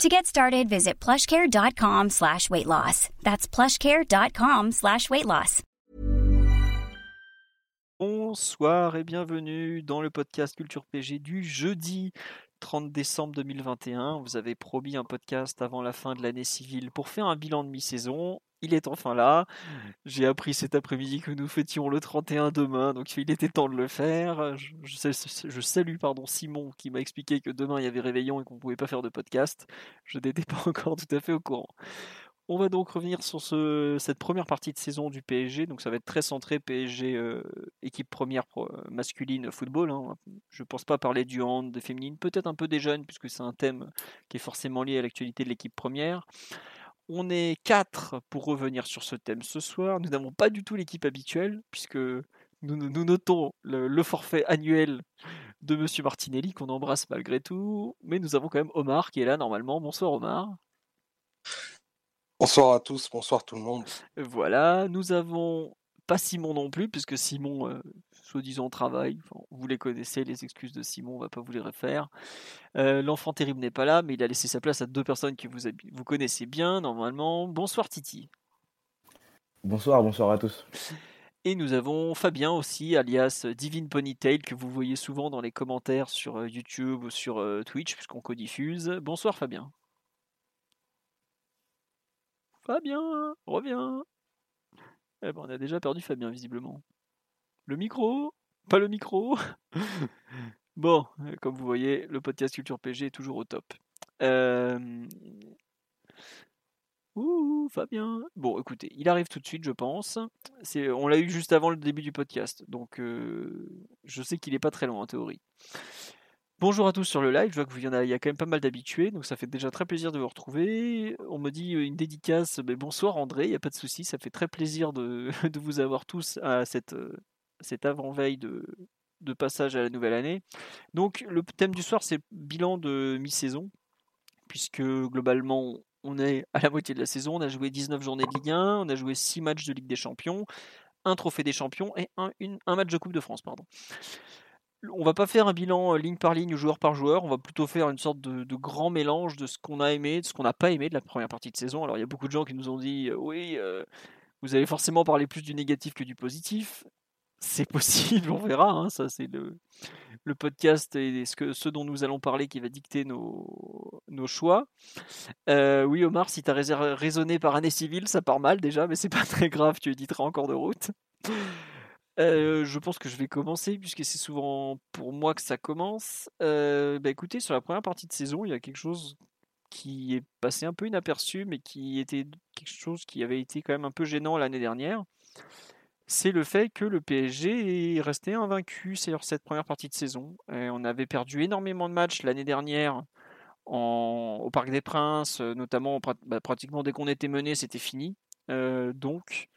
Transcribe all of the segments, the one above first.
To get started, visit plushcare.com slash weight loss. That's plushcare.com slash weight loss. Bonsoir et bienvenue dans le podcast Culture PG du jeudi 30 décembre 2021. Vous avez promis un podcast avant la fin de l'année civile pour faire un bilan de mi-saison. Il est enfin là. J'ai appris cet après-midi que nous fêtions le 31 demain, donc il était temps de le faire. Je, salue pardon, Simon qui m'a expliqué que demain il y avait réveillon et qu'on ne pouvait pas faire de podcast. Je n'étais pas encore tout à fait au courant. On va donc revenir sur ce, cette première partie de saison du PSG. Donc ça va être très centré PSG euh, équipe première euh, masculine football. Hein. Je ne pense pas parler du hand, des féminines, peut-être un peu des jeunes puisque c'est un thème qui est forcément lié à l'actualité de l'équipe première. On est quatre pour revenir sur ce thème ce soir. Nous n'avons pas du tout l'équipe habituelle, puisque nous, nous notons le, forfait annuel de Monsieur Martinelli, qu'on embrasse malgré tout. Mais nous avons quand même Omar qui est là normalement. Bonsoir Omar. Bonsoir à tous, bonsoir tout le monde. Voilà, nous avons pas Simon non plus, puisque Simon euh, soi-disant travail. vous les connaissez, les excuses de Simon, on va pas vous les refaire. Euh, l'enfant terrible n'est pas là, mais il a laissé sa place à deux personnes que vous, vous connaissez bien normalement. Bonsoir Titi. Bonsoir, bonsoir à tous. Et nous avons Fabien aussi, alias Divine Ponytail, que vous voyez souvent dans les commentaires sur euh, YouTube ou sur euh, Twitch, puisqu'on codiffuse. Bonsoir Fabien. Fabien, reviens. Eh ben, on a déjà perdu Fabien, visiblement. Le micro Pas le micro Bon, euh, comme vous voyez, le podcast Culture PG est toujours au top. Euh... Ouh, Fabien. Bon, écoutez, il arrive tout de suite, je pense. On l'a eu juste avant le début du podcast, donc euh, je sais qu'il n'est pas très long en théorie. Bonjour à tous sur le live, je vois qu'il y, en a, il quand même pas mal d'habitués, donc ça fait déjà très plaisir de vous retrouver. On me dit une dédicace, mais bonsoir André, il n'y a pas de souci, ça fait très plaisir de vous avoir tous à cette, cette avant-veille de, passage à la nouvelle année. Donc le thème du soir c'est bilan de mi-saison, puisque globalement on est à la moitié de la saison, on a joué 19 journées de Ligue 1, on a joué 6 matchs de Ligue des Champions, un trophée des champions et un, match de Coupe de France. Pardon. On va pas faire un bilan euh, ligne par ligne, joueur par joueur, on va plutôt faire une sorte de, grand mélange de ce qu'on a aimé, de ce qu'on n'a pas aimé de la première partie de saison. Alors il y a beaucoup de gens qui nous ont dit euh, oui, euh, vous allez forcément parler plus du négatif que du positif c'est possible, on verra. Hein, ça, c'est le, podcast et ce, que, ce dont nous allons parler qui va dicter nos, nos choix. Euh, oui, Omar, si tu as raisonné par année civile, ça part mal déjà, mais c'est pas très grave, tu éditeras encore de route. Euh, je pense que je vais commencer puisque c'est souvent pour moi que ça commence. Euh, bah écoutez, sur la première partie de saison, il y a quelque chose qui est passé un peu inaperçu, mais qui était quelque chose qui avait été quand même un peu gênant l'année dernière c'est le fait que le PSG est resté invaincu sur cette première partie de saison. on avait perdu énormément de matchs l'année dernière au Parc des Princes, euh, notamment bah, pratiquement dès qu'on était mené, c'était fini. Euh, donc,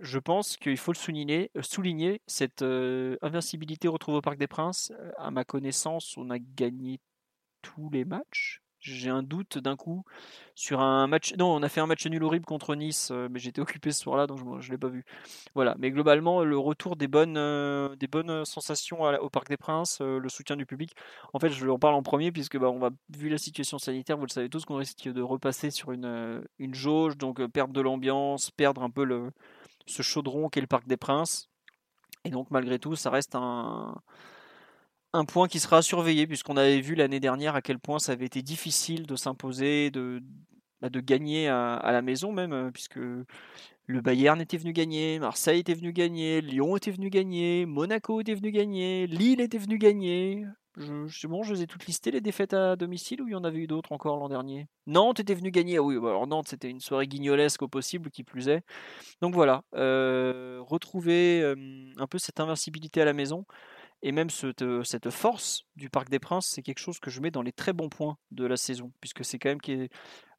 je pense qu'il faut le souligner, euh, souligner cette invincibilité retrouvée au Parc des Princes. À ma connaissance, on a gagné tous les matchs, j'ai un doute d'un coup sur un match. Non, on a fait un match nul horrible contre Nice, euh, mais j'étais occupé ce soir-là, donc je ne l'ai pas vu. Voilà, mais globalement, le retour des bonnes, euh, des bonnes sensations au Parc des Princes, euh, le soutien du public. En fait, je en parle en premier, puisque bah, on vu la situation sanitaire, vous le savez tous, qu'on risque de repasser sur une, une jauge, donc perdre de l'ambiance, perdre un peu le, ce chaudron qu'est le Parc des Princes. Et donc, malgré tout, ça reste un un point qui sera surveillé puisqu'on avait vu l'année dernière à quel point ça avait été difficile de s'imposer, de, bah, gagner à, la maison même, euh, puisque le Bayern était venu gagner, Marseille était venu gagner, Lyon était venu gagner, Monaco était venu gagner, Lille était venu gagner. Je, bon, je les ai toutes listées les défaites à domicile ou il y en avait eu d'autres encore l'an dernier? Nantes était venu gagner. Ah oui, bah, alors Nantes c'était une soirée guignolesque au possible qui plus est. Donc voilà, euh, retrouver euh, un peu cette invincibilité à la maison. Et même cette, force du Parc des Princes, c'est quelque chose que je mets dans les très bons points de la saison, puisque c'est quand même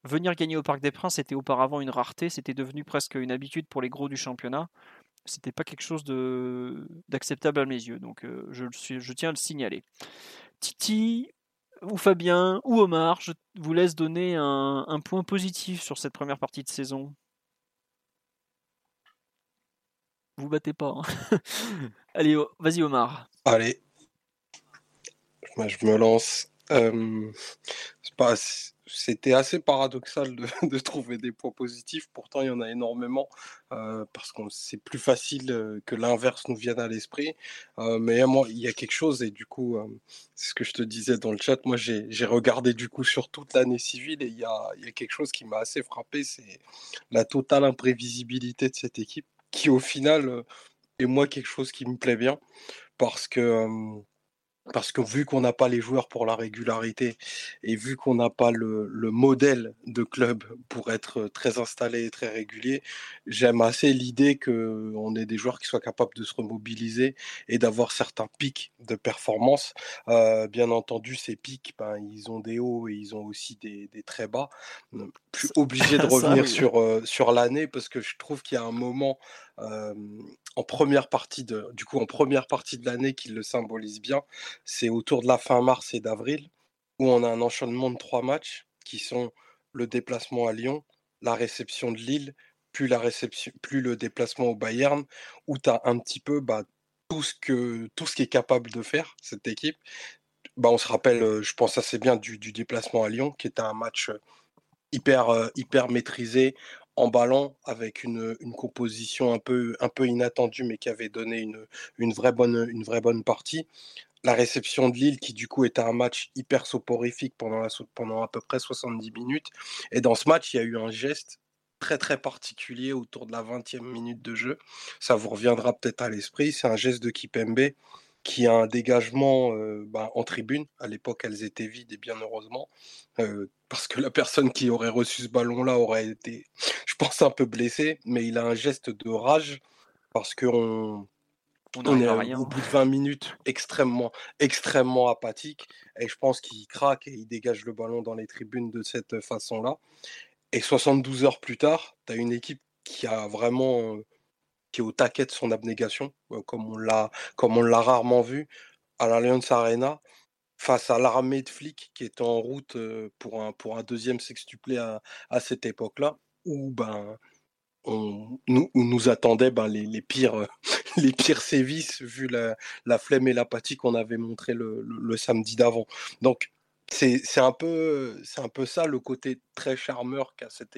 venir gagner au Parc des Princes était auparavant une rareté, c'était devenu presque une habitude pour les gros du championnat. C'était pas quelque chose d'acceptable à mes yeux, donc je, je tiens à le signaler. Titi ou Fabien ou Omar, je vous laisse donner un point positif sur cette première partie de saison. Vous battez pas. Hein. Allez, vas-y Omar. Allez, je me lance. c'était assez paradoxal de, trouver des points positifs. Pourtant, il y en a énormément parce que c'est plus facile que l'inverse nous vienne à l'esprit. mais moi, il y a quelque chose et du coup, c'est ce que je te disais dans le chat. Moi, j'ai regardé du coup sur toute l'année civile et il a, y a quelque chose qui m'a assez frappé, c'est la totale imprévisibilité de cette équipe qui, au final, est moi quelque chose qui me plaît bien. Parce que parce que vu qu'on n'a pas les joueurs pour la régularité et vu qu'on n'a pas le, modèle de club pour être très installé et très régulier, j'aime assez l'idée qu'on ait des joueurs qui soient capables de se remobiliser et d'avoir certains pics de performance. Euh, bien entendu, ces pics, ben, ils ont des hauts et ils ont aussi des, très bas. Plus obligé de revenir sur, euh, sur l'année parce que je trouve qu'il y a un moment en première partie de, du coup, en première partie de l'année qui le symbolise bien, c'est autour de la fin mars et d'avril, où on a un enchaînement de trois matchs qui sont le déplacement à Lyon, la réception de Lille, puis, la réception, plus le déplacement au Bayern, où tu as un petit peu bah, tout, ce que, tout ce qui est capable de faire, cette équipe. Bah, on se rappelle, je pense assez bien du, du déplacement à Lyon, qui était un match hyper, hyper maîtrisé, en ballon avec une, composition un peu, un peu inattendue mais qui avait donné une, une, vraie bonne, une vraie bonne partie. La réception de Lille qui du coup était un match hyper soporifique pendant, la, pendant à peu près 70 minutes. Et dans ce match, il y a eu un geste très très particulier autour de la 20e minute de jeu. Ça vous reviendra peut-être à l'esprit. C'est un geste de Kipembe qui a un dégagement bah, en tribune. À l'époque, elles étaient vides et bien heureusement, parce que la personne qui aurait reçu ce ballon-là aurait été, je pense, un peu blessée. Mais il a un geste de rage parce qu'on on, est au bout de 20 minutes extrêmement, extrêmement apathique. Et je pense qu'il craque et il dégage le ballon dans les tribunes de cette façon-là. Et 72 heures plus tard, tu as une équipe qui a vraiment qui est au taquet de son abnégation, comme on l'a comme on l'a rarement vu à l'Alliance Arena face à l'armée de flics qui est en route pour un pour un deuxième sextuplé à, cette époque-là où ben on nous, nous attendait ben, les, pires les pires sévices vu la, la flemme et l'apathie qu'on avait montré le, samedi d'avant. Donc c'est un peu un peu ça le côté très charmeur qu'a cette,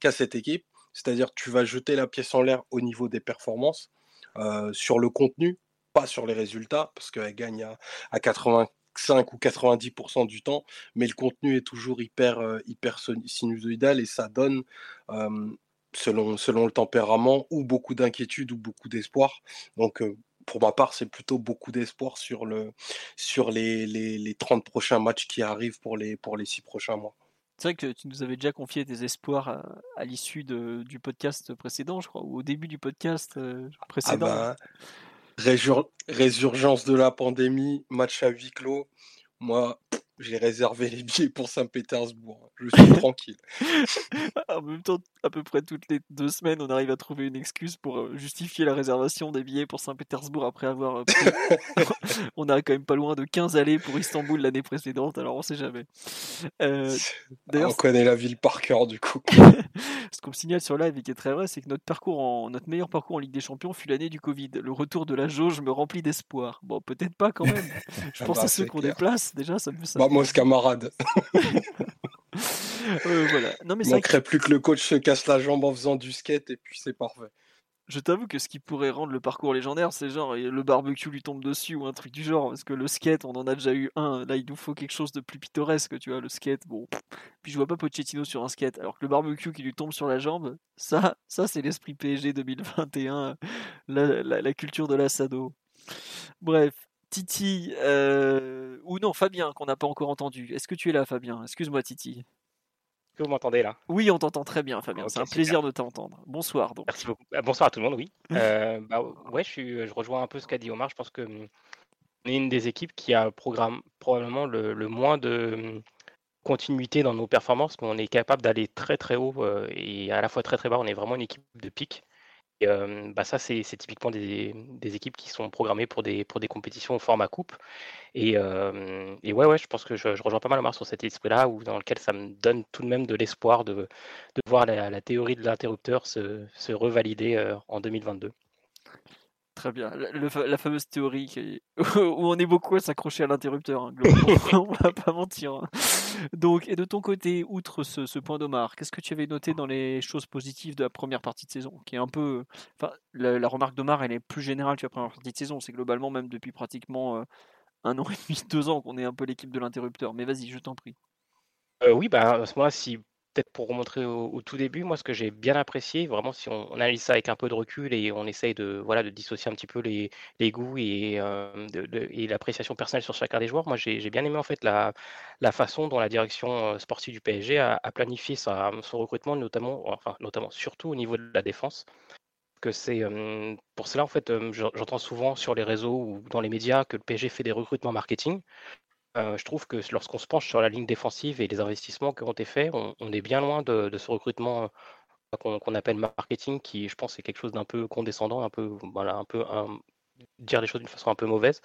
qu'a cette équipe c'est-à-dire tu vas jeter la pièce en l'air au niveau des performances, euh, sur le contenu, pas sur les résultats, parce qu'elle gagne à, 85 ou 90% du temps, mais le contenu est toujours hyper, euh, sinusoïdal et ça donne, selon, selon le tempérament, ou beaucoup d'inquiétude ou beaucoup d'espoir. Donc, pour ma part, c'est plutôt beaucoup d'espoir sur, le, sur les, les, les, 30 prochains matchs qui arrivent pour les, pour les 6 prochains mois. C'est vrai que tu nous avais déjà confié tes espoirs à, l'issue du podcast précédent, je crois, ou au début du podcast euh, ah précédent. Ah bah, résurgence de la pandémie, match à huis clos. Moi, j'ai réservé les billets pour Saint-Pétersbourg. Je suis tranquille. en même temps, à peu près toutes les deux semaines, on arrive à trouver une excuse pour euh, justifier la réservation des billets pour Saint-Pétersbourg après avoir euh, on a quand même pas loin de 15 allées pour Istanbul l'année précédente, alors on sait jamais. Euh, on connaît la ville par cœur du coup. Ce qu'on me signale sur live et qui est très vrai, c'est que notre parcours en notre meilleur parcours en Ligue des Champions fut l'année du Covid. Le retour de la jauge me remplit d'espoir. Bon, peut-être pas quand même. Je pense bah, à ceux qu'on déplace. Déjà, ça me. Ça bah, moi, ce camarade. voilà. Non, mais plus que le coach se casse la jambe en faisant du skate et puis c'est parfait. Je t'avoue que ce qui pourrait rendre le parcours légendaire, c'est genre le barbecue lui tombe dessus ou un truc du genre. Parce que le skate, on en a déjà eu un. Là, il nous faut quelque chose de plus pittoresque, tu vois. Le skate, bon. Puis je vois pas Pochettino sur un skate. Alors que le barbecue qui lui tombe sur la jambe, ça, ça c'est l'esprit PSG 2021. La, la, culture de l'assado. Bref, Titi, euh, ou non, Fabien, qu'on n'a pas encore entendu. Est-ce que tu es là, Fabien? Excuse-moi, Titi. que vous m'entendez là? Oui, on t'entend très bien, Fabien. C'est un plaisir de t'entendre. Bonsoir. Donc. Merci beaucoup. Euh, bonsoir à tout le monde, oui. euh, bah, ouais, je, suis, je rejoins un peu ce qu'a dit Omar. Je pense que hum, on est une des équipes qui a programme, probablement le, moins de, hum, continuité dans nos performances, mais on est capable d'aller très très haut et à la fois très très bas. On est vraiment une équipe de pic. Et bah ça, c'est typiquement des, équipes qui sont programmées pour des, pour des compétitions au format coupe. Et, et ouais, ouais, je pense que je, rejoins pas mal Omar sur cet esprit-là, dans lequel ça me donne tout de même de l'espoir de, de voir la, théorie de l'interrupteur se, se revalider en 2022. Très bien. la fameuse théorie où on est beaucoup à s'accrocher à l'interrupteur. Hein, on va pas mentir. Hein. Donc, et de ton côté, outre ce, point d'Omar, qu'est-ce que tu avais noté dans les choses positives de la première partie de saison Qui est un peu. Enfin, la, remarque d'Omar, elle est plus générale que la première partie de saison. C'est globalement, même depuis pratiquement euh, un an et demi, deux ans, qu'on est un peu l'équipe de l'interrupteur. Mais vas-y, je t'en prie. Euh, oui, bah, à ce moment-là, si peut-être pour remontrer au, tout début, moi, ce que j'ai bien apprécié, vraiment, si on, analyse ça avec un peu de recul et on essaye de, voilà, de dissocier un petit peu les, les goûts et, euh, l'appréciation personnelle sur chacun des joueurs, moi, j'ai bien aimé en fait la, la façon dont la direction euh, sportive du PSG a, planifié son recrutement, notamment, enfin, notamment surtout au niveau de la défense. Que c'est pour cela en fait, j'entends souvent sur les réseaux ou dans les médias que le PSG fait des recrutements marketing. Euh, je trouve que lorsqu'on se penche sur la ligne défensive et les investissements qui ont été faits, on, est bien loin de, ce recrutement euh, qu'on appelle marketing, qui, je pense, est quelque chose d'un peu condescendant, un peu, voilà, un peu dire les choses d'une façon un peu mauvaise.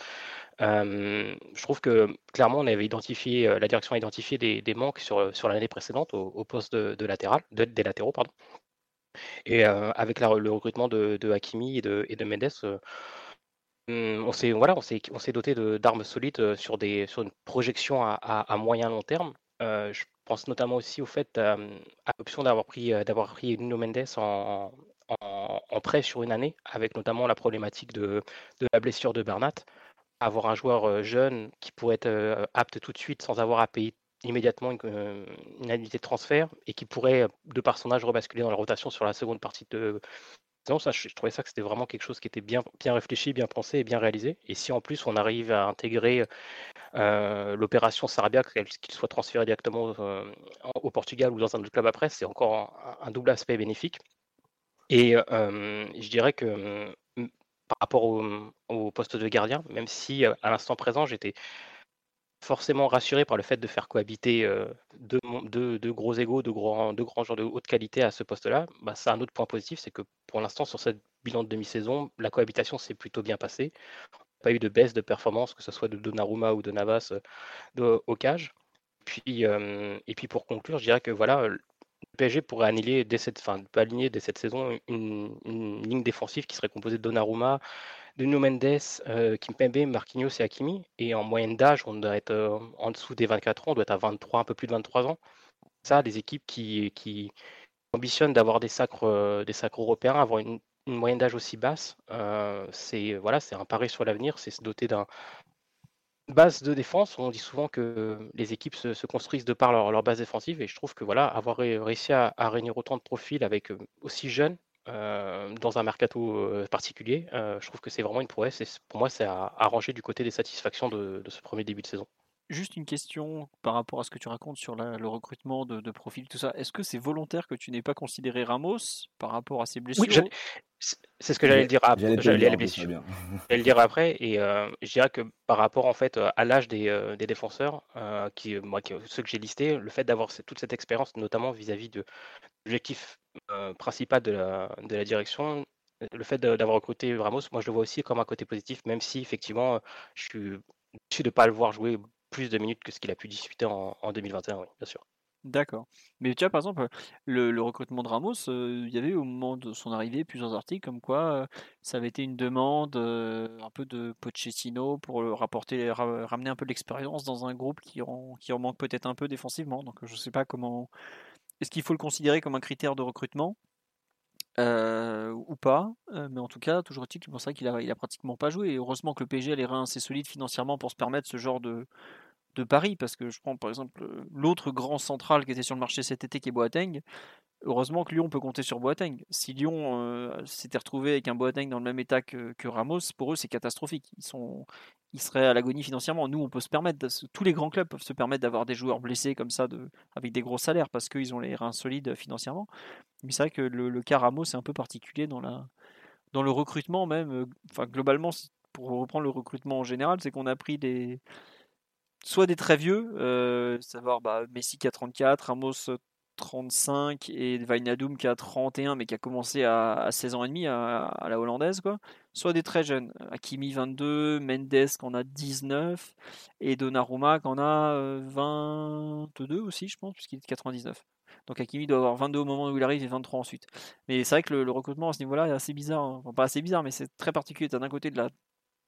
Euh, je trouve que clairement, on avait identifié, la direction a identifié des, manques sur, sur l'année précédente au, poste de, latéral, des latéraux, pardon. Et avec le recrutement de, Hakimi et de, Mendes, on s'est voilà, on s'est doté d'armes solides sur des sur une projection à, moyen long terme. je pense notamment aussi au fait à l'option d'avoir pris d'avoir pris Nuno Mendes en, en, prêt sur une année, avec notamment la problématique de, de la blessure de Bernat. Avoir un joueur jeune qui pourrait être apte tout de suite sans avoir à payer immédiatement une, une de transfert et qui pourrait, de par son âge, rebasculer dans la rotation sur la seconde partie de, non, ça, je, trouvais ça que c'était vraiment quelque chose qui était bien, bien réfléchi, bien pensé et bien réalisé. Et si en plus on arrive à intégrer euh, l'opération Sarabia, qu'il soit transféré directement euh, au Portugal ou dans un autre club après, c'est encore un, double aspect bénéfique. Et euh, je dirais que par rapport au, au, poste de gardien, même si à l'instant présent j'étais forcément rassuré par le fait de faire cohabiter deux, gros égaux, deux grands, deux grands joueurs de haute qualité à ce poste-là, bah, ça un autre point positif, c'est que pour l'instant, sur cette bilan de demi-saison, la cohabitation s'est plutôt bien passée. Pas eu de baisse de performance, que ce soit de Donnarumma ou de Navas de, au cage. Puis, et puis pour conclure, je dirais que voilà, PSG pourrait aligner dès cette saison une, ligne défensive qui serait composée de Donnarumma, Nuno Mendes, euh, Kimpembe, Marquinhos et Hakimi. Et en moyenne d'âge, on doit être euh, en dessous des 24 ans, on doit être à 23, un peu plus de 23 ans. Ça, des équipes qui, ambitionnent d'avoir des sacres, euh, des sacres européens, avoir une, moyenne d'âge aussi basse, c'est voilà, c'est un pari sur l'avenir, c'est se doter d'un base de défense. On dit souvent que les équipes se, construisent de par leur, base défensive, et je trouve que voilà, avoir réussi à, réunir autant de profils avec aussi jeunes, euh, dans un mercato euh, particulier, euh, je trouve que c'est vraiment une prouesse et pour moi c'est à, ranger du côté des satisfactions de, ce premier début de saison. Juste une question par rapport à ce que tu racontes sur le recrutement de, de profil, tout ça. Est-ce que c'est volontaire que tu n'aies pas considéré Ramos par rapport à ses blessures oui, c'est ce que j'allais dire après. J'allais le dire après, et je dirais que par rapport en fait à l'âge des, des, défenseurs, qui, moi, ceux que j'ai listés, le fait d'avoir toute cette expérience, notamment vis-à-vis de l'objectif principal de la, de la direction, le fait d'avoir recruté Ramos, moi je le vois aussi comme un côté positif, même si effectivement je suis déçu de ne pas le voir jouer plus de minutes que ce qu'il a pu discuter en, 2021, oui, bien sûr. D'accord. Mais tu vois, par exemple, le, recrutement de Ramos, il y avait au moment de son arrivée plusieurs articles comme quoi ça avait été une demande un peu de Pochettino pour rapporter, ramener un peu l'expérience dans un groupe qui qui en manque peut-être un peu défensivement. Donc je ne sais pas comment, est-ce qu'il faut le considérer comme un critère de recrutement? Euh, ou pas euh, Mais en tout cas, toujours est-il que qu'il a, il a pratiquement pas joué. Et heureusement que le PSG a les reins assez solides financièrement pour se permettre ce genre de, de pari. Parce que je prends par exemple l'autre grand central qui était sur le marché cet été, qui est Boateng. Heureusement que Lyon peut compter sur Boateng. Si Lyon euh, s'était retrouvé avec un Boateng dans le même état que, Ramos, pour eux c'est catastrophique. Ils sont, ils seraient à l'agonie financièrement. Nous, on peut se permettre, tous les grands clubs peuvent se permettre d'avoir des joueurs blessés comme ça, avec des gros salaires, parce qu'ils ont les reins solides financièrement. Mais c'est vrai que le, cas Ramos est un peu particulier dans, la, dans le recrutement même. Euh, enfin, globalement, pour reprendre le recrutement en général, c'est qu'on a pris des... soit des très vieux, euh, savoir bah, Messi qui a 34, Ramos 35 et Wijnaldum qui a 31 mais qui a commencé à, 16 ans et demi à, la hollandaise quoi. Soit des très jeunes, Hakimi 22, Mendes qui en a 19 et Donnarumma qui en a 22 aussi je pense puisqu'il est de 99. Donc Hakimi doit avoir 22 au moment où il arrive et 23 ensuite. Mais c'est vrai que le, recrutement à ce niveau-là est assez bizarre. Hein. Pas assez bizarre, mais c'est très particulier. Tu d'un côté de la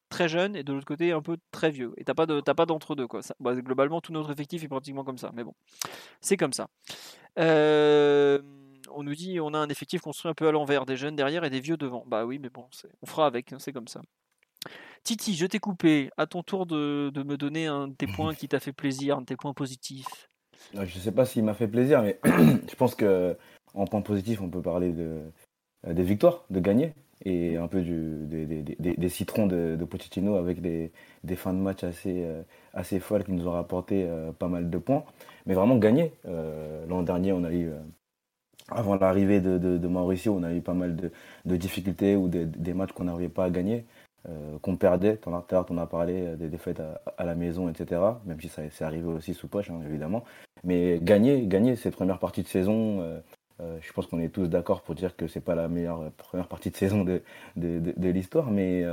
très jeune et de l'autre côté un peu très vieux. Et t'as pas de, pas d'entre-deux. quoi. Bah, globalement, tout notre effectif est pratiquement comme ça. Mais bon, c'est comme ça. Euh, on nous dit on a un effectif construit un peu à l'envers, des jeunes derrière et des vieux devant. Bah oui, mais bon, on fera avec, hein, c'est comme ça. Titi, je t'ai coupé. À ton tour de, de me donner un de tes points qui t'a fait plaisir, un de tes points positifs. Je ne sais pas s'il m'a fait plaisir, mais je pense que en point positif, on peut parler de, euh, des victoires, de gagner, et un peu du, des, citrons de, de, Pochettino avec des, fins de match assez, euh, assez folles qui nous ont rapporté euh, pas mal de points. Mais vraiment gagner. L'an dernier, on a eu, avant l'arrivée de, Mauricio, on a eu pas mal de, difficultés ou des matchs qu'on n'arrivait pas à gagner. Euh, qu'on perdait. Tout on a parlé euh, des défaites à, la maison, etc. Même si ça c'est arrivé aussi sous poche, hein, évidemment. Mais gagner, gagner cette première partie de saison, euh, je pense qu'on est tous d'accord pour dire que c'est pas la meilleure première partie de saison de, de, l'histoire, mais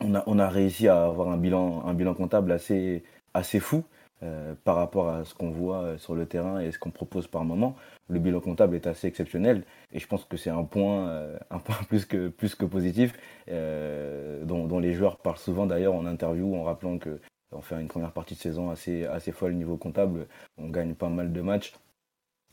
on, a, on a réussi à avoir un bilan, un bilan comptable assez, assez fou. Euh, par rapport à ce qu'on voit euh, sur le terrain et ce qu'on propose par moment. Le bilan comptable est assez exceptionnel et je pense que c'est un point, euh, un point plus, que, plus que positif dont, les joueurs parlent souvent d'ailleurs en interview en rappelant que on fait une première partie de saison assez, assez folle niveau comptable. On gagne pas mal de matchs.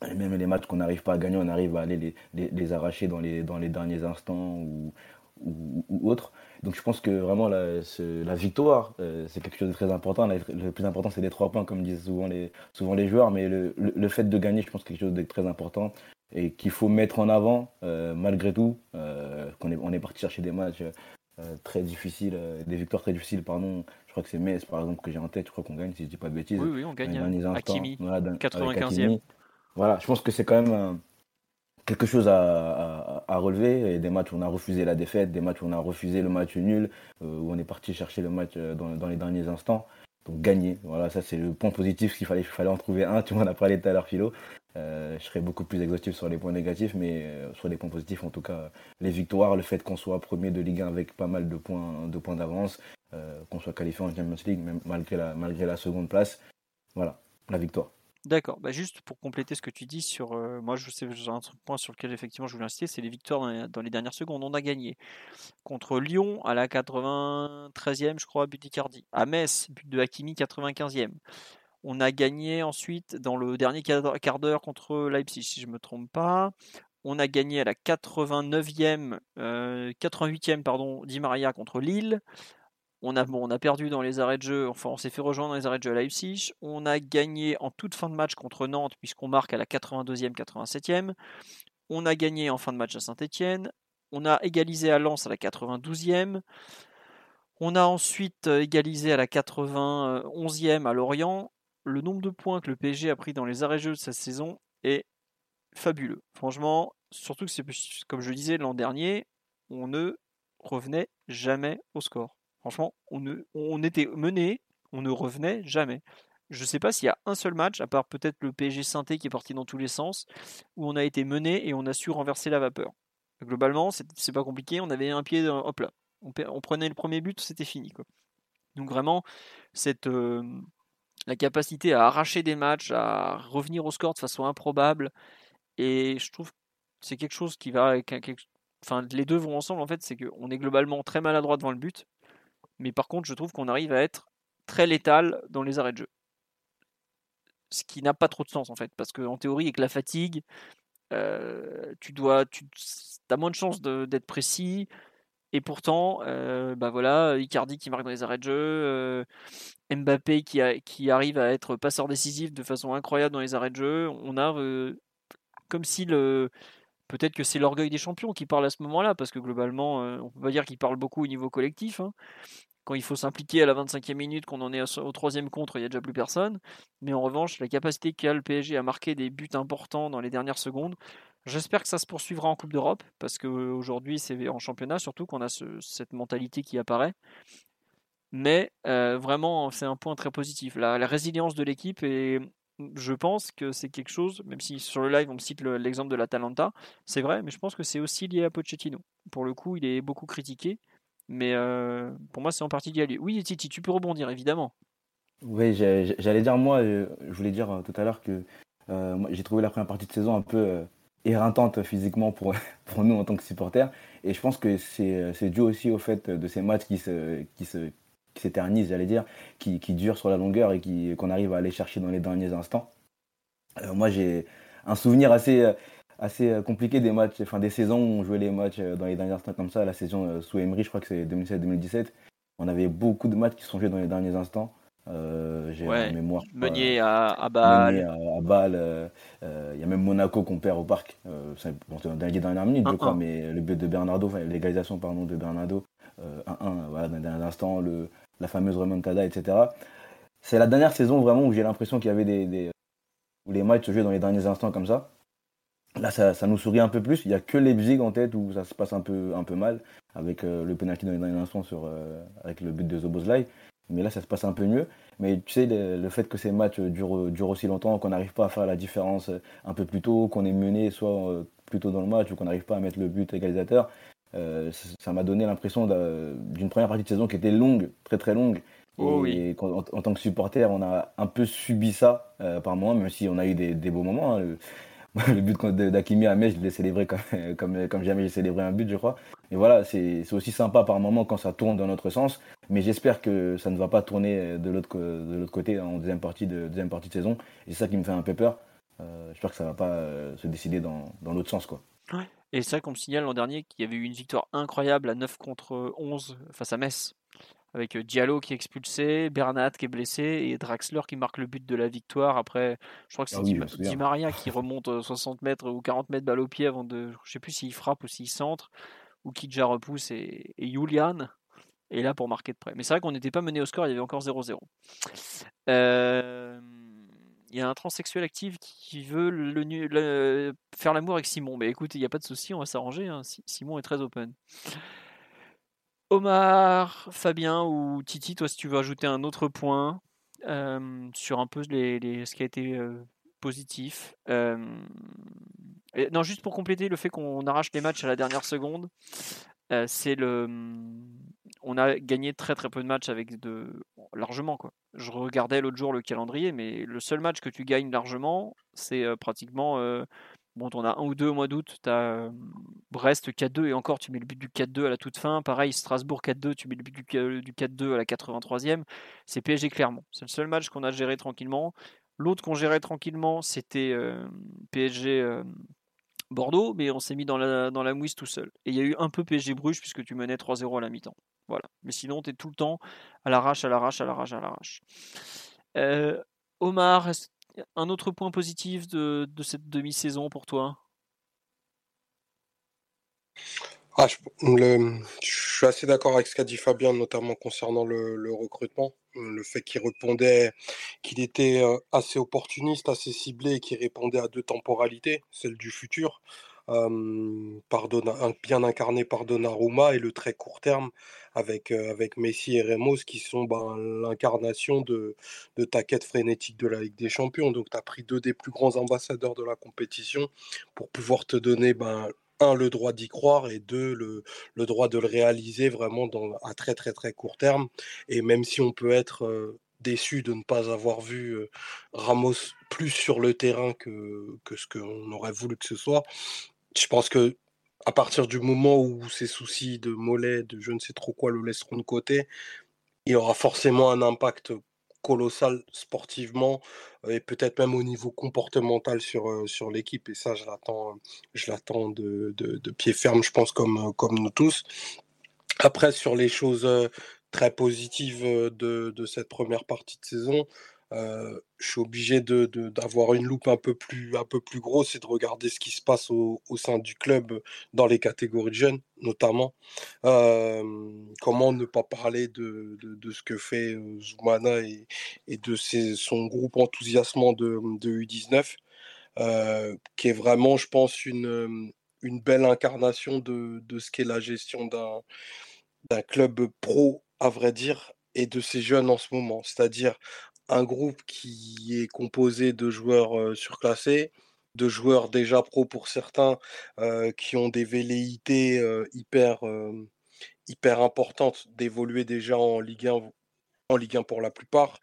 Et même les matchs qu'on n'arrive pas à gagner, on arrive à aller les, les, arracher dans les, dans les derniers instants ou, ou, ou autres. Donc je pense que vraiment la, la victoire, euh, c'est quelque chose de très important. le plus important, c'est les trois points, comme disent souvent les, souvent les joueurs. Mais le, le, fait de gagner, je pense que c'est quelque chose de très important et qu'il faut mettre en avant euh, malgré tout. Euh, qu'on est, on est parti chercher des matchs très difficiles, des victoires très difficiles, pardon. Je crois que c'est Metz, par exemple, que j'ai en tête. Je crois qu'on gagne, si je dis pas de bêtises. Oui, oui, on gagne. Hakimi, 95e. Voilà, je pense que c'est quand même quelque chose à, relever. Des matchs où on a refusé la défaite, des matchs où on a refusé le match nul, euh, où on est parti chercher le match euh, dans, les derniers instants. Donc gagner, voilà, ça c'est le point positif qu'il fallait, fallait en trouver un. Tu m'en as parlé tout à l'heure, Philo. Euh, je serais beaucoup plus exhaustif sur les points négatifs, mais sur les points positifs, en tout cas, les victoires, le fait qu'on soit premier de Ligue 1 avec pas mal de points de points d'avance, qu'on soit qualifié en Champions League, même malgré malgré la seconde place. Voilà, la victoire. D'accord. Bah, juste pour compléter ce que tu dis sur. Euh, moi, je sais, un point sur lequel effectivement je voulais insister, c'est les victoires dans les, dernières secondes. On a gagné contre Lyon à la 93e, je crois, but d'Icardi. À Metz, but de Hakimi, 95e. On a gagné ensuite dans le dernier quart d'heure contre Leipzig, si je ne me trompe pas. On a gagné à la 89e, 88e, euh, pardon, Di Maria contre Lille. On a, perdu dans les arrêts de jeu, enfin on s'est fait rejoindre dans les arrêts de jeu à Leipzig. On a gagné en toute fin de match contre Nantes puisqu'on marque à la 82e, 87e. On a gagné en fin de match à Saint-Etienne. On a égalisé à Lens à la 92e. On a ensuite euh, égalisé à la 91e à Lorient. Le nombre de points que le PSG a pris dans les arrêts de jeu de cette saison est fabuleux. Franchement, surtout que c'est comme je disais l'an dernier, on ne revenait jamais au score. Franchement, on, était mené, on ne revenait jamais. Je ne sais pas s'il y a un seul match, à part peut-être le PSG synthé qui est parti dans tous les sens, où on a été mené et on a su renverser la vapeur. Globalement, c'est pas compliqué, on avait un pied, hop là. On, prenait le premier but, c'était fini. Quoi. Donc vraiment, euh, la capacité à arracher des matchs, à revenir au score de façon improbable, et je trouve que c'est quelque chose qui va enfin les deux vont ensemble en fait, c'est qu'on est globalement très maladroit devant le but, mais par contre, je trouve qu'on arrive à être très létal dans les arrêts de jeu. Ce qui n'a pas trop de sens en fait, parce qu'en théorie, avec la fatigue, euh, tu dois, tu as moins de chances d'être précis. Et pourtant, euh, bah voilà, Icardi qui marque dans les arrêts de jeu, euh, Mbappé qui, arrive à être passeur décisif de façon incroyable dans les arrêts de jeu. On a comme si le, peut-être que c'est l'orgueil des champions qui parle à ce moment-là, parce que globalement, on peut pas dire qu'il parle beaucoup au niveau collectif. Hein quand il faut s'impliquer à la 25e minute, qu'on en est au troisième contre, il n'y a déjà plus personne. Mais en revanche, la capacité qu'a le PSG à marquer des buts importants dans les dernières secondes, j'espère que ça se poursuivra en Coupe d'Europe, parce qu'aujourd'hui, c'est en championnat surtout qu'on a cette mentalité qui apparaît. Mais vraiment, c'est un point très positif. La, résilience de l'équipe et je pense que c'est quelque chose, même si sur le live on me cite l'exemple de la Talenta, c'est vrai, mais je pense que c'est aussi lié à Pochettino. Pour le coup, il est beaucoup critiqué, mais pour moi c'est en partie lié à. Oui, Titi, tu peux rebondir évidemment. Oui, j'allais dire moi, je voulais dire tout à l'heure que j'ai trouvé la première partie de saison un peu éreintante physiquement pour, pour nous en tant que supporters. Et je pense que c'est dû aussi au fait de ces matchs qui se, qui se, qui s'éternise, j'allais dire, qui, qui dure sur la longueur et qu'on arrive à aller chercher dans les derniers instants. Euh, moi, j'ai un souvenir assez, assez compliqué des matchs, enfin des saisons où on jouait les matchs euh, dans les derniers instants comme ça. La saison euh, sous Emery, je crois que c'est 2016-2017. On avait beaucoup de matchs qui sont joués dans les derniers instants. j'ai ouais, mémoire. Meunier à, à Bâle. à, Bâle. Il y a même Monaco qu'on perd au parc. c'est dans les dernières minutes, je crois, mais le but de Bernardo, enfin l'égalisation pardon, de Bernardo, 1-1, voilà, dans les derniers instants. Le, la fameuse remontada, etc. C'est la dernière saison vraiment où j'ai l'impression qu'il y avait des, où les matchs se jouaient dans les derniers instants comme ça. Là, ça, nous sourit un peu plus. Il n'y a que Leipzig en tête où ça se passe un peu, un peu mal, avec euh, le penalty dans les derniers instants sur, euh, avec le but de Zobozlai. Mais là, ça se passe un peu mieux. Mais tu sais, le, fait que ces matchs durent, durent aussi longtemps, qu'on n'arrive pas à faire la différence un peu plus tôt, qu'on est mené soit euh, plus tôt dans le match ou qu'on n'arrive pas à mettre le but égalisateur, euh, ça m'a donné l'impression d'une première partie de saison qui était longue, très très longue. Oh et en, tant que supporter, on a un peu subi ça euh, par moment, même si on a eu des, beaux moments. Hein. Le, but d'Akimi à Metz, je l'ai célébré comme, jamais j'ai célébré un but, je crois. Et voilà, c'est aussi sympa par moment quand ça tourne dans notre sens. Mais j'espère que ça ne va pas tourner de l'autre côté en deuxième partie de, deuxième partie de saison. Et c'est ça qui me fait un peu peur. Euh, j'espère que ça ne va pas se décider dans, dans l'autre sens. Quoi. Ouais. Et c'est vrai qu'on me signale l'an dernier qu'il y avait eu une victoire incroyable à 9 contre 11 face à Metz, avec Diallo qui est expulsé, Bernat qui est blessé et Draxler qui marque le but de la victoire. Après, je crois que c'est ah Di, Maria qui remonte 60 mètres ou 40 mètres balle au pied avant de. Je sais plus s'il frappe ou s'il centre, ou qui déjà repousse et, et Julian est là pour marquer de près. Mais c'est vrai qu'on n'était pas mené au score, il y avait encore 0-0. Euh il y a un transsexuel actif qui veut le, faire l'amour avec Simon. Mais écoute, il n'y a pas de souci, on va s'arranger. Hein. Simon est très open. Omar, Fabien ou Titi, toi, si tu veux ajouter un autre point euh, sur un peu les, ce qui a été euh, positif. Euh, non, juste pour compléter le fait qu'on arrache les matchs à la dernière seconde, c'est le on a gagné très très peu de matchs avec de largement quoi. Je regardais l'autre jour le calendrier, mais le seul match que tu gagnes largement, c'est pratiquement bon, on a un ou deux au mois d'août, tu as Brest 4-2 et encore tu mets le but du 4-2 à la toute fin. Pareil Strasbourg 4-2, tu mets le but du 4-2 à la 83e. C'est PSG Clermont. C'est le seul match qu'on a géré tranquillement. L'autre qu'on gérait tranquillement, c'était PSG Bordeaux, mais on s'est mis dans la, dans la mouise tout seul. Et il y a eu un peu PSG Bruges puisque tu menais 3-0 à la mi-temps. Voilà. Mais sinon, tu es tout le temps à l'arrache, à l'arrache, à l'arrache, à l'arrache. Euh, Omar, un autre point positif de, cette demi-saison pour toi? Ah, je, suis assez d'accord avec ce qu'a dit Fabien, notamment concernant le, le recrutement. Le fait qu'il répondait, qu'il était euh, assez opportuniste, assez ciblé et qu'il répondait à deux temporalités, celle du futur, bien incarné par Donnarumma, et le très court terme avec, avec Messi et Ramos, qui sont ben, l'incarnation de, ta quête frénétique de la Ligue des Champions. Donc, tu as pris deux des plus grands ambassadeurs de la compétition pour pouvoir te donner ben, un, le droit d'y croire et deux, le, le, droit de le réaliser vraiment à très très très court terme. Et même si on peut être déçu de ne pas avoir vu Ramos plus sur le terrain que, que ce qu'on aurait voulu que ce soit, je pense que à partir du moment où ces soucis de mollet, de je ne sais trop quoi, le laisseront de côté, il aura forcément un impact colossal sportivement et peut-être même au niveau comportemental sur, sur l'équipe. Et ça, je l'attends, je l'attends de, de, pied ferme, je pense, comme, comme nous tous. Après, sur les choses très positives de, de cette première partie de saison, je suis obligé d'avoir une loupe un peu plus, grosse et de regarder ce qui se passe au, sein du club dans les catégories de jeunes, notamment. comment ne pas parler de, ce que fait Zoumana et, de son groupe enthousiasmant de, de U19, qui est vraiment, je pense, une, belle incarnation de, de ce qu'est la gestion d'un club pro, à vrai dire, et de ces jeunes en ce moment. C'est-à-dire un groupe qui est composé de joueurs surclassés, de joueurs déjà pro pour certains, qui ont des velléités hyper, hyper importantes d'évoluer déjà en Ligue 1 en Ligue 1 pour la plupart.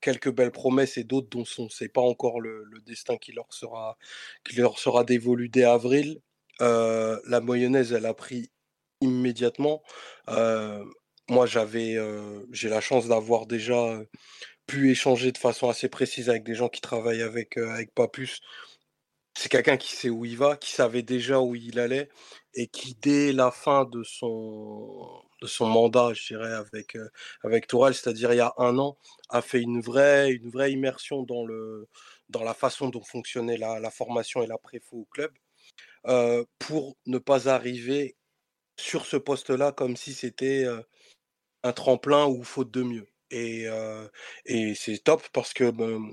quelques belles promesses et d'autres dont on ne sait pas encore le, destin qui leur sera, qui leur sera dévolu dès avril. la mayonnaise, elle a pris immédiatement. Moi, j'avais, j'ai la chance d'avoir déjà pu échanger de façon assez précise avec des gens qui travaillent avec, avec Papus. C'est quelqu'un qui sait où il va, qui savait déjà où il allait et qui, dès la fin de son, de son mandat, je dirais, avec, euh, avec Tourelle, c'est-à-dire il y a un an, a fait une vraie, une vraie immersion dans, le, dans la façon dont fonctionnait la, formation et la préfo au club, euh, pour ne pas arriver sur ce poste-là comme si c'était euh, un tremplin ou faute de mieux. Et, et c'est top parce que ben,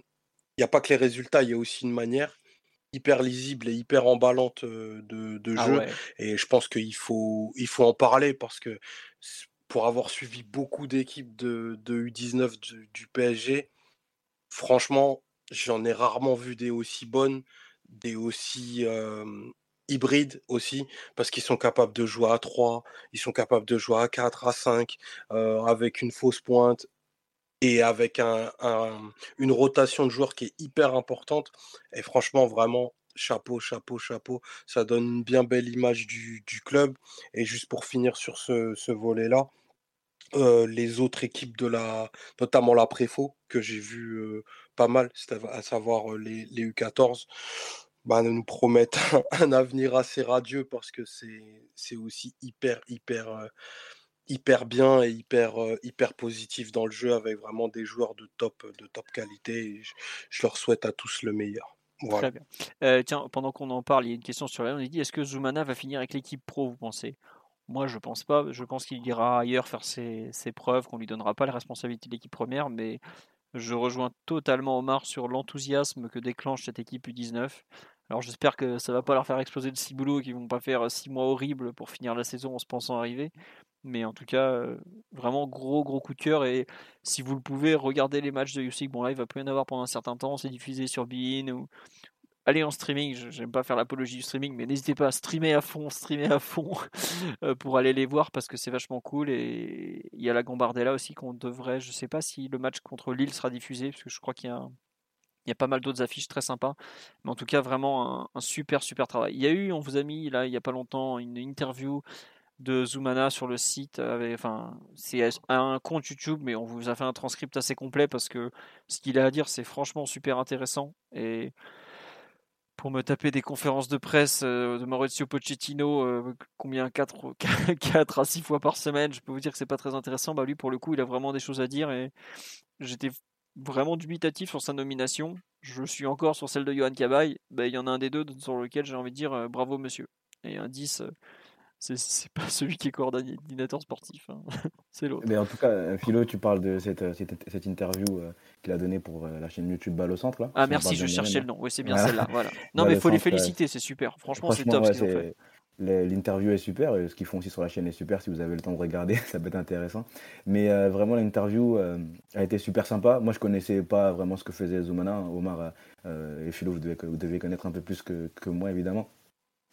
il n'y a pas que les résultats, il y a aussi une manière hyper lisible et hyper emballante de, de ah jeu. Et je pense qu'il faut, il faut en parler parce que pour avoir suivi beaucoup d'équipes de, de, U19 du, PSG, franchement, j'en ai rarement vu des aussi bonnes, des aussi hybrides aussi, parce qu'ils sont capables de jouer à 3, ils sont capables de jouer à 4, à 5, avec une fausse pointe, et avec un, une rotation de joueurs qui est hyper importante. Et franchement, vraiment, chapeau, chapeau, chapeau. Ça donne une bien belle image du, club. Et juste pour finir sur ce, volet-là, euh, les autres équipes de la, notamment la Préfo, que j'ai vu euh, pas mal, à savoir euh, les, les U14, bah, nous promettent un, avenir assez radieux parce que c'est aussi hyper, hyper hyper bien et hyper, hyper positif dans le jeu avec vraiment des joueurs de top, de top qualité. je, leur souhaite à tous le meilleur. Très bien. tiens, pendant qu'on en parle, il y a une question sur la on dit est-ce que Zoumana va finir avec l'équipe pro, vous pensez? Moi, je pense pas. Je pense qu'il ira ailleurs faire ses, ses preuves, qu'on lui donnera pas la responsabilité de l'équipe première, mais je rejoins totalement Omar sur l'enthousiasme que déclenche cette équipe U19. Alors j'espère que ça va pas leur faire exploser le ciboulot, qu'ils vont pas faire six mois horribles pour finir la saison en se pensant arriver. Mais en tout cas, euh, vraiment gros gros coup de cœur. Et si vous le pouvez, regardez les matchs de Usyk. Bon là, il va plus y en avoir pendant un certain temps. C'est diffusé sur Bein ou allez en streaming. J'aime pas faire l'apologie du streaming, mais n'hésitez pas à streamer à fond, streamer à fond euh, pour aller les voir parce que c'est vachement cool. Et il y a la Gambardella aussi qu'on devrait. Je sais pas si le match contre Lille sera diffusé parce que je crois qu'il y a il y a pas mal d'autres affiches très sympas, mais en tout cas vraiment un, super super travail. Il y a eu, on vous a mis là il y a pas longtemps une interview de Zoomana sur le site. enfin, c'est un compte YouTube, mais on vous a fait un transcript assez complet parce que ce qu'il a à dire, c'est franchement super intéressant. Et pour me taper des conférences de presse euh, de Maurizio Pochettino, euh, combien 4, 4 à 6 fois par semaine, je peux vous dire que c'est pas très intéressant. Bah, lui, pour le coup, il a vraiment des choses à dire et j'étais vraiment dubitatif sur sa nomination. Je suis encore sur celle de Johan Cabaye. Bah, il y en a un des deux sur lequel j'ai envie de dire euh, bravo monsieur. Et un 10, c'est pas celui qui est coordinateur sportif, hein. c'est l'autre. Mais en tout cas, euh, Philo, tu parles de cette, euh, cette, interview euh, qu'il a donnée pour la chaîne YouTube Balle au centre. Là, ah merci, je cherchais le nom. Oui, c'est bien celle-là. Voilà. Non, mais il faut les féliciter, c'est super. Franchement, c'est top ce qu'ils ont fait. L'interview est super, ce qu'ils font aussi sur la chaîne est super. Si vous avez le temps de regarder, ça peut être intéressant. Mais vraiment, l'interview a été super sympa. Moi, je connaissais pas vraiment ce que faisait Zoumana. Omar et Philo, vous devez, connaître un peu plus que, moi, évidemment.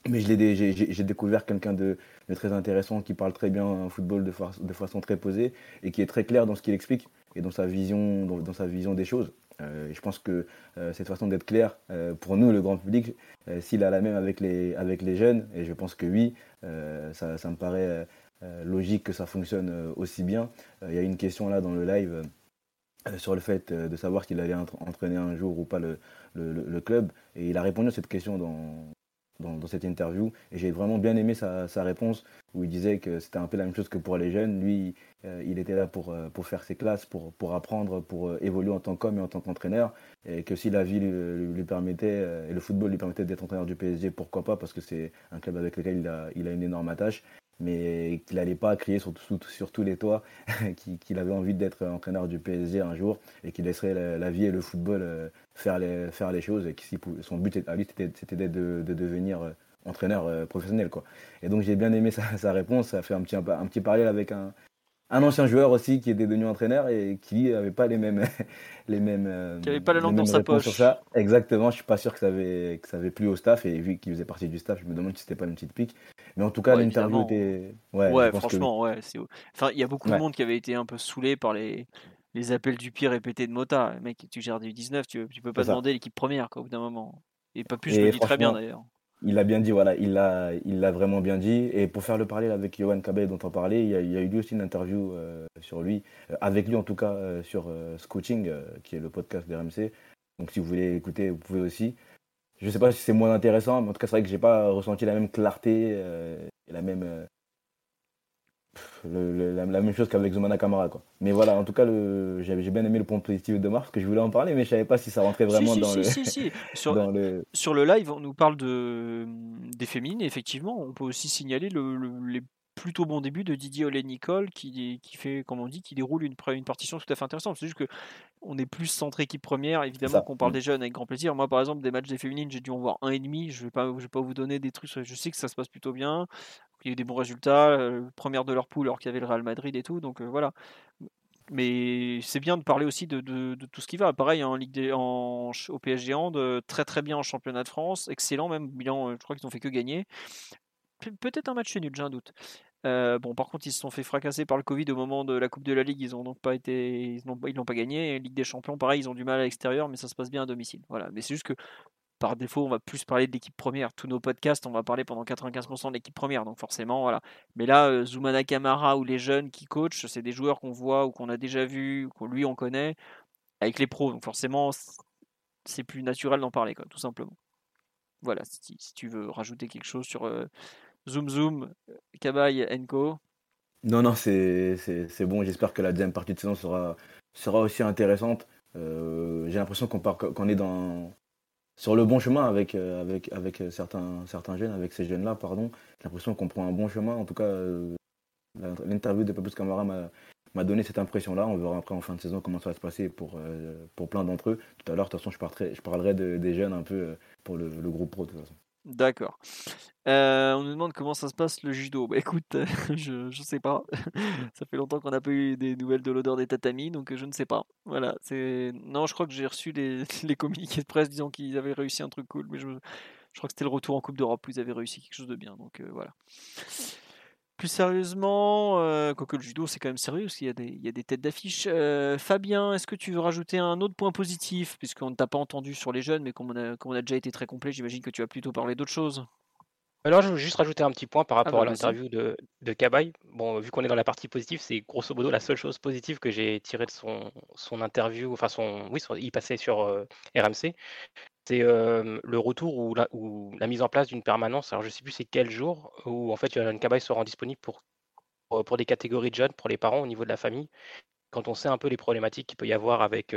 Mais j'ai découvert quelqu'un de, très intéressant qui parle très bien un football de, façon très posée et qui est très clair dans ce qu'il explique et dans sa vision, dans, sa vision des choses. Euh, je pense que euh, cette façon d'être clair, euh, pour nous, le grand public, s'il a la même avec les, avec les jeunes, et je pense que oui, ça, me paraît logique que ça fonctionne aussi bien. Il y a une question là dans le live sur le fait de savoir qu'il allait entraîner un jour ou pas le, le, club. Et il a répondu à cette question dans, dans, cette interview. Et j'ai vraiment bien aimé sa, réponse où il disait que c'était un peu la même chose que pour les jeunes. Lui, euh, il était là pour, euh, pour faire ses classes, pour, apprendre, pour euh, évoluer en tant qu'homme et en tant qu'entraîneur. Et que si la vie lui, permettait, et le football lui permettait d'être entraîneur du PSG, pourquoi pas, parce que c'est un club avec lequel il a une énorme attache mais qu'il n'allait pas crier sur, sur, tous les toits qu'il avait envie d'être entraîneur du PSG un jour et qu'il laisserait la, vie et le football euh, faire les, faire les choses et que son but à lui c'était de, de, devenir euh, entraîneur euh, professionnel. Quoi. Et donc j'ai bien aimé sa, réponse, ça fait un petit, un petit parallèle avec un, un ancien joueur aussi qui était devenu entraîneur et qui n'avait pas les mêmes. les mêmes qui n'avait pas la langue dans sa poche. Sur ça. Exactement, je suis pas sûr que ça avait, que ça avait plu au staff et vu qu'il faisait partie du staff, je me demande si c'était pas une petite pique. Mais en tout cas, l'interview était. Ouais, franchement, ouais. Enfin, il y a beaucoup de monde qui avait été un peu saoulé par les, les appels du pire répétés de Mota. Mec, tu gères du 19, tu, tu peux pas demander l'équipe première quoi, au bout d'un moment. Et pas plus, je le dis très bien d'ailleurs il l'a bien dit, voilà, il l'a, il l'a vraiment bien dit. Et pour faire le parallèle avec Johan Cabet dont on parlait, il y a, il y a eu lui aussi une interview euh, sur lui, euh, avec lui en tout cas euh, sur Scouting, qui est le podcast d'RMC. Donc si vous voulez écouter, vous pouvez aussi. Je ne sais pas si c'est moins intéressant, mais en tout cas c'est vrai que j'ai pas ressenti la même clarté et la même la, même chose qu'avec Zumana Kamara. Quoi. Mais voilà, en tout cas, j'ai bien aimé le point positif de Mars, que je voulais en parler, mais je savais pas si ça rentrait vraiment dans, le, sur, le... Sur le live, on nous parle de, des féminines, effectivement, on peut aussi signaler le, les plutôt bons débuts de Didier Olé Nicole qui, qui fait, comme on dit, qui déroule une, une partition tout à fait intéressante. C'est juste que on est plus centré équipe première, évidemment qu'on parle mm. des jeunes avec grand plaisir. Moi, par exemple, des matchs des féminines, j'ai dû en voir un et demi. Je vais pas, je vais pas vous donner des trucs. Je sais que ça se passe plutôt bien il y a eu des bons résultats, euh, première de leur poule alors qu'il y avait le Real Madrid et tout, donc euh, voilà. Mais c'est bien de parler aussi de, tout ce qui va. Pareil en Ligue des, en, au PSG de très très bien en championnat de France, excellent même bilan. Euh, je crois qu'ils n'ont fait que gagner. peut-être un match nul, j'ai un doute. Bon, par contre, ils se sont fait fracasser par le Covid au moment de la Coupe de la Ligue. Ils ont donc pas été, ils n'ont ils pas gagné. Ligue des Champions, pareil, ils ont du mal à l'extérieur, mais ça se passe bien à domicile. Voilà. Mais c'est juste que par défaut, on va plus parler de l'équipe première. Tous nos podcasts, on va parler pendant 95% de l'équipe première, donc forcément, voilà. Mais là, euh, Zoumana Kamara ou les jeunes qui coachent, c'est des joueurs qu'on voit ou qu'on a déjà vu, qu'on lui on connaît, avec les pros. Donc forcément, c'est plus naturel d'en parler, tout simplement. Voilà, si, tu veux rajouter quelque chose sur euh, Zoom Zoom, Kabay, Enko. Non, non, c'est bon. J'espère que la deuxième partie de saison sera, sera aussi intéressante. Euh, j'ai l'impression qu'on est dans, sur le bon chemin avec, euh, avec, avec euh, certains, certains jeunes, avec ces jeunes-là, pardon. J'ai l'impression qu'on prend un bon chemin. En tout cas, l'interview de Papus Camara m'a donné cette impression-là. On verra après en fin de saison comment ça va se passer pour, pour plein d'entre eux. Tout à l'heure, de toute façon, je, je parlerai des jeunes un peu pour le, le groupe pro de toute façon. D'accord. Euh, on nous demande comment ça se passe le judo. Bah écoute, je, je sais pas. ça fait longtemps qu'on n'a pas eu des nouvelles de l'odeur des tatamis, donc je ne sais pas. Voilà, c'est. Non, je crois que j'ai reçu les, les, communiqués de presse disant qu'ils avaient réussi un truc cool, mais je, je crois que c'était le retour en Coupe d'Europe où ils avaient réussi quelque chose de bien. Donc euh, voilà. Plus sérieusement, euh, quoique le judo c'est quand même sérieux parce qu'il y, a des, il y a des têtes d'affiche. Euh, Fabien, est-ce que tu veux rajouter un autre point positif? Puisqu'on ne t'a pas entendu sur les jeunes, mais comme on a, comme on a déjà été très complet, j'imagine que tu vas plutôt parler d'autre chose. Alors, je veux juste rajouter un petit point par ah rapport bah, à l'interview de, de Cabaye. Bon, vu qu'on est dans la partie positive, c'est grosso modo la seule chose positive que j'ai tirée de son, son interview, enfin son, oui, il passait sur euh, RMC. C'est le retour ou la, ou la mise en place d'une permanence. Alors, je ne sais plus c'est quel jour où en fait une Cabaye se rend disponible pour, pour des catégories de jeunes, pour les parents au niveau de la famille. Quand on sait un peu les problématiques qu'il peut y avoir avec,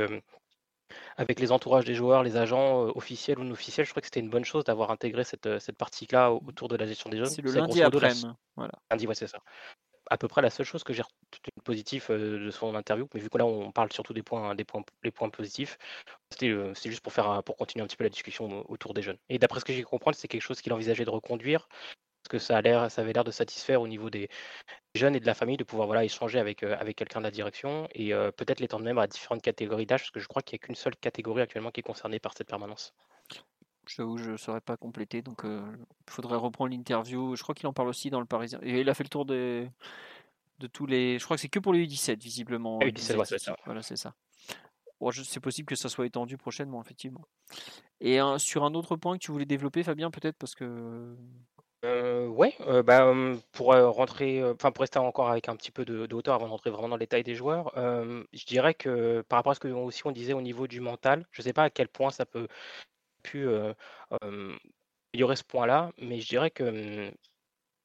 avec les entourages des joueurs, les agents officiels ou non officiels, je crois que c'était une bonne chose d'avoir intégré cette, cette partie-là autour de la gestion des jeunes. C'est le lundi après. Voilà. Lundi, ouais, c'est ça à peu près la seule chose que j'ai retenu positif de son interview, mais vu que là on parle surtout des points, des points, les points positifs, c'était juste pour faire, pour continuer un petit peu la discussion autour des jeunes. Et d'après ce que j'ai compris, c'est quelque chose qu'il envisageait de reconduire, parce que ça a ça avait l'air de satisfaire au niveau des jeunes et de la famille de pouvoir voilà échanger avec avec quelqu'un de la direction et peut-être l'étendre même à différentes catégories d'âge, parce que je crois qu'il n'y a qu'une seule catégorie actuellement qui est concernée par cette permanence. J'avoue, je ne saurais pas compléter, donc il faudrait reprendre l'interview. Je crois qu'il en parle aussi dans le Parisien. Et il a fait le tour des, de tous les. Je crois que c'est que pour les U17, visiblement. Ah, U17, c'est ça. Voilà, c'est ça. c'est possible que ça soit étendu prochainement, effectivement. Et sur un autre point que tu voulais développer, Fabien, peut-être, parce que. Euh, ouais, bah, pour rentrer, enfin pour rester encore avec un petit peu de, hauteur avant de rentrer vraiment dans le détail des joueurs, je dirais que par rapport à ce que aussi on disait au niveau du mental, je ne sais pas à quel point ça peut pu améliorer ce point-là, mais je dirais que mmh,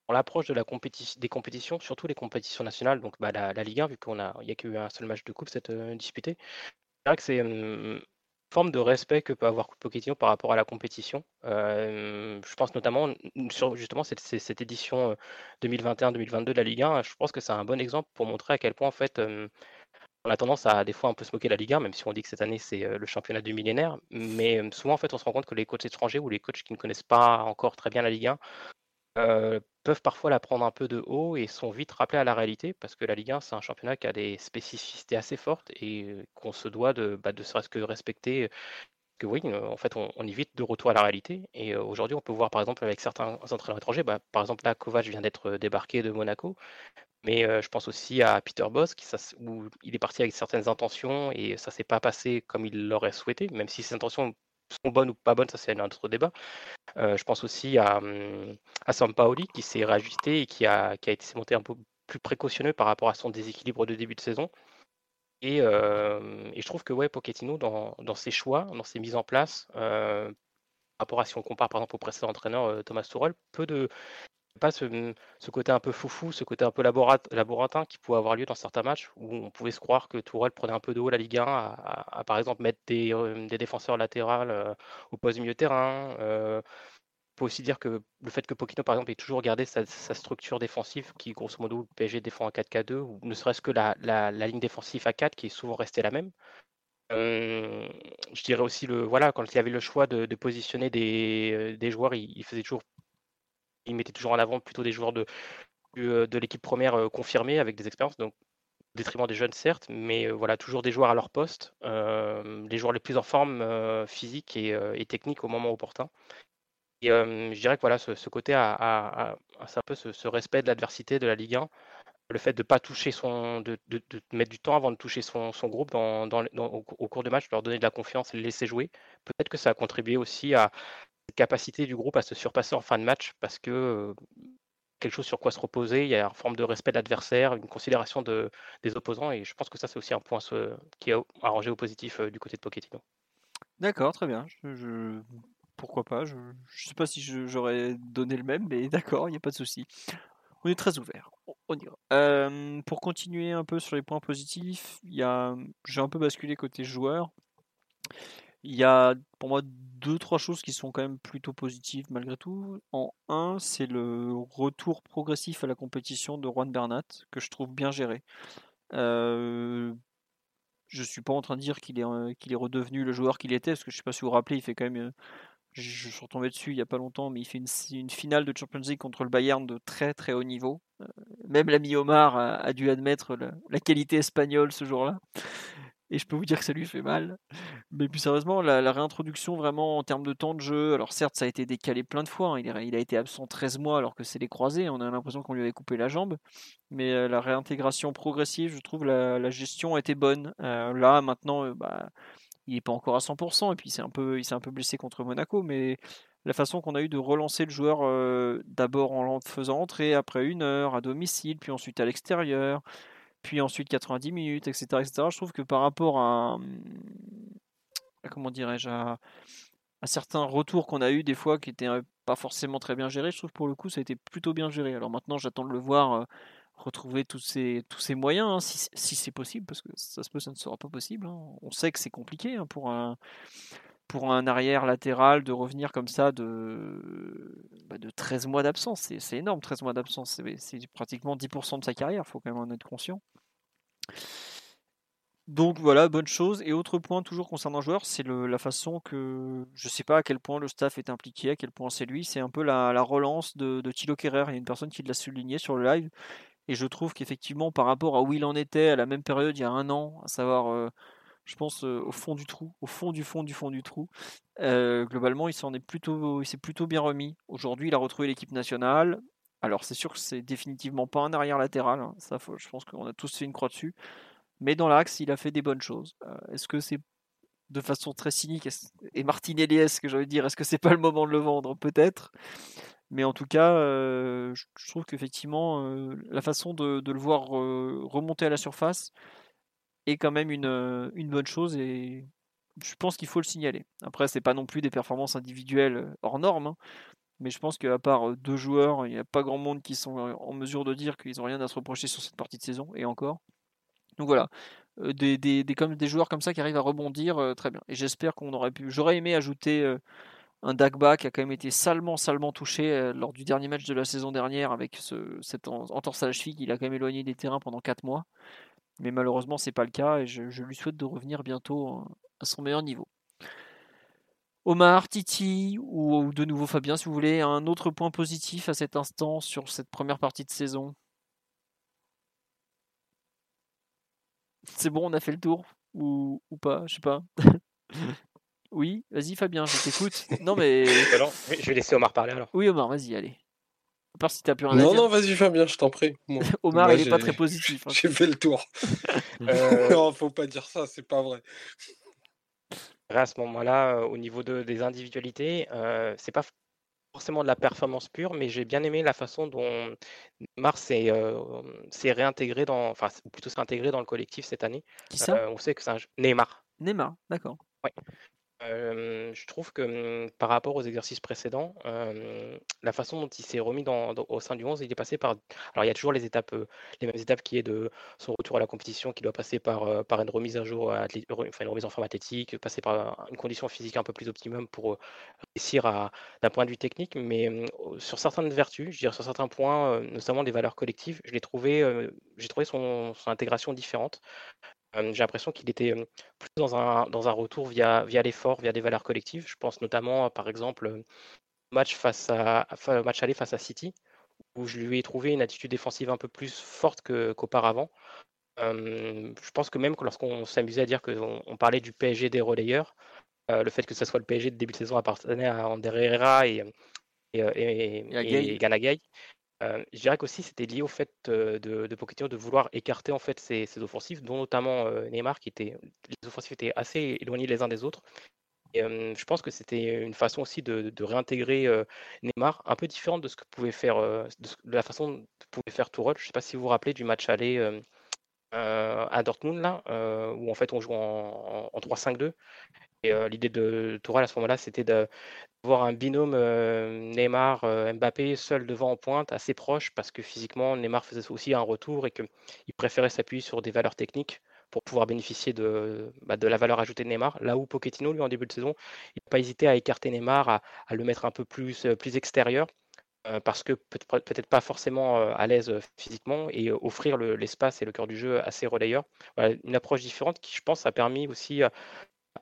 dans l'approche la des compétitions, surtout les compétitions nationales, donc bah, la, Ligue 1, vu qu'on n'y a qu'un seul match de coupe cette disputé, je dirais que c'est une forme de respect que peut avoir Pochettino par rapport à la compétition. je pense notamment sur justement cette édition 2021-2022 de la Ligue 1. Je pense que c'est un bon exemple pour montrer à quel point en fait on a tendance à des fois un peu se moquer de la Ligue 1, même si on dit que cette année c'est le championnat du millénaire. Mais souvent en fait on se rend compte que les coachs étrangers ou les coachs qui ne connaissent pas encore très bien la Ligue 1 peuvent parfois la prendre un peu de haut et sont vite rappelés à la réalité parce que la Ligue 1, c'est un championnat qui a des spécificités assez fortes et qu'on se doit de, bah, serait-ce que respecter que oui, en fait, on, évite de retour à la réalité. Et aujourd'hui, on peut voir, par exemple, avec certains entraîneurs étrangers, bah, par exemple, là, Kovac vient d'être débarqué de Monaco, mais je pense aussi à Peter Boss, qui, où il est parti avec certaines intentions et ça s'est pas passé comme il l'aurait souhaité, même si ses intentions sont bonnes ou pas bonnes, ça c'est un autre débat. je pense aussi à, hum, à Sampaoli, qui s'est réajusté et qui a, qui a été monté un peu plus précautionneux par rapport à son déséquilibre de début de saison. Et, je trouve que ouais, Pochettino, dans, ses choix, dans ses mises en place, par rapport à si on compare par exemple au précédent entraîneur Thomas Tuchel, peu de pas ce, ce, côté un peu foufou, ce côté un peu laboratin qui pouvait avoir lieu dans certains matchs où on pouvait se croire que Tourelle prenait un peu de haut la Ligue 1 à, par exemple mettre des, défenseurs latérales au poste milieu terrain, peut aussi dire que le fait que Pochettino, par exemple, ait toujours gardé sa, structure défensive, qui grosso modo le PSG défend à 4K2, ou ne serait-ce que la, ligne défensive à 4 qui est souvent restée la même. Euh, je dirais aussi le voilà quand il avait le choix de, positionner des, euh, joueurs, il, faisait toujours, il mettait toujours en avant plutôt des joueurs de, de l'équipe première confirmée avec des expériences, donc au détriment des jeunes certes, mais voilà toujours des joueurs à leur poste, euh, les joueurs les plus en forme physique et, et technique au moment opportun. Je dirais que voilà, ce, côté a, c'est un peu ce, respect de l'adversité de la Ligue 1, le fait de pas toucher son, de, mettre du temps avant de toucher son, groupe au, cours de match, leur donner de la confiance et le laisser jouer. Peut-être que ça a contribué aussi à cette capacité du groupe à se surpasser en fin de match parce que quelque chose sur quoi se reposer, il y a une forme de respect de l'adversaire, une considération de, des opposants et je pense que ça c'est aussi un point qui a arrangé au positif du côté de Pochettino. D'accord, très bien. je, pourquoi pas. Je ne sais pas si j'aurais donné le même, mais d'accord, il n'y a pas de souci. On est très ouvert. Va. pour continuer un peu sur les points positifs, j'ai un peu basculé côté joueur. Il y a pour moi deux trois choses qui sont quand même plutôt positives malgré tout. En un, c'est le retour progressif à la compétition de Juan Bernat que je trouve bien géré. Euh, je suis pas en train de dire qu'il est, est redevenu le joueur qu'il était, parce que je sais pas si vous vous rappelez, il fait quand même je suis retombé dessus il n'y a pas longtemps, mais il fait une, finale de Champions League contre le Bayern de très très haut niveau. Euh, même l'ami Omar a, dû admettre la, qualité espagnole ce jour-là. Et je peux vous dire que ça lui fait mal. Mais plus sérieusement, la, réintroduction vraiment en termes de temps de jeu, alors certes ça a été décalé plein de fois, hein. il, a, été absent 13 mois alors que c'est les croisés, on a l'impression qu'on lui avait coupé la jambe. Mais euh, la réintégration progressive, je trouve la, la gestion été bonne. Euh, là maintenant, bah, il n'est pas encore à 100%, et puis un peu, il s'est un peu blessé contre Monaco, mais la façon qu'on a eu de relancer le joueur euh, d'abord en le faisant entrer après une heure à domicile, puis ensuite à l'extérieur, puis ensuite 90 minutes, etc., etc. Je trouve que par rapport à, comment dirais-je, à, certains retours qu'on a eu des fois qui étaient euh, pas forcément très bien gérés, je trouve pour le coup ça a été plutôt bien géré. Alors maintenant j'attends de le voir euh, retrouver tous ces, moyens, hein, si, c'est possible, parce que ça se peut, ça ne sera pas possible. Hein. On sait que c'est compliqué hein, pour, un, pour un arrière latéral de revenir comme ça de, bah, de 13 mois d'absence. C'est énorme, 13 mois d'absence. C'est pratiquement 10% de sa carrière, il faut quand même en être conscient. Donc voilà, bonne chose. Et autre point, toujours concernant le joueur, c'est la façon que je ne sais pas à quel point le staff est impliqué, à quel point c'est lui. C'est un peu la, relance de, de Thilo Kerrer. Il y a une personne qui l'a souligné sur le live. Et je trouve qu'effectivement, par rapport à où il en était à la même période il y a un an, à savoir, euh, je pense, euh, au fond du trou, au fond du fond du fond du trou, euh, globalement, il plutôt, s'est plutôt bien remis. Aujourd'hui, il a retrouvé l'équipe nationale. Alors, c'est sûr que c'est définitivement pas un arrière latéral. Hein. Ça, je pense qu'on a tous fait une croix dessus. Mais dans l'axe, il a fait des bonnes choses. est-ce que c'est de façon très cynique et Martinelli, est-ce que j'allais dire, est-ce que c'est pas le moment de le vendre? Peut-être. Mais en tout cas, je trouve qu'effectivement, la façon de, le voir remonter à la surface est quand même une, bonne chose et je pense qu'il faut le signaler. Après, c'est pas non plus des performances individuelles hors normes, hein, mais je pense qu'à part deux joueurs, il n'y a pas grand monde qui sont en mesure de dire qu'ils n'ont rien à se reprocher sur cette partie de saison, et encore. Donc voilà, des, des joueurs comme ça qui arrivent à rebondir, très bien. Et j'espère qu'on aurait pu. J'aurais aimé ajouter un Dagba qui a quand même été salement, salement touché euh, lors du dernier match de la saison dernière avec ce, cette entorse à la cheville a quand même éloigné des terrains pendant 4 mois. Mais malheureusement, c'est pas le cas et je, lui souhaite de revenir bientôt à son meilleur niveau. Omar, Titi ou de nouveau Fabien, si vous voulez, un autre point positif à cet instant sur cette première partie de saison? C'est bon, on a fait le tour ou, ou pas? Je sais pas. oui, vas-y Fabien, je t'écoute. Non mais. je vais laisser Omar parler alors. Oui Omar, vas-y, allez. À part si t'as plus rien non, à dire. Non, vas-y Fabien, je t'en prie. Omar, il est pas très positif. Hein. J'ai fait le tour. euh... non, faut pas dire ça, c'est pas vrai à ce moment-là, au niveau de, des individualités, euh, c'est pas forcément de la performance pure, mais j'ai bien aimé la façon dont Neymar s'est réintégré dans, enfin plutôt s'est intégré dans le collectif cette année. Qui ça? On sait que c'est un Neymar. Neymar, d'accord. Ouais je trouve que mmh, par rapport aux exercices précédents, la façon dont il s'est remis au sein du 11, il est passé par. Alors, il y a toujours les étapes, les mêmes étapes qui est de son retour à la compétition, qui doit passer par, une remise à jour, enfin une remise en forme athlétique, passer par une condition physique un peu plus optimum pour réussir d'un point de vue technique. Mais mmh, sur certaines vertus, je dirais sur certains points, notamment des valeurs collectives, je l'ai trouvé, j'ai trouvé son intégration différente j'ai l'impression qu'il était plus dans un, dans un retour via, via l'effort, via des valeurs collectives. Je pense notamment, par exemple, au match, face à, match aller face à City, où je lui ai trouvé une attitude défensive un peu plus forte qu'auparavant. je pense que même lorsqu'on s'amusait à dire qu'on on parlait du PSG des relayeurs, le fait que ce soit le PSG de début de saison appartenait à Ander Herrera et, et, et, et, euh, je dirais qu'aussi c'était lié au fait de, de Pochettino de vouloir écarter en fait ses, offensifs, dont notamment Neymar, qui était les offensifs étaient assez éloignés les uns des autres. Et je pense que c'était une façon aussi de, réintégrer Neymar, un peu différente de ce que pouvait faire, de, la façon que pouvait faire Tourelle. Je ne sais pas si vous vous rappelez du match aller à Dortmund là, où en fait on joue en, en 3-5-2. Et l'idée de Tourelle à ce moment-là, c'était de, voir un binôme Neymar-Mbappé seul devant en pointe, assez proche, parce que physiquement, Neymar faisait aussi un retour et qu'il préférait s'appuyer sur des valeurs techniques pour pouvoir bénéficier de, bah, de la valeur ajoutée de Neymar. Là où Pochettino, lui, en début de saison, il n'a pas hésité à écarter Neymar, à, le mettre un peu plus, plus extérieur, parce que peut-être pas forcément à l'aise physiquement, et offrir l'espace et le cœur du jeu assez relayeur. une approche différente qui, je pense, a permis aussi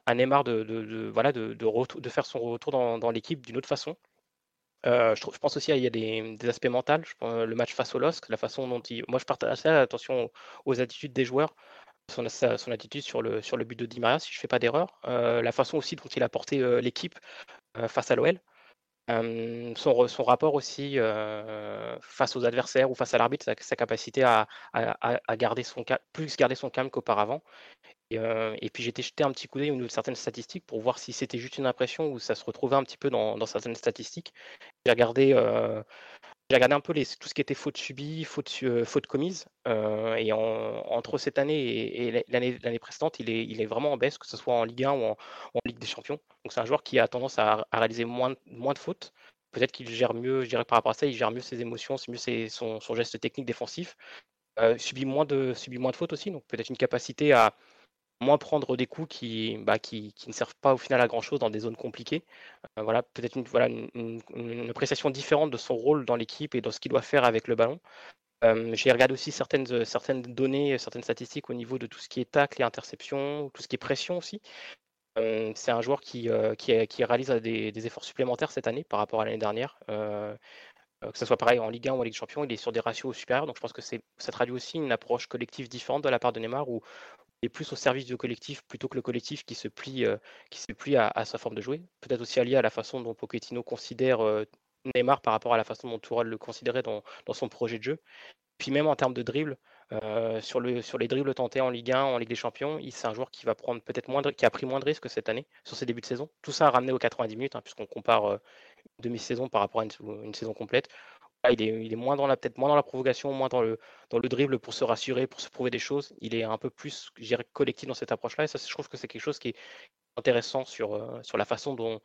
à Neymar de, voilà, de, faire son retour dans, l'équipe d'une autre façon. Je, pense aussi qu'il y a des, aspects mentaux. le match face au LOSC, la façon dont il. Moi, je partage assez attention aux, attitudes des joueurs, son, attitude sur le, sur le but de Di Maria, si je ne fais pas d'erreur. La façon aussi dont il a porté l'équipe face à l'OL. Son, son, rapport aussi face aux adversaires ou face à l'arbitre, sa, capacité à, à, garder son plus garder son calme qu'auparavant. Et, puis j'étais jeté un petit coup d'œil au certaines statistiques pour voir si c'était juste une impression ou ça se retrouvait un petit peu dans, certaines statistiques. J'ai regardé, j'ai regardé un peu tout ce qui était faute subie, faute, faute commise. et entre cette année et, l'année précédente, il est, il est vraiment en baisse, que ce soit en Ligue 1 ou en, Ligue des Champions. Donc c'est un joueur qui a tendance à, réaliser moins, moins de fautes. Peut-être qu'il gère mieux, je dirais par rapport à ça, il gère mieux ses émotions, c'est mieux ses, son, geste technique défensif. subit, moins de, subit moins de fautes aussi, donc peut-être une capacité à, moins prendre des coups qui, bah, qui, qui, ne servent pas au final à grand chose dans des zones compliquées. Euh, voilà, peut-être une, voilà, une, appréciation différente de son rôle dans l'équipe et de ce qu'il doit faire avec le ballon. Euh, j'ai regardé aussi certaines, certaines données, certaines statistiques au niveau de tout ce qui est tacle et interception, tout ce qui est pression aussi. Euh, c'est un joueur qui, qui, réalise des, des, efforts supplémentaires cette année par rapport à l'année dernière. que ce soit pareil en Ligue 1 ou en Ligue des Champions, il est sur des ratios supérieurs. Donc je pense que ça traduit aussi une approche collective différente de la part de Neymar où est plus au service du collectif plutôt que le collectif qui se plie, euh, qui se plie à, sa forme de jouer. Peut-être aussi allié à la façon dont Pochettino considère euh, Neymar par rapport à la façon dont Tourelle le considérait dans, son projet de jeu. Puis même en termes de dribble, euh, sur, le, sur les dribbles tentés en Ligue 1, en Ligue des Champions, c'est un joueur qui va prendre peut-être moins qui a pris moins de risques cette année sur ses débuts de saison. Tout ça a ramené aux 90 minutes, hein, puisqu'on compare une demi-saison par rapport à une saison complète il est, moins dans la peut-être moins dans la provocation, moins dans le dans le dribble pour se rassurer, pour se prouver des choses. Il est un peu plus, je dirais, collectif dans cette approche-là. Et ça, je trouve que c'est quelque chose qui est intéressant sur euh, sur la façon dont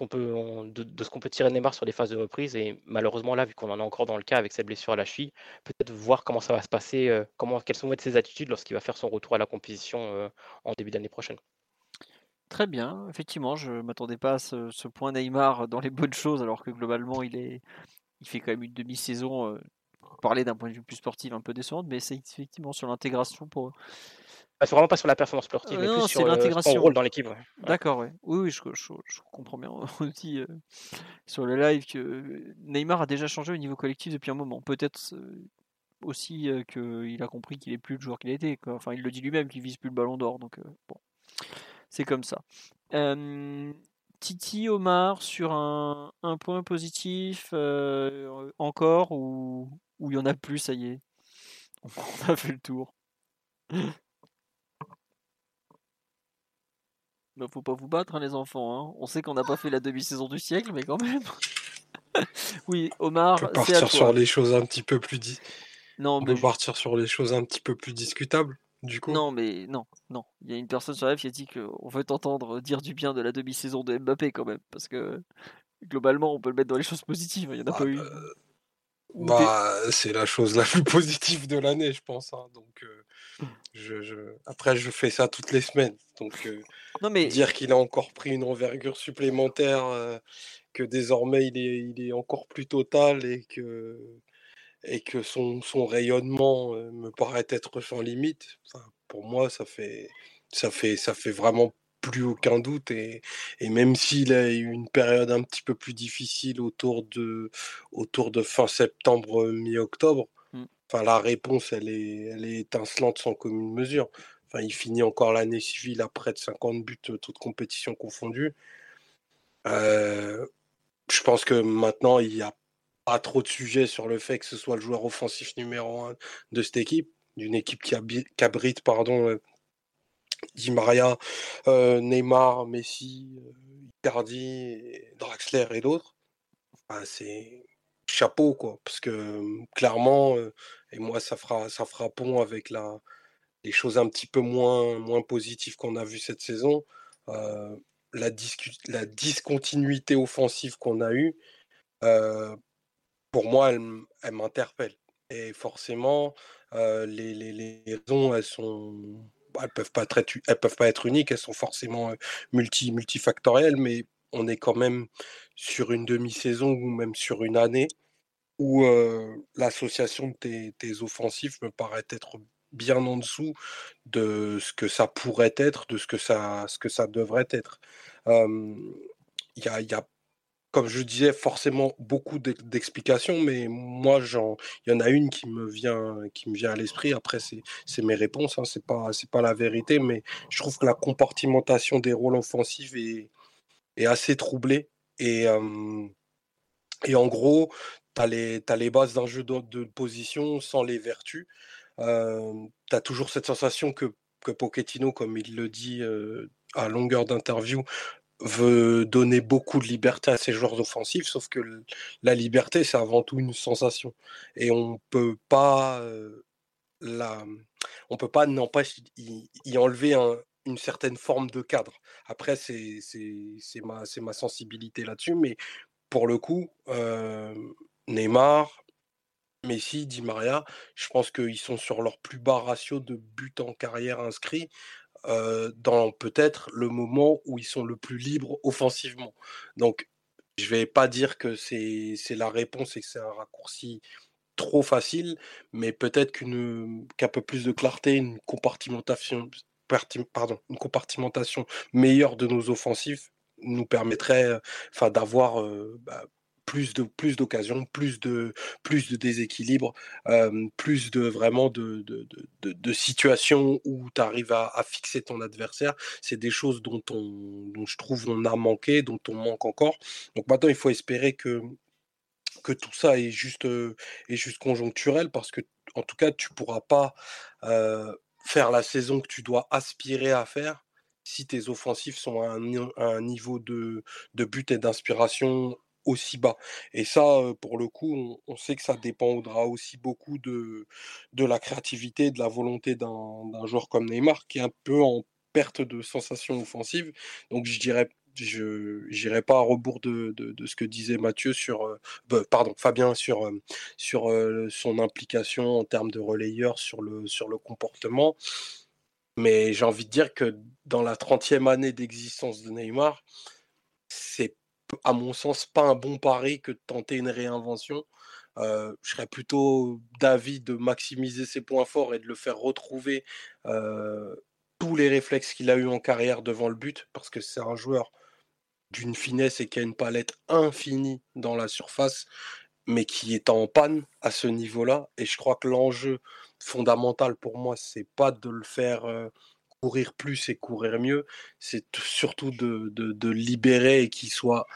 on peut de, ce qu'on peut tirer Neymar sur les phases de reprise. Et malheureusement là, vu qu'on en est encore dans le cas avec cette blessure à la cheville, peut-être voir comment ça va se passer, euh, comment quelles sont ses attitudes lorsqu'il va faire son retour à la compétition euh, en début d'année prochaine. Très bien, effectivement, je m'attendais pas à ce, point Neymar dans les bonnes choses, alors que globalement il est, il fait quand même une demi-saison parler d'un point de vue plus sportif un peu décevante, mais c'est effectivement sur l'intégration pour. Ah, c'est vraiment pas sur la performance sportive, mais Euh, non, plus sur l'intégration. son rôle dans l'équipe. ouais. D'accord, ouais. Oui, oui, je, je- je comprends bien aussi euh, sur le live que Neymar a déjà changé au niveau collectif depuis un moment. Peut-être euh, aussi euh, qu'il a compris qu'il est plus le joueur qu'il était. quoi. Enfin, il le dit lui-même qu'il vise plus le ballon d'or. Donc, euh, bon, c'est comme ça. Titi, Omar, sur un, un point positif euh, encore ou ou il y en a plus, ça y est? On a fait le tour. Bah, faut pas vous battre, hein, les enfants. hein. On sait qu'on n'a pas fait la demi-saison du siècle, mais quand même. oui, Omar, On peut c'est à partir toi. sur les choses un petit peu plus dis- Non, on mais peut je- partir sur les choses un petit peu plus discutables, du coup. non, mais non, non. Il y a une personne sur live qui a dit qu'on veut t'entendre dire du bien de la demi-saison de Mbappé quand même, parce que globalement, on peut le mettre dans les choses positives. Il y en a Bah, pas eu. euh, Bah, c'est la chose la plus positive de l'année, je pense. hein. Donc, euh, je, je- après, je fais ça toutes les semaines. Donc, euh, Non, mais dire qu'il a encore pris une envergure supplémentaire, euh, que désormais il est, il est encore plus total et que, et que son, son rayonnement me paraît être sans limite, enfin, pour moi, ça fait, ça fait, ça fait vraiment plus aucun doute. Et, et même s'il a eu une période un petit peu plus difficile autour de, autour de fin septembre, mi-octobre, Mm. enfin, la réponse, elle est, elle est étincelante sans commune mesure. Enfin, il finit encore l'année civile à près de 50 buts, toutes compétitions confondues. Euh, je pense que maintenant, il n'y a pas trop de sujets sur le fait que ce soit le joueur offensif numéro un de cette équipe, d'une équipe qui, qui abrite pardon, euh, Di Maria, euh, Neymar, Messi, euh, Icardi, Draxler et d'autres. Enfin, c'est chapeau, quoi. Parce que clairement, et moi, ça fera, ça fera pont avec la, les choses un petit peu moins, moins positives qu'on a vues cette saison. La, la discontinuité offensive qu'on a eue, pour moi, elle, elle m'interpelle. Et forcément, euh, les, raisons, elles sont. Elles peuvent pas être, uniques, elles sont forcément euh, multi, multifactorielles, mais on est quand même sur une demi-saison ou même sur une année où euh, l'association de tes, tes offensifs me paraît être bien en dessous de ce que ça pourrait être, de ce que ça, devrait être. Euh, Il y a, y a, comme je disais, forcément beaucoup d'ex- d'explications, mais moi, il y en a une qui me vient, qui me vient à l'esprit. Après, c'est, mes réponses, hein, c'est pas, pas la vérité, mais je trouve que la compartimentation des rôles offensifs est, est assez troublée. Et, euh, et en gros, tu as les, t'as les bases d'un jeu de, de position sans les vertus. tu as toujours cette sensation que, que Pochettino, comme il le dit euh, à longueur d'interview, veut donner beaucoup de liberté à ses joueurs offensifs, sauf que la liberté, c'est avant tout une sensation. Et on peut pas euh, la, on peut pas n'empêche y, y enlever un- une certaine forme de cadre. Après, c'est ma, ma sensibilité là-dessus, mais pour le coup, euh, Neymar, Messi, Di Maria, je pense qu'ils sont sur leur plus bas ratio de buts en carrière inscrits euh, dans peut-être le moment où ils sont le plus libres offensivement. Donc, je vais pas dire que c'est la réponse et que c'est un raccourci trop facile, mais peut-être qu'une qu'un peu plus de clarté, une compartimentation, parti- pardon, une compartimentation meilleure de nos offensifs nous permettrait euh, enfin, d'avoir euh, bah, plus de plus d'occasions, plus de plus de déséquilibre, plus de vraiment de, de, de, situations où tu arrives à, fixer ton adversaire. C'est des choses dont on dont je trouve on a manqué, dont on manque encore. Donc maintenant il faut espérer que que tout ça est juste, euh, est juste conjoncturel parce que, en tout cas, tu pourras pas euh, faire la saison que tu dois aspirer à faire si tes offensifs sont à un, à un niveau de, de but et d'inspiration aussi bas. Et ça, pour le coup, on, sait que ça dépendra aussi beaucoup de, de la créativité, de la volonté d'un joueur comme Neymar, qui est un peu en perte de sensation offensive. Donc, je dirais, je n'irai pas à rebours de, de, ce que disait Mathieu sur, pardon, Fabien sur, sur son implication en termes de relayeur sur le, sur le comportement. Mais j'ai envie de dire que dans la 30e année d'existence de Neymar, à mon sens pas un bon pari que de tenter une réinvention. je serais plutôt d'avis de maximiser ses points forts et de le faire retrouver tous les réflexes qu'il a eu en carrière devant le but, parce que c'est un joueur d'une finesse et qui a une palette infinie dans la surface, mais qui est en panne à ce niveau-là. Et je crois que l'enjeu fondamental pour moi, c'est pas de le faire courir plus et courir mieux, c'est surtout de, libérer et qu'il soit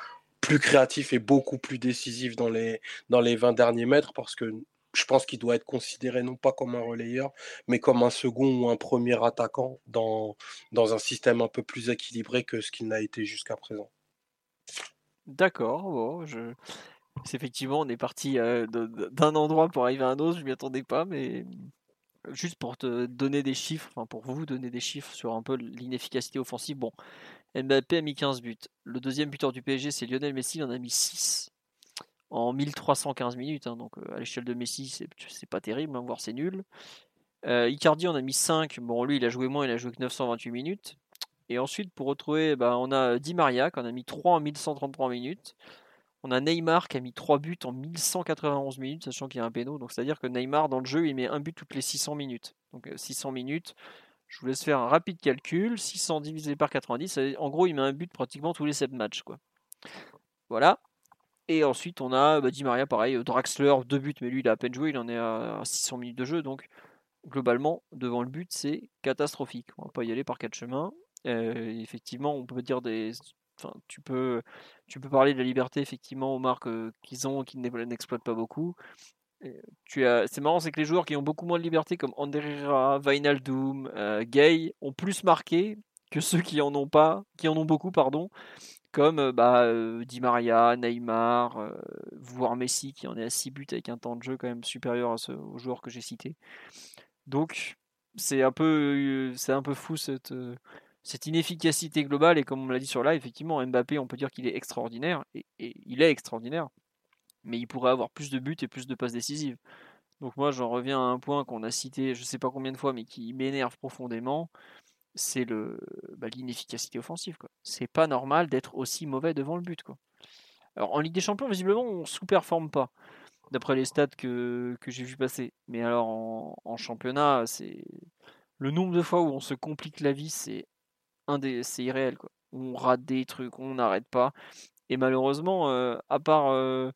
plus créatif et beaucoup plus décisif dans les, dans les 20 derniers mètres, parce que je pense qu'il doit être considéré non pas comme un relayeur, mais comme un second ou un premier attaquant dans, dans un système un peu plus équilibré que ce qu'il n'a été jusqu'à présent. D'accord, bon, effectivement, on est parti d'un endroit pour arriver à un autre, je m'y attendais pas, mais juste pour te donner des chiffres, enfin pour vous donner des chiffres sur un peu l'inefficacité offensive, bon, Mbappé a mis 15 buts. Le deuxième buteur du PSG, c'est Lionel Messi, il en a mis 6 en 1315 minutes. Hein, donc à l'échelle de Messi, c'est pas terrible, hein, voire c'est nul. Icardi en a mis 5. Bon, lui, il a joué moins, il a joué que 928 minutes. Et ensuite, pour retrouver, bah, on a Di Maria qui en a mis 3 en 1133 minutes. On a Neymar qui a mis 3 buts en 1191 minutes, sachant qu'il y a un péno. Donc c'est-à-dire que Neymar, dans le jeu, il met un but toutes les 600 minutes. Donc 600 minutes, je vous laisse faire un rapide calcul. 600 divisé par 90, en gros, il met un but pratiquement tous les 7 matchs. Voilà. Et ensuite, on a bah, Di Maria, pareil, Draxler, 2 buts, mais lui, il a à peine joué, il en est à 600 minutes de jeu. Donc globalement, devant le but, c'est catastrophique. On va pas y aller par quatre chemins. Euh, effectivement, on peut dire des tu peux, tu peux parler de la liberté, effectivement, aux marques qu'ils ont, qu'ils n'exploitent pas beaucoup. Tu as, c'est marrant, c'est que les joueurs qui ont beaucoup moins de liberté, comme Vainaldum, euh, Gay, ont plus marqué que ceux qui en ont pas, qui en ont beaucoup, pardon, comme bah, Di Maria, Neymar, voire Messi, qui en est à 6 buts avec un temps de jeu quand même supérieur à aux joueurs que j'ai cités. Donc, c'est un peu, c'est un peu fou cette cette inefficacité globale, et comme on l'a dit sur là, effectivement, Mbappé, on peut dire qu'il est extraordinaire, et, il est extraordinaire, mais il pourrait avoir plus de buts et plus de passes décisives. Donc moi, j'en reviens à un point qu'on a cité, je ne sais pas combien de fois, mais qui m'énerve profondément, c'est le bah, l'inefficacité offensive. C'est pas normal d'être aussi mauvais devant le but. Quoi. Alors en Ligue des Champions, visiblement, on sous-performe pas, d'après les stats que, j'ai vu passer. Mais alors en, en championnat, c'est le nombre de fois où on se complique la vie, c'est c'est irréel. Quoi. On rate des trucs, on n'arrête pas. Et malheureusement, euh, à part euh,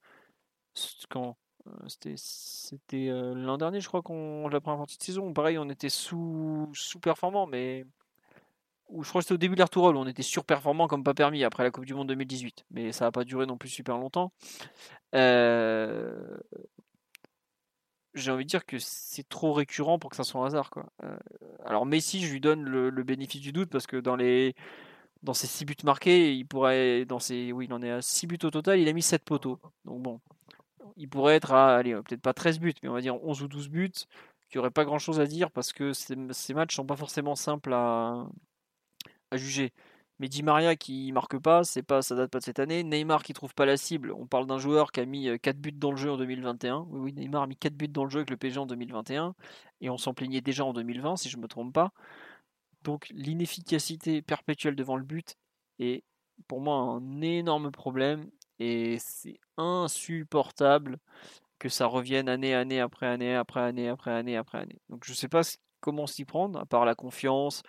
quand euh, c'était l'an dernier, je crois qu'on la première partie de saison, pareil, on était sous sous performant, mais ou je crois que c'était au début de l'Artourol, on était surperformant comme pas permis après la Coupe du Monde 2018, mais ça n'a pas duré non plus super longtemps j'ai envie de dire que c'est trop récurrent pour que ça soit un hasard. Quoi. Alors Messi, je lui donne le, bénéfice du doute parce que dans les dans ses 6 buts marqués, il pourrait dans ses oui, il en est à 6 buts au total, il a mis 7 poteaux. Donc bon, il pourrait être à allez, peut-être pas 13 buts, mais on va dire 11 ou 12 buts, qui aurait pas grand-chose à dire parce que ces, ces matchs sont pas forcément simples à, à juger. Mais Maria qui marque pas, c'est pas, ça date pas de cette année. Neymar qui trouve pas la cible. On parle d'un joueur qui a mis 4 euh, buts dans le jeu en 2021. Oui, oui, Neymar a mis 4 buts dans le jeu avec le PSG en 2021. Et on s'en plaignait déjà en 2020, si je me trompe pas. Donc l'inefficacité perpétuelle devant le but est pour moi un énorme problème. Et c'est insupportable que ça revienne année, année après année, après année, après année, après année. Donc je sais pas comment s'y prendre, à part la confiance,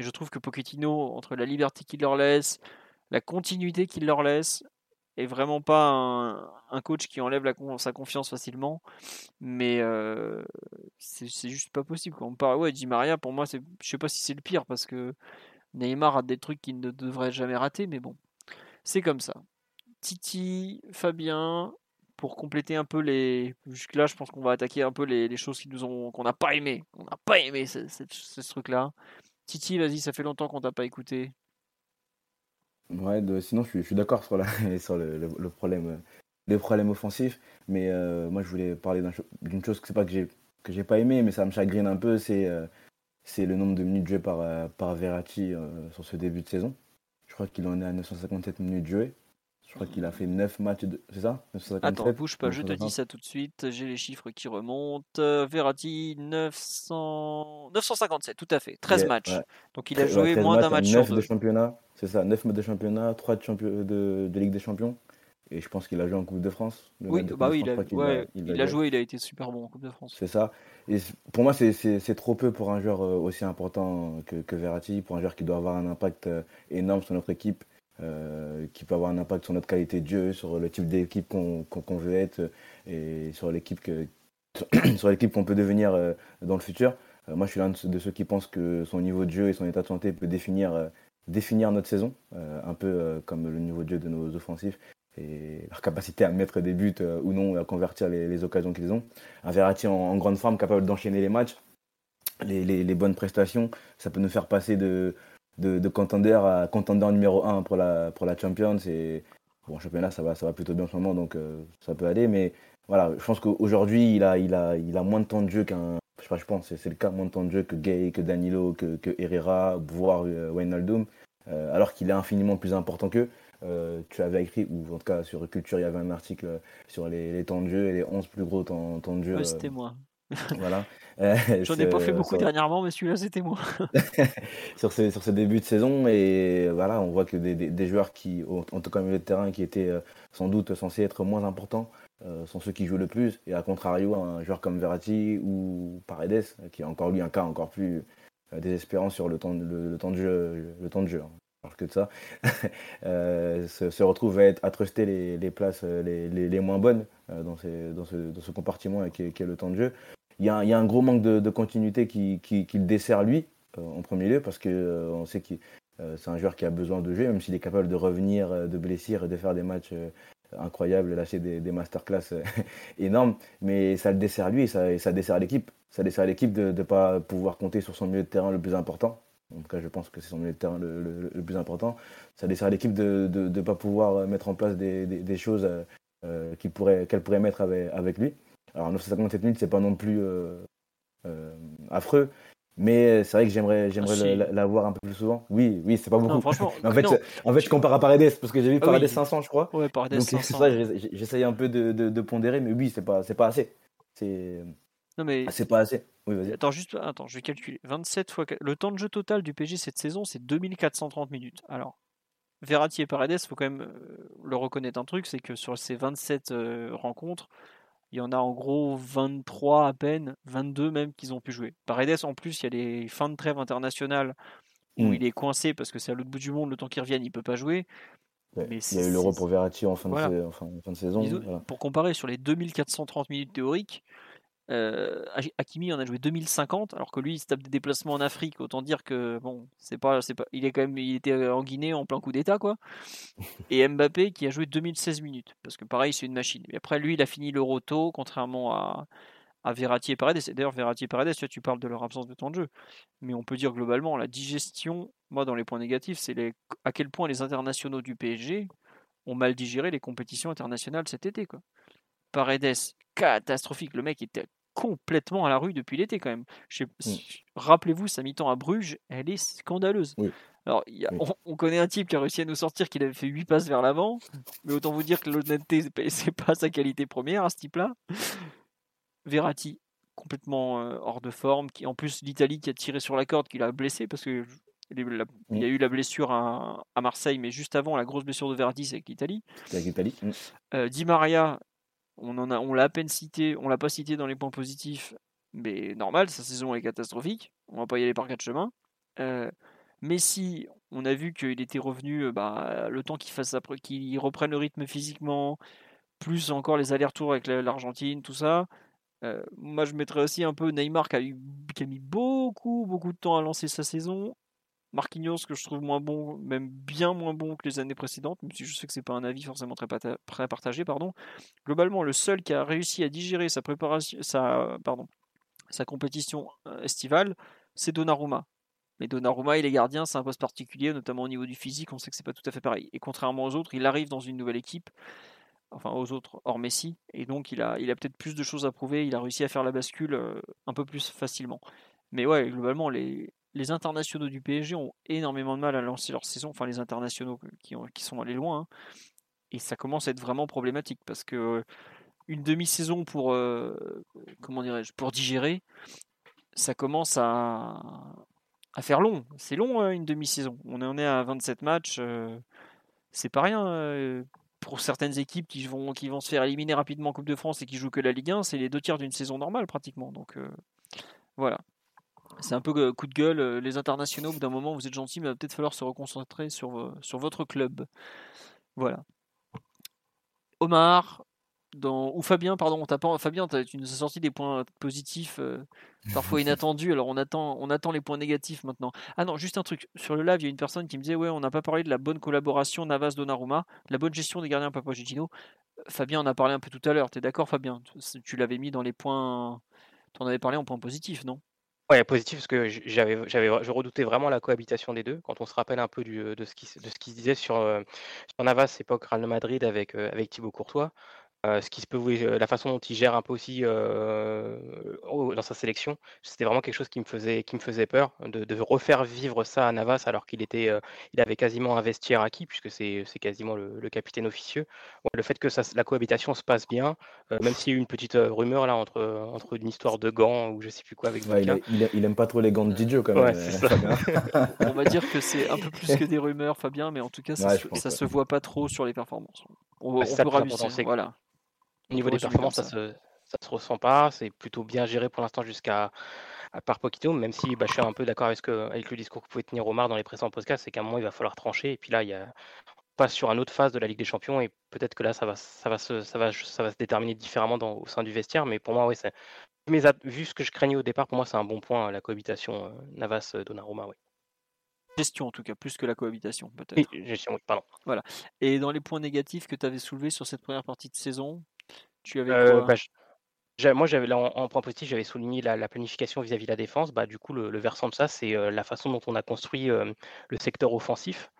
et je trouve que Pochettino, entre la liberté qu'il leur laisse, la continuité qu'il leur laisse, est vraiment pas un, coach qui enlève sa confiance facilement. Mais euh, c'est juste pas possible. Quand on parle, ouais, Di Maria, pour moi, je sais pas si c'est le pire parce que Neymar a des trucs qu'il ne devrait jamais rater, mais bon, c'est comme ça. Titi, Fabien, pour compléter un peu les. Jusque-là, je pense qu'on va attaquer un peu les, choses ont qu'on n'a pas aimé. On n'a pas aimé ce truc-là. Titi, vas-y, ça fait longtemps qu'on t'a pas écouté. Ouais, sinon je suis, d'accord sur, le, problème, euh, les problèmes offensifs, mais euh, moi je voulais parler d'une chose que c'est pas que j'ai pas aimé, mais ça me chagrine un peu, c'est euh, le nombre de minutes jouées par, par Verratti sur ce début de saison. Je crois qu'il en est à 957 minutes jouées. Je crois qu'il a fait 9 matchs, de... c'est ça? Attends, bouge pas, je te dis ça tout de suite. J'ai les chiffres qui remontent. Euh, Verratti, 900... 957, tout à fait. 13 matchs. Donc il a joué moins d'un match 9 de championnat, c'est ça, 9 matchs de championnat, 3 de, champion... de... de, Ligue des Champions Et je pense qu'il a joué en Coupe de France. Oui, bah oui, il, a, joué, il a été super bon en Coupe de France. C'est ça. Et pour moi, c'est trop peu pour un joueur aussi important que, que, Verratti, pour un joueur qui doit avoir un impact énorme sur notre équipe, qui peut avoir un impact sur notre qualité de jeu, sur le type d'équipe qu'on veut être et sur l'équipe qu'on peut devenir dans le futur. moi, je suis l'un de ceux qui pensent que son niveau de jeu et son état de santé peut définir définir notre saison, euh, un peu euh, comme le niveau de jeu de nos offensifs et leur capacité à mettre des buts euh, ou non, à convertir les, occasions qu'ils ont. Un Verratti en, grande forme, capable d'enchaîner les matchs, les, bonnes prestations, ça peut nous faire passer de, de, contender à contender numéro 1 pour la, pour la Champions. Et bon, championnat, ça va, ça va plutôt bien en ce moment, donc ça peut aller. Mais voilà, je pense qu'aujourd'hui, il a, il, a, il a moins de temps de jeu qu'un. Je, sais pas, je pense, c'est le cas, moins de temps de jeu que Gay, que Danilo, que, que Herrera, voire Wijnaldum. Euh, alors qu'il est infiniment plus important qu'eux. Euh, tu avais écrit, ou en tout cas sur Culture, il y avait un article sur les, temps de jeu et les 11 plus gros temps, de jeu. c'était moi. voilà. J'en ai pas fait beaucoup dernièrement, mais celui-là, c'était moi. sur, ces, sur débuts de saison, et voilà, on voit que des, joueurs qui, en tout cas milieu de terrain, qui étaient sans doute censés être moins importants, sont ceux qui jouent le plus. Et à contrario, un joueur comme Verratti ou Paredes, qui est encore lui un cas encore plus euh, désespérant sur le temps, le, temps de jeu, le temps de jeu. Hein. que de ça, euh, se, retrouve à, être, à truster les, les places euh, les, les, moins bonnes dans, ces, dans, ce, dans, ce, compartiment qui est, qui est, le temps de jeu. Il y a, un gros manque de, continuité qui, le dessert lui en premier lieu parce que on sait que c'est un joueur qui a besoin de jouer, même s'il est capable de revenir de blessure et de faire des matchs incroyables, lâcher des, des masterclass énormes, mais ça le dessert lui et ça, dessert l'équipe ça à l'équipe de ne pas pouvoir compter sur son milieu de terrain le plus important. En tout cas, je pense que c'est son milieu de terrain le, plus important. Ça à l'équipe de ne pas pouvoir mettre en place des, choses euh, qu'elle pourrait, mettre avec, lui. Alors, 957 minutes, c'est pas non plus euh, euh, affreux. Mais c'est vrai que j'aimerais, j'aimerais ah, la, voir un peu plus souvent. Oui, oui, c'est pas beaucoup. franchement, en fait, en fait, je compare à Paredes parce que j'ai vu ah Paredes 500, je crois. Ouais, Paredes Donc, 500. ça, j'essaye un peu de, de, pondérer, mais oui, c'est pas, c'est pas assez. C'est mais. Ah, c'est pas assez. Attends, juste, attends, je vais calculer. 27 fois. Le temps de jeu total du PG cette saison, c'est 2430 minutes. Alors, Verratti et Paredes, il faut quand même euh, le reconnaître un truc, c'est que sur ces 27 euh, rencontres, il y en a en gros 23 à peine, 22 même qu'ils ont pu jouer. Paredes, en plus, il y a les fins de trêve internationales où hmm. il est coincé parce que c'est à l'autre bout du monde, le temps qu'il revienne, il peut pas jouer. Mais il y a eu l'Euro pour Verratti en fin, de, fin, de saison. Pour comparer sur les 2430 minutes théoriques, euh, Hakimi en a joué 2050, alors que lui il se tape des déplacements en Afrique. Autant dire que bon, c'est pas, c'est pas, il est quand même, il était en Guinée en plein coup d'état quoi. Et Mbappé qui a joué 2016 minutes, parce que pareil c'est une machine. Et après lui il a fini le roto, contrairement à, à Verratti et Paredes. D'ailleurs Verratti et Paredes, tu, tu parles de leur absence de temps de jeu, mais on peut dire globalement la digestion. Moi dans les points négatifs, c'est les, à quel point les internationaux du PSG ont mal digéré les compétitions internationales cet été quoi. Paredes catastrophique. Le mec était complètement à la rue depuis l'été quand même. Mmh. Rappelez-vous, sa mi-temps à Bruges, elle est scandaleuse. Alors, on, connaît un type qui a réussi à nous sortir qu'il avait fait 8 passes vers l'avant, mais autant vous dire que l'honnêteté, c'est pas sa qualité première à ce type-là. Verratti, complètement euh, hors de forme, qui en plus l'Italie qui a tiré sur la corde, qui l'a blessé parce que il y a mmh. eu la blessure à, Marseille, mais juste avant la grosse blessure de Verratti, c'est avec l'Italie. Avec l'Italie. Mmh. Euh, Di Maria, on en a, on l'a à peine cité, on l'a pas cité dans les points positifs, mais normal, sa saison est catastrophique. On va pas y aller par quatre chemins. Euh, Messi, on a vu qu'il était revenu, euh, bah, le temps qu'il fasse qu'il reprenne le rythme physiquement, plus encore les allers-retours avec l'Argentine, tout ça. Euh, moi, je mettrais aussi un peu Neymar qui a, eu, qui a mis beaucoup, beaucoup de temps à lancer sa saison. Marquinhos que je trouve moins bon, même bien moins bon que les années précédentes, même si je sais que c'est pas un avis forcément très, partagé, pardon. Globalement, le seul qui a réussi à digérer sa préparation, sa, pardon, sa compétition euh, estivale, c'est Donnarumma. Mais Donnarumma, il est gardien, c'est un poste particulier, notamment au niveau du physique, on sait que c'est pas tout à fait pareil. Et contrairement aux autres, il arrive dans une nouvelle équipe, enfin aux autres hors Messi, et donc il a, il a peut-être plus de choses à prouver, il a réussi à faire la bascule euh, un peu plus facilement. Mais ouais, globalement, les, les internationaux du PSG ont énormément de mal à lancer leur saison, enfin les internationaux qui, sont allés loin, hein. et ça commence à être vraiment problématique parce que euh, une demi-saison pour euh, comment dirais-je pour digérer, ça commence à, à faire long. C'est long hein, une demi-saison. On en est à 27 matchs, euh, c'est pas rien. pour certaines équipes qui vont, qui vont se faire éliminer rapidement en Coupe de France et qui jouent que la Ligue 1, c'est les deux tiers d'une saison normale pratiquement. Donc voilà. C'est un peu coup de gueule. Les internationaux, au bout d'un moment, vous êtes gentils, mais il va peut-être falloir se reconcentrer sur, sur votre club. Voilà. Omar, dans, ou Fabien, pardon, on Fabien, tu nous as sorti des points positifs, euh, parfois inattendus. Alors on attend, on attend les points négatifs maintenant. Ah non, juste un truc. Sur le live, il y a une personne qui me disait, ouais, on n'a pas parlé de la bonne collaboration Navas Donnarumma, la bonne gestion des gardiens Gino. Fabien en a parlé un peu tout à l'heure. tu es d'accord, Fabien? Tu l'avais mis dans les points. Tu en avais parlé en points positifs, non? Ouais, positif parce que j'avais, je redoutais vraiment la cohabitation des deux. Quand on se rappelle un peu du, de ce qui, de ce qui se disait sur, euh, sur Navas, époque Real Madrid avec, euh, avec Thibaut Courtois, euh, ce qui se peut la façon dont il gère un peu aussi dans sa sélection, c'était vraiment quelque chose qui me faisait, qui me faisait peur de, refaire vivre ça à Navas alors qu'il était, il avait quasiment un vestiaire acquis puisque c'est, quasiment le, capitaine officieux. le fait que ça, la cohabitation se passe bien, même s'il y a eu une petite rumeur là entre, entre une histoire de gants ou je sais plus quoi avec il, il, aime pas trop les gants de Didio quand même. On va dire que c'est un peu plus que des rumeurs, Fabien, mais en tout cas ça, se, se voit pas trop sur les performances. On, bah, on peut voilà. Au niveau des performances, ça, se, se ressent pas. C'est plutôt bien géré pour l'instant jusqu'à à part Poquito, même si bah, je suis un peu d'accord avec, avec, le discours que pouvait tenir Omar dans les précédents podcasts, c'est qu'à un moment il va falloir trancher. Et puis là, il y a, on passe sur une autre phase de la Ligue des Champions et peut-être que là, ça va, ça va, se, ça va, ça va se déterminer différemment dans, au sein du vestiaire. Mais pour moi, oui, c'est, vu ce que je craignais au départ, pour moi, c'est un bon point la cohabitation euh, Navas-Donnarumma. Oui. Gestion en tout cas, plus que la cohabitation peut-être. gestion, oui, pardon. Voilà. Et dans les points négatifs que tu avais soulevés sur cette première partie de saison, tu avais euh, bah, moi, j'avais en, point positif, j'avais souligné la, planification vis-à-vis de la défense. Bah, du coup, le, versant de ça, c'est euh, la façon dont on a construit euh, le secteur offensif.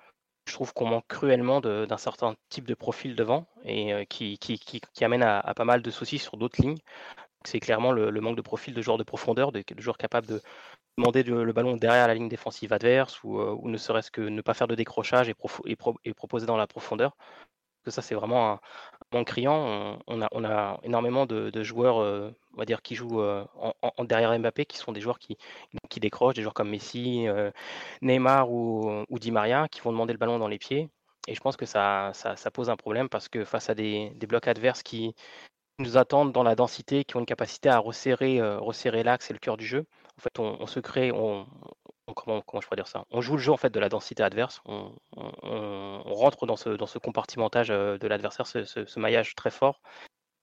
Je trouve qu'on manque cruellement d'un certain type de profil devant et qui, qui, amène à, pas mal de soucis sur d'autres lignes. C'est clairement le, manque de profil de joueurs de profondeur, de, joueurs capables de demander le ballon derrière la ligne défensive adverse ou, ne serait-ce que ne pas faire de décrochage et, et proposer dans la profondeur que ça c'est vraiment un, manque criant. On, a, énormément de, joueurs, euh, dire, qui jouent euh, en, derrière Mbappé, qui sont des joueurs qui, décrochent, des joueurs comme Messi, euh, Neymar ou, Di Maria, qui vont demander le ballon dans les pieds. Et je pense que ça, pose un problème parce que face à des, blocs adverses qui nous attendent dans la densité, qui ont une capacité à resserrer, l'axe et le cœur du jeu, en fait, on, se crée, comment, je pourrais dire ça? On joue le jeu en fait de la densité adverse. On, rentre dans ce, compartimentage euh, de l'adversaire, ce, maillage très fort.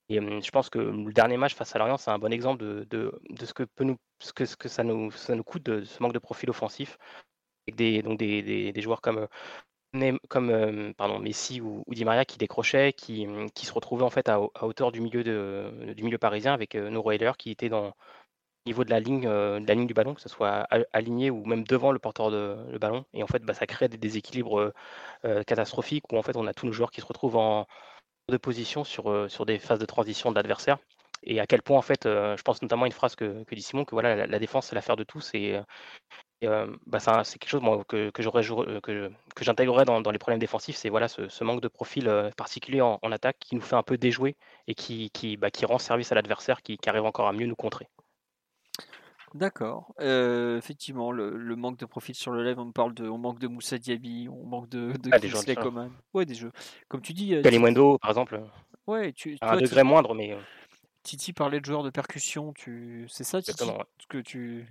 Et je pense que le dernier match face à Lorient, c'est un bon exemple de, ce que peut nous, ce ça nous, coûte de ce manque de profil offensif. Avec des, donc des, joueurs comme euh, pardon, Messi ou, Di Maria qui décrochaient, qui, se retrouvaient en fait à, hauteur du milieu, parisien avec euh, nos qui était dans, niveau de la ligne, euh, de la ligne du ballon, que ce soit aligné ou même devant le porteur de le ballon. Et en fait, bah, ça crée des déséquilibres euh, euh, catastrophiques où en fait on a tous nos joueurs qui se retrouvent en de position sur, sur des phases de transition de l'adversaire. Et à quel point en fait, je pense notamment à une phrase que, dit Simon, que voilà, la, défense c'est l'affaire de tous et, bah, c'est quelque chose que, que j'aurais que, que j'intégrerais dans, les problèmes défensifs, c'est voilà ce, manque de profil particulier en, attaque qui nous fait un peu déjouer et qui, qui, bah, qui rend service à l'adversaire, qui, arrive encore à mieux nous contrer. D'accord. Euh, effectivement, le, manque de profil sur le live, on parle de, on manque de Moussa Diaby, on manque de, de ah, des jeux Coman. Ouais, des jeux. Comme tu dis. Kalimundo, par exemple. Ouais, tu. À un degré moindre, mais. Euh Titi parlait de joueurs de percussion. Tu, c'est ça, Titi, ce que tu.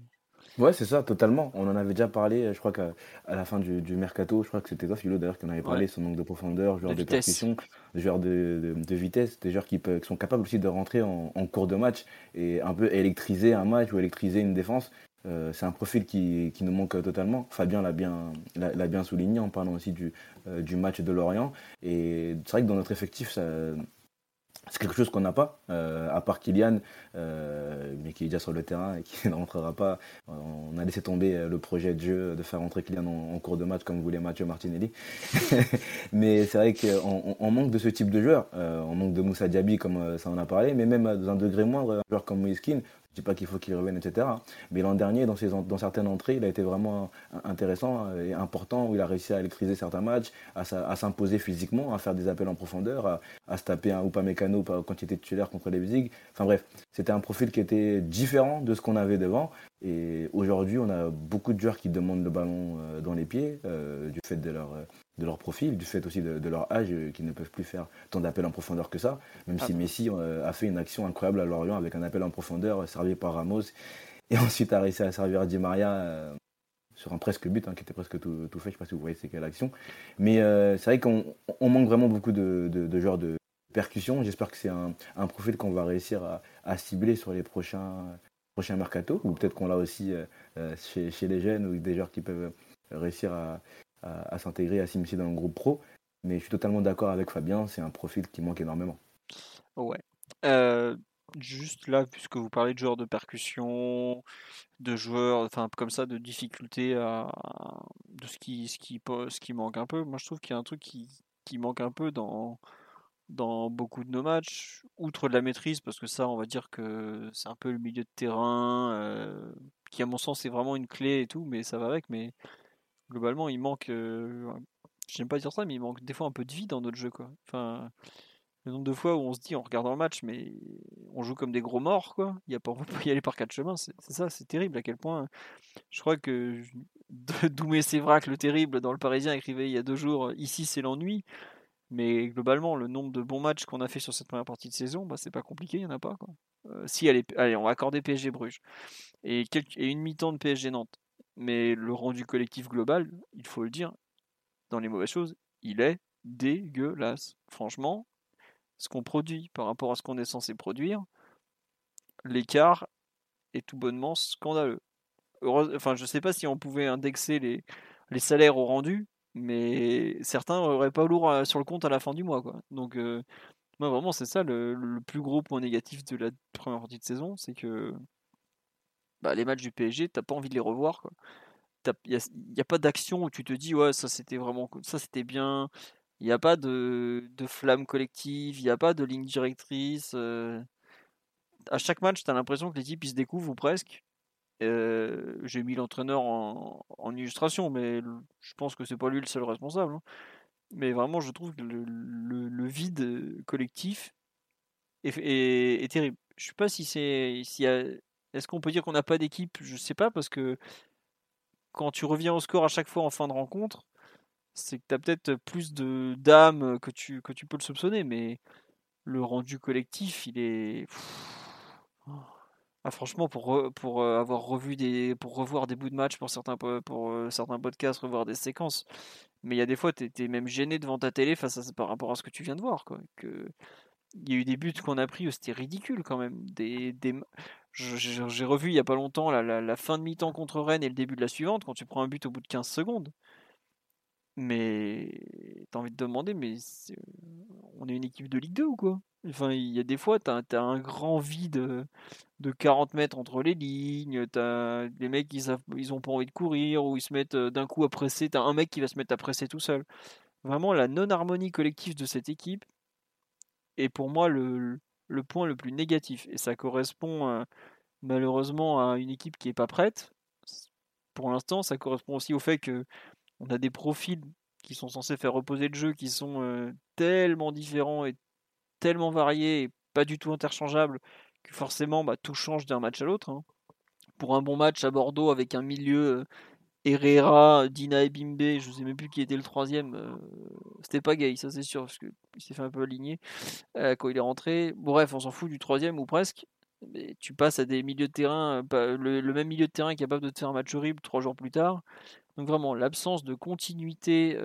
Ouais, c'est ça, totalement. On en avait déjà parlé, je crois qu'à la fin du, mercato, je crois que c'était toi, Philo, d'ailleurs, qui en avait parlé, son manque de profondeur, joueurs de, de percussion, joueurs de, vitesse, des joueurs qui, peuvent, sont capables aussi de rentrer en, cours de match et un peu électriser un match ou électriser une défense. Euh, c'est un profil qui, nous manque totalement. Fabien l'a bien, l'a, bien souligné en parlant aussi du, euh, du match de Lorient. Et c'est vrai que dans notre effectif, ça, c'est quelque chose qu'on n'a pas, euh, à part Kylian, euh, mais qui est déjà sur le terrain et qui ne rentrera pas. On a laissé tomber euh, le projet de jeu de faire rentrer Kylian en, cours de match comme voulait Mathieu Martinelli. mais c'est vrai qu'on manque de ce type de joueur. on manque de Moussa Diaby, comme ça en a parlé, mais même dans un degré moindre, un joueur comme Moïse je dis pas qu'il faut qu'il revienne, etc. Mais l'an dernier, dans, certaines entrées, il a été vraiment intéressant et important, où il a réussi à électriser certains matchs, à, s'imposer physiquement, à faire des appels en profondeur, à, se taper un Upamecano quand il était titulaire contre les Leipzig. Enfin bref, c'était un profil qui était différent de ce qu'on avait devant. Et aujourd'hui, on a beaucoup de joueurs qui demandent le ballon dans les pieds, du fait de leur, de leur profil, du fait aussi de, leur âge, qui ne peuvent plus faire tant d'appels en profondeur que ça. Même si Messi a fait une action incroyable à Lorient avec un appel en profondeur servi par Ramos. Et ensuite a réussi à servir Di Maria sur un presque but, hein, qui était presque tout, fait. Je ne sais pas si vous voyez c'est quelle action. Mais c'est vrai qu'on manque vraiment beaucoup de, de joueurs de, percussion. J'espère que c'est un, profil qu'on va réussir à, cibler sur les prochains, prochains mercato, ou peut-être qu'on l'a aussi euh, euh, chez, les jeunes ou des joueurs qui peuvent réussir à, s'intégrer, à s'immiscer dans le groupe pro. Mais je suis totalement d'accord avec Fabien, c'est un profil qui manque énormément. Ouais. Euh, juste là, puisque vous parlez de joueurs de percussion, de joueurs, enfin comme ça, de difficulté à, de ce qui, ce qui, ce qui manque un peu. Moi, je trouve qu'il y a un truc qui, manque un peu dans, dans beaucoup de nos matchs, outre de la maîtrise, parce que ça, on va dire que c'est un peu le milieu de terrain, euh, qui à mon sens est vraiment une clé et tout, mais ça va avec, mais globalement, il manque, euh, j'aime pas dire ça, mais il manque des fois un peu de vie dans notre jeu, quoi. Enfin, le nombre de fois où on se dit en regardant le match, mais on joue comme des gros morts, quoi. Il y a pas, on peut y aller par quatre chemins, c'est ça, c'est terrible à quel point. Je crois que Doumé Sévrac, le terrible, dans le Parisien, écrivait il y a deux jours, ici c'est l'ennui. Mais globalement, le nombre de bons matchs qu'on a fait sur cette première partie de saison, bah, c'est pas compliqué, il n'y en a pas. Quoi. Euh, si, allez, allez, on va accorder PSG Bruges. Et, et une mi-temps de PSG Nantes. Mais le rendu collectif global, il faut le dire, dans les mauvaises choses, il est dégueulasse. Franchement, ce qu'on produit par rapport à ce qu'on est censé produire, l'écart est tout bonnement scandaleux. enfin, je sais pas si on pouvait indexer les, salaires au rendu, mais certains n'auraient pas lourd sur le compte à la fin du mois. Quoi. Donc, euh, moi, vraiment, c'est ça le, plus gros point négatif de la première partie de saison, c'est que bah, les matchs du PSG, t'as pas envie de les revoir. Il n'y a, pas d'action où tu te dis, ouais, ça c'était vraiment ça c'était bien. Il n'y a pas de, de flamme collective, il n'y a pas de ligne directrice. Euh. À chaque match, tu as l'impression que l'équipe se découvrent ou presque. Euh, j'ai mis l'entraîneur en, illustration, mais je pense que c'est pas lui le seul responsable. Hein. Mais vraiment, je trouve que le, vide collectif est, terrible. Je sais pas si c'est. Si Est-ce qu'on peut dire qu'on n'a pas d'équipe? Je sais pas, parce que quand tu reviens au score à chaque fois en fin de rencontre, c'est que tu as peut-être plus de d'âme que tu, que tu peux le soupçonner, mais le rendu collectif, il est. Ah, franchement, pour, avoir revu des, pour revoir des bouts de match pour certains, pour certains podcasts, revoir des séquences, mais il y a des fois, tu même gêné devant ta télé face à, par rapport à ce que tu viens de voir. Quoi. Il y a eu des buts qu'on a pris, c'était ridicule quand même. Des, des... J'ai revu il y a pas longtemps la, la, fin de mi-temps contre Rennes et le début de la suivante, quand tu prends un but au bout de 15 secondes. Mais t'as envie de demander, mais on est une équipe de Ligue 2 ou quoi? Enfin, il y a des fois, t'as as un grand vide de 40 mètres entre les lignes, t'as les mecs ils, ils ont pas envie de courir ou ils se mettent euh, d'un coup à presser, t'as un mec qui va se mettre à presser tout seul. Vraiment la non-harmonie collective de cette équipe est pour moi le, point le plus négatif et ça correspond euh, malheureusement à une équipe qui est pas prête. Pour l'instant, ça correspond aussi au fait que on a des profils qui sont censés faire reposer le jeu qui sont euh, tellement différents et tellement variés et pas du tout interchangeables forcément bah, tout change d'un match à l'autre. Hein. Pour un bon match à Bordeaux avec un milieu euh, Herrera, Dina et Bimbe, je ne sais même plus qui était le troisième, euh, c'était pas gay, ça c'est sûr, parce qu'il s'est fait un peu aligner euh, quand il est rentré. Bref, on s'en fout du troisième ou presque. Mais tu passes à des milieux de terrain, le, le, même milieu de terrain capable de te faire un match horrible trois jours plus tard. Donc vraiment, l'absence de continuité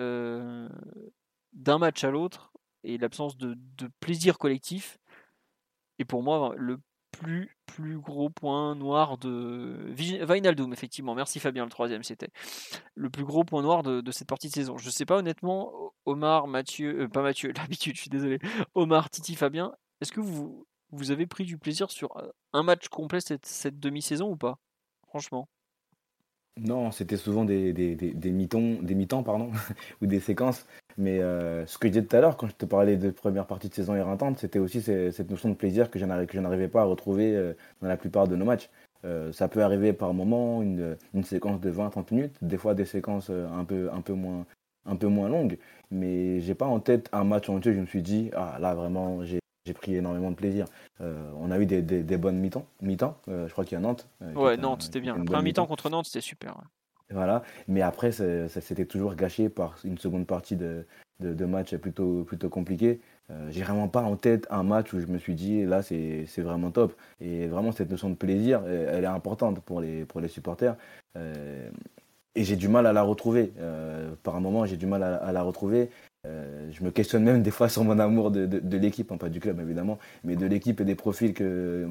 d'un match à l'autre et l'absence de, plaisir collectif. Et pour moi, le plus, gros point noir de. Vinaldoom, effectivement. Merci Fabien, le troisième, c'était. Le plus gros point noir de, cette partie de saison. Je sais pas, honnêtement, Omar, Mathieu. Euh, pas Mathieu, l'habitude, je suis désolé. Omar, Titi, Fabien, est-ce que vous, avez pris du plaisir sur euh, un match complet cette demi-saison ou pas? Franchement. Non, c'était souvent des, des, des, des mi-temps, pardon, ou des séquences. Mais euh, ce que je disais tout à l'heure, quand je te parlais de première partie de saison éreintante, c'était aussi cette notion de plaisir que je n'arrivais pas à retrouver euh, dans la plupart de nos matchs. Euh, ça peut arriver par moment, une, séquence de 20-30 minutes, des fois des séquences un peu, moins, longues. Mais j'ai pas en tête un match entier je me suis dit, ah là vraiment, j'ai j'ai pris énormément de plaisir. on a eu des, des, bonnes mi-temps. Mi je crois qu'il y a Nantes. ouais, Nantes, c'était bien. Premier mi-temps contre Nantes, c'était super. Voilà. Mais après, c'était toujours gâché par une seconde partie de, de, match plutôt, plutôt compliqué. Euh, j'ai vraiment pas en tête un match où je me suis dit là c'est vraiment top. Et vraiment cette notion de plaisir, elle est importante pour les, pour les supporters. Euh, et j'ai du mal à la retrouver. Euh, par un moment, j'ai du mal à, la retrouver. Je me questionne même des fois sur mon amour de, l'équipe, hein, pas du club évidemment, mais de l'équipe et des profils que,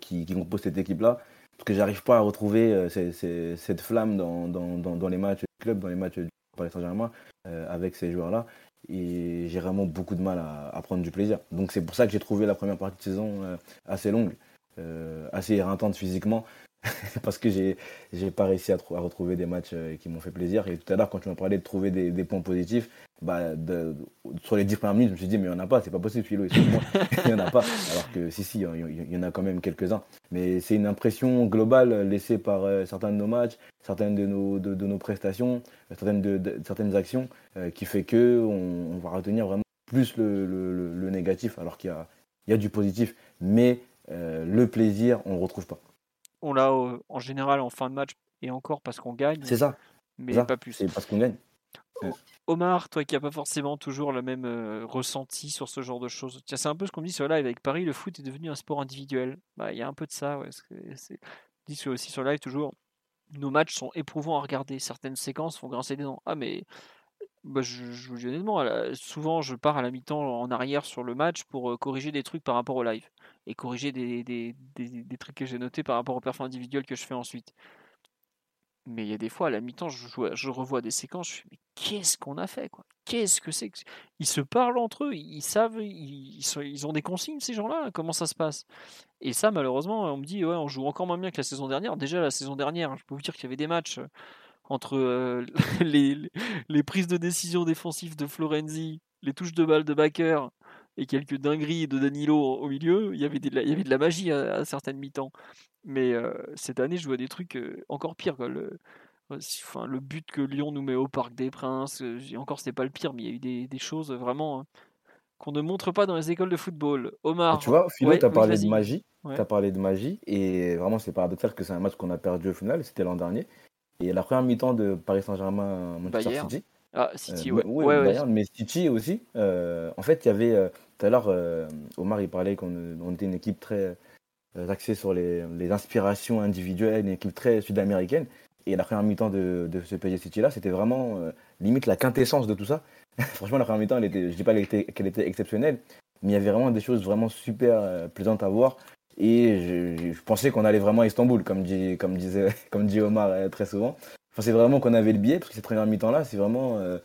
qui, composent cette équipe-là parce que j'arrive pas à retrouver cette flamme dans, les matchs du club, dans les matchs du Paris Saint-Germain, avec ces joueurs-là et j'ai vraiment beaucoup de mal à, prendre du plaisir. Donc c'est pour ça que j'ai trouvé la première partie de saison euh, assez longue, euh, assez éreintante physiquement, parce que j'ai j'ai pas réussi à, à, retrouver des matchs euh, qui m'ont fait plaisir. Et tout à l'heure, quand tu m'as parlé de trouver des, des points positifs, bah, de, sur les 10 premières minutes, je me suis dit, mais il n'y en a pas, c'est pas possible, Philo, il n'y en a pas. Alors que si, si, il y, en a quand même quelques-uns. Mais c'est une impression globale laissée par certains de nos matchs, certaines de nos, de, nos prestations, certaines, de, certaines actions, qui fait que on, va retenir vraiment plus le, le, le négatif, alors qu'il y a, il y a du positif. Mais le plaisir, on ne le retrouve pas on l'a en général en fin de match et encore parce qu'on gagne. C'est ça. Mais pas plus. C'est parce qu'on gagne. Omar, toi qui n'as pas forcément toujours le même ressenti sur ce genre de choses, c'est un peu ce qu'on dit sur live avec Paris, le foot est devenu un sport individuel. Bah, il y a un peu de ça, ouais. C'est dit aussi sur live toujours, nos matchs sont éprouvants à regarder. Certaines séquences font grincer des dents. Ah mais bah, je, vous dis honnêtement, souvent je pars à la mi-temps en arrière sur le match pour corriger des trucs par rapport au live et corriger des, des, des, trucs que j'ai notés par rapport aux performances individuelles que je fais ensuite. Mais il y a des fois, à la mi-temps, je, je, revois des séquences, je fais, mais qu'est-ce qu'on a fait quoi? Qu'est-ce que c'est Ils se parlent entre eux, ils savent, ils, ils ont des consignes, ces gens-là, comment ça se passe? Et ça, malheureusement, on me dit, ouais, on joue encore moins bien que la saison dernière. Déjà, la saison dernière, je peux vous dire qu'il y avait des matchs entre les, les, prises de décision défensives de Florenzi, les touches de balle de Baker et quelques dingueries de Danilo au milieu, il y avait de la, il y avait de la magie à, certaines mi-temps. Mais cette année, je vois des trucs encore pires. Quoi. Le, enfin, le but que Lyon nous met au Parc des Princes, encore c'était pas le pire, mais il y a eu des, des choses vraiment hein, qu'on ne montre pas dans les écoles de football. Omar. tu vois, Philo, tu as parlé de magie. Tu as parlé de magie. Et vraiment, c'est paradoxal que c'est un match qu'on a perdu au final. C'était l'an dernier. Et la première mi-temps de Paris Saint-Germain, Manchester City. Ah, City, euh, ouais. ouais, mais City aussi. Euh, en fait, il y avait. Euh, tout à l'heure, Omar, il parlait qu'on était une équipe très axée sur les, les, inspirations individuelles, une équipe très sud-américaine. Et la première mi-temps de, de, ce PSG City-là, c'était vraiment limite la quintessence de tout ça. Franchement, la première mi-temps, je ne dis pas qu'elle était, qu'elle était exceptionnelle, mais il y avait vraiment des choses vraiment super plaisantes à voir. Et je, pensais qu'on allait vraiment à Istanbul, comme dit, comme disait, comme dit Omar euh, très souvent. Enfin, c'est vraiment qu'on avait le billet, parce que cette première mi-temps-là, c'est vraiment. Euh,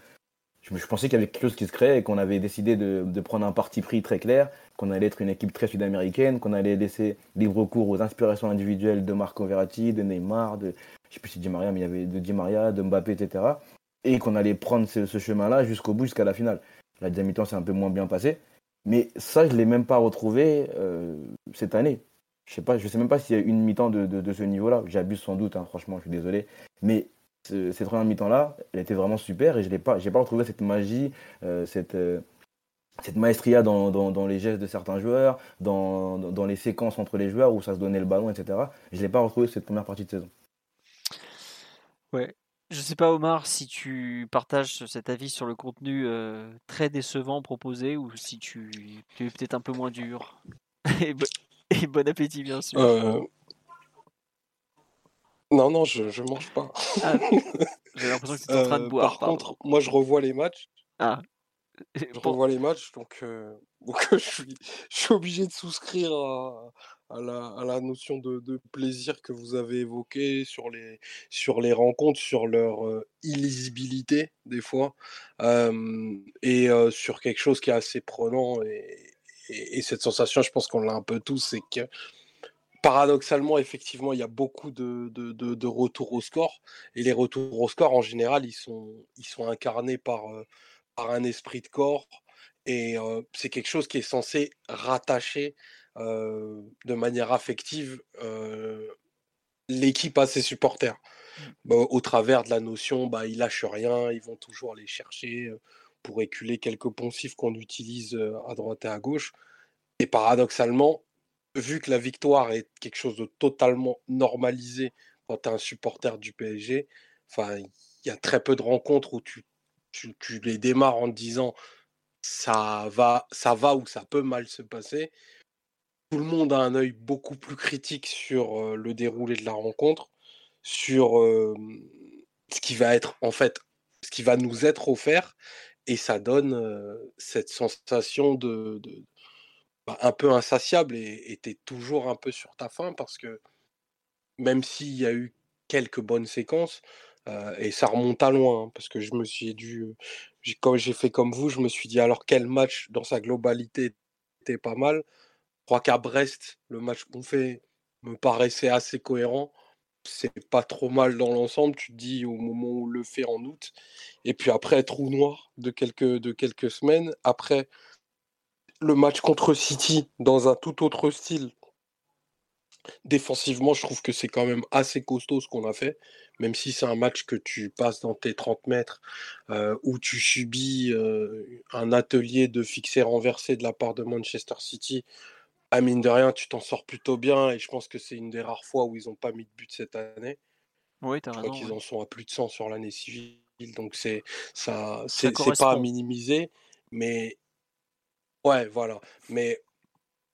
je, pensais qu'il y avait quelque chose qui se créait et qu'on avait décidé de, prendre un parti pris très clair, qu'on allait être une équipe très sud-américaine, qu'on allait laisser libre cours aux inspirations individuelles de Marco Verratti, de Neymar, de. Je sais plus si Di Maria, mais il y avait de Di Maria, de Mbappé, etc. Et qu'on allait prendre ce, chemin-là jusqu'au bout, jusqu'à la finale. La deuxième mi-temps s'est un peu moins bien passée. Mais ça, je ne l'ai même pas retrouvé euh, cette année. Je sais pas, je sais même pas s'il y a une mi-temps de, de, ce niveau-là. J'abuse sans doute, hein, franchement, je suis désolé. Mais cette première mi-temps-là, elle était vraiment super et je n'ai pas, pas retrouvé cette magie, euh, cette, euh, cette maestria dans, dans, dans, les gestes de certains joueurs, dans, dans, les séquences entre les joueurs où ça se donnait le ballon, etc. Je ne l'ai pas retrouvé cette première partie de saison. Ouais, je sais pas, Omar, si tu partages cet avis sur le contenu euh, très décevant proposé ou si tu, es peut-être un peu moins dur. et, bon appétit, bien sûr. Euh, non, non, je, je mange pas. Ah, j'ai l'impression que tu es en train de euh, boire. Par contre, moi, je revois les matchs. Ah. Je revois les matchs, donc, donc je, suis, je suis obligé de souscrire à, à la, notion de, plaisir que vous avez évoqué sur les, sur les rencontres, sur leur euh, illisibilité des fois, et sur quelque chose qui est assez prenant. Et, cette sensation, je pense qu'on l'a un peu tous, c'est que paradoxalement, effectivement, il y a beaucoup de, de, retours au score, et les retours au score, en général, ils sont, ils sont incarnés par, par un esprit de corps. Et c'est quelque chose qui est censé rattacher de manière affective l'équipe à ses supporters. Mmh. Bah, au travers de la notion, bah, ils lâchent rien, ils vont toujours aller chercher pour éculer quelques poncifs qu'on utilise à droite et à gauche. Et paradoxalement, vu que la victoire est quelque chose de totalement normalisé quand tu es un supporter du PSG, enfin, il y a très peu de rencontres où tu, tu, tu les démarres en te disant ça va, ça va ou ça peut mal se passer. Tout le monde a un œil beaucoup plus critique sur le déroulé de la rencontre, sur ce qui va être en fait, ce qui va nous être offert, et ça donne cette sensation de, bah, un peu insatiable et es toujours un peu sur ta faim parce que même s'il y a eu quelques bonnes séquences, et ça remonte à loin, hein, parce que je me suis dû, quand j'ai fait comme vous, je me suis dit alors quel match dans sa globalité était pas mal? Je crois qu'à Brest, le match qu'on fait me paraissait assez cohérent. C'est pas trop mal dans l'ensemble, tu te dis au moment où on le fait en août. Et puis après, trou noir de quelques, de quelques semaines. Après, le match contre City dans un tout autre style. Défensivement, je trouve que c'est quand même assez costaud ce qu'on a fait, même si c'est un match que tu passes dans tes 30 mètres, euh, où tu subis euh, un atelier de fixer renversé de la part de Manchester City. À mine de rien, tu t'en sors plutôt bien, et je pense que c'est une des rares fois où ils n'ont pas mis de but cette année. Oui, tu Je as crois raison. qu'ils ouais. en sont à plus de 100 sur l'année civile, donc c'est ça, c'est c'est pas à minimiser, mais ouais, voilà. Mais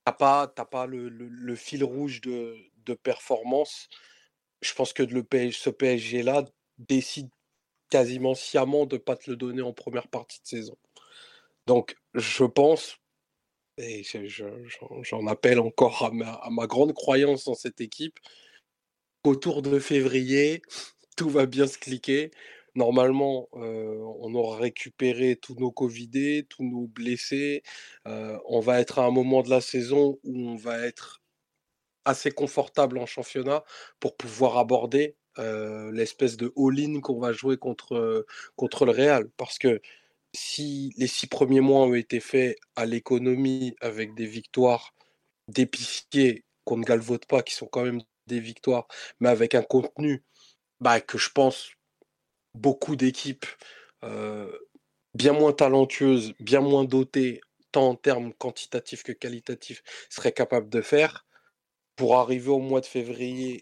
t'as pas, t'as pas le, le- le fil rouge de, de performance. Je pense que le PSG, ce PSG-là décide quasiment sciemment de pas te le donner en première partie de saison. Donc, je pense, et je- je- j'en appelle encore à ma, grande croyance dans cette équipe, qu'autour de février, tout va bien se cliquer. Normalement, euh, on aura récupéré tous nos Covidés, tous nos blessés. Euh, on va être à un moment de la saison où on va être assez confortable en championnat pour pouvoir aborder euh, l'espèce de all-in qu'on va jouer contre, contre le Real. Parce que si les six premiers mois ont été faits à l'économie avec des victoires d'épicier qu'on ne galvaude pas, qui sont quand même des victoires, mais avec un contenu bah, que je pense beaucoup d'équipes euh, bien moins talentueuses, bien moins dotées, tant en termes quantitatifs que qualitatifs, seraient capables de faire pour arriver au mois de février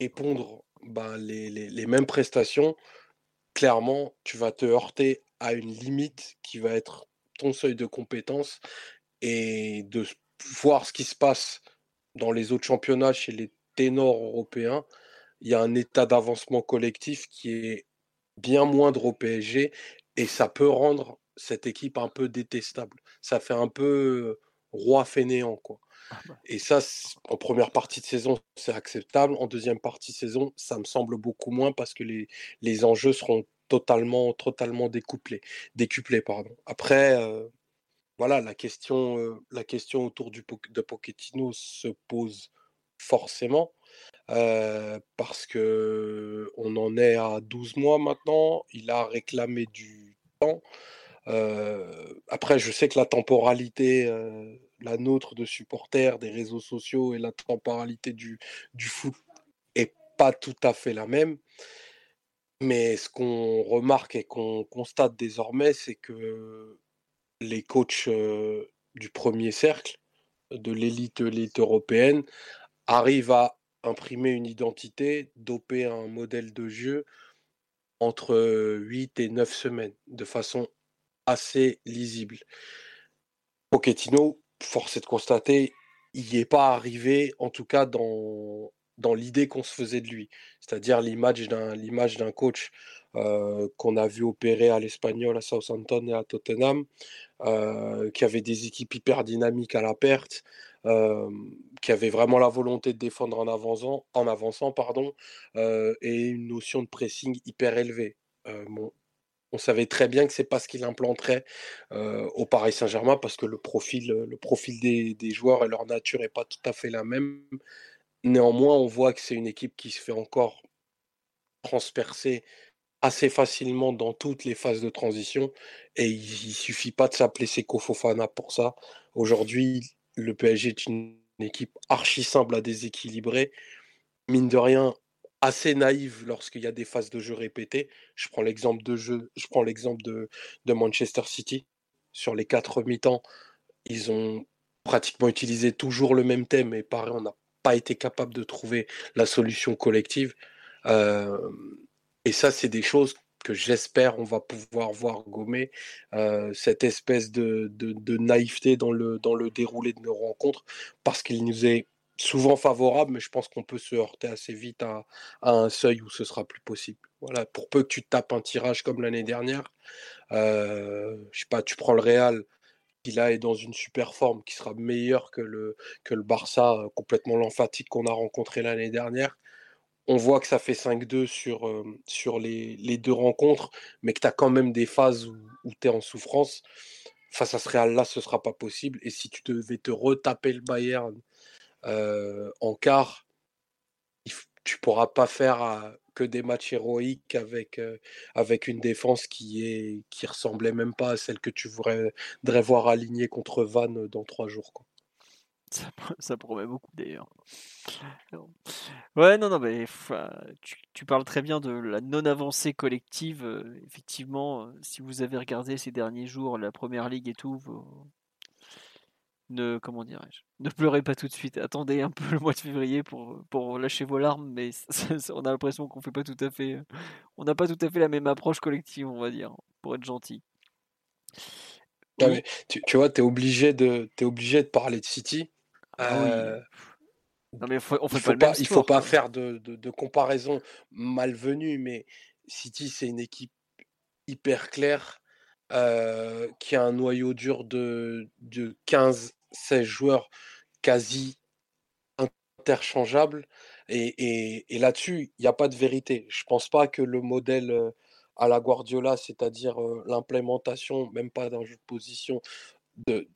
et pondre bah, les mêmes prestations, clairement, tu vas te heurter à une limite qui va être ton seuil de compétence et de voir ce qui se passe dans les autres championnats chez les ténors européens. Il y a un état d'avancement collectif qui est bien moindre au PSG et ça peut rendre cette équipe un peu détestable. Ça fait un peu euh, roi fainéant, quoi. Ah bah. Et ça, en première partie de saison, c'est acceptable. En deuxième partie de saison, ça me semble beaucoup moins parce que les, les enjeux seront totalement, totalement découplés, décuplés. Pardon. Après, euh, voilà, la question, euh, la question autour de Pochettino se pose forcément euh, parce que on en est à 12 mois maintenant. Il a réclamé du temps. Après, je sais que la temporalité, la nôtre de supporters, des réseaux sociaux et la temporalité du, du foot est pas tout à fait la même. Mais ce qu'on remarque et qu'on constate désormais, c'est que les coachs du premier cercle, de l'élite, l'élite européenne, arrivent à imprimer une identité, doper un modèle de jeu entre 8 et 9 semaines, de façon assez lisible. Pochettino, force est de constater, il n'y est pas arrivé, en tout cas dans, dans l'idée qu'on se faisait de lui. C'est-à-dire l'image d'un, l'image d'un coach euh, qu'on a vu opérer à l'Espagnol, à Southampton et à Tottenham, euh, qui avait des équipes hyper dynamiques à la perte, euh, qui avait vraiment la volonté de défendre en avançant, en avançant pardon, et une notion de pressing hyper élevée. On savait très bien que c'est pas ce qu'il implanterait au Paris Saint-Germain parce que le profil, le profil des, des joueurs et leur nature n'est pas tout à fait la même. Néanmoins, on voit que c'est une équipe qui se fait encore transpercer assez facilement dans toutes les phases de transition et il, il suffit pas de s'appeler Seko Fofana pour ça. Aujourd'hui, le PSG est une équipe archi simple à déséquilibrer, mine de rien assez naïve lorsqu'il y a des phases de jeu répétées. Je prends l'exemple de Manchester City sur les quatre mi-temps, ils ont pratiquement utilisé toujours le même thème et pareil, on n'a pas été capable de trouver la solution collective. Euh, et ça, c'est des choses que j'espère on va pouvoir voir gommer euh, cette espèce de, de, naïveté dans le, dans le déroulé de nos rencontres parce qu'il nous est souvent favorable, mais je pense qu'on peut se heurter assez vite à, un seuil où ce sera plus possible. Voilà, pour peu que tu tapes un tirage comme l'année dernière, euh, je sais pas, tu prends le Real là est dans une super forme, qui sera meilleur que le, que le Barça euh, complètement lymphatique qu'on a rencontré l'année dernière on voit que ça fait 5-2 sur, euh, sur les, deux rencontres, mais que tu as quand même des phases où, tu es en souffrance. Face à ce Real-là, ce ne sera pas possible. Et si tu devais te retaper le Bayern euh, en quart, tu pourras pas faire que des matchs héroïques avec, avec une défense qui, est, qui ressemblait même pas à celle que tu voudrais, voir alignée contre Vannes dans trois jours. Ça, promet beaucoup d'ailleurs. Ouais, non, non, mais tu, parles très bien de la non-avancée collective. Euh, effectivement, euh, si vous avez regardé ces derniers jours la première ligue et tout, ne comment dirais-je, ne pleurez pas tout de suite. Attendez un peu le mois de février pour, pour lâcher vos larmes, mais on a l'impression qu'on fait pas tout à fait, on n'a pas tout à fait la même approche collective, on va dire, pour être gentil. tu, tu, vois, tu es obligé de, es obligé de parler de City ah euh, non, mais on fait il pas, il faut pas faire de, de, comparaison malvenue, mais City, c'est une équipe hyper claire euh, qui a un noyau dur de, de 15-16 joueurs quasi interchangeables. Et, et, là-dessus, il n'y a pas de vérité. Je pense pas que le modèle euh, à la Guardiola, c'est-à-dire l'implémentation, même pas d'un jeu de position, de,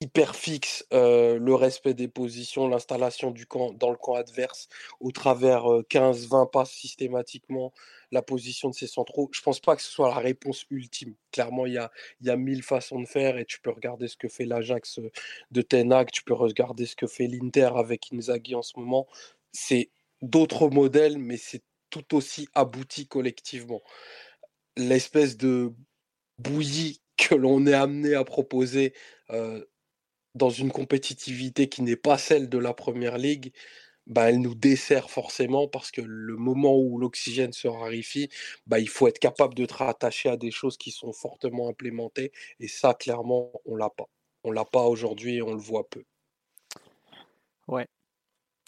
hyper fixe, le respect des positions, l'installation du camp dans le camp adverse au travers 15-20 passes systématiquement, la position de ses centraux. Je pense pas que ce soit la réponse ultime. Clairement, il y a, y a mille façons de faire et tu peux regarder ce que fait l'Ajax de Tenag, tu peux regarder ce que fait l'Inter avec Inzaghi en ce moment. C'est d'autres modèles, mais c'est tout aussi abouti collectivement. L'espèce de bouillie que l'on est amené à proposer dans une compétitivité qui n'est pas celle de la première ligue, bah, elle nous dessert forcément parce que le moment où l'oxygène se raréfie, bah, il faut être capable de te rattacher à des choses qui sont fortement implémentées. Et ça, clairement, on l'a pas. On l'a pas aujourd'hui et on le voit peu. Ouais.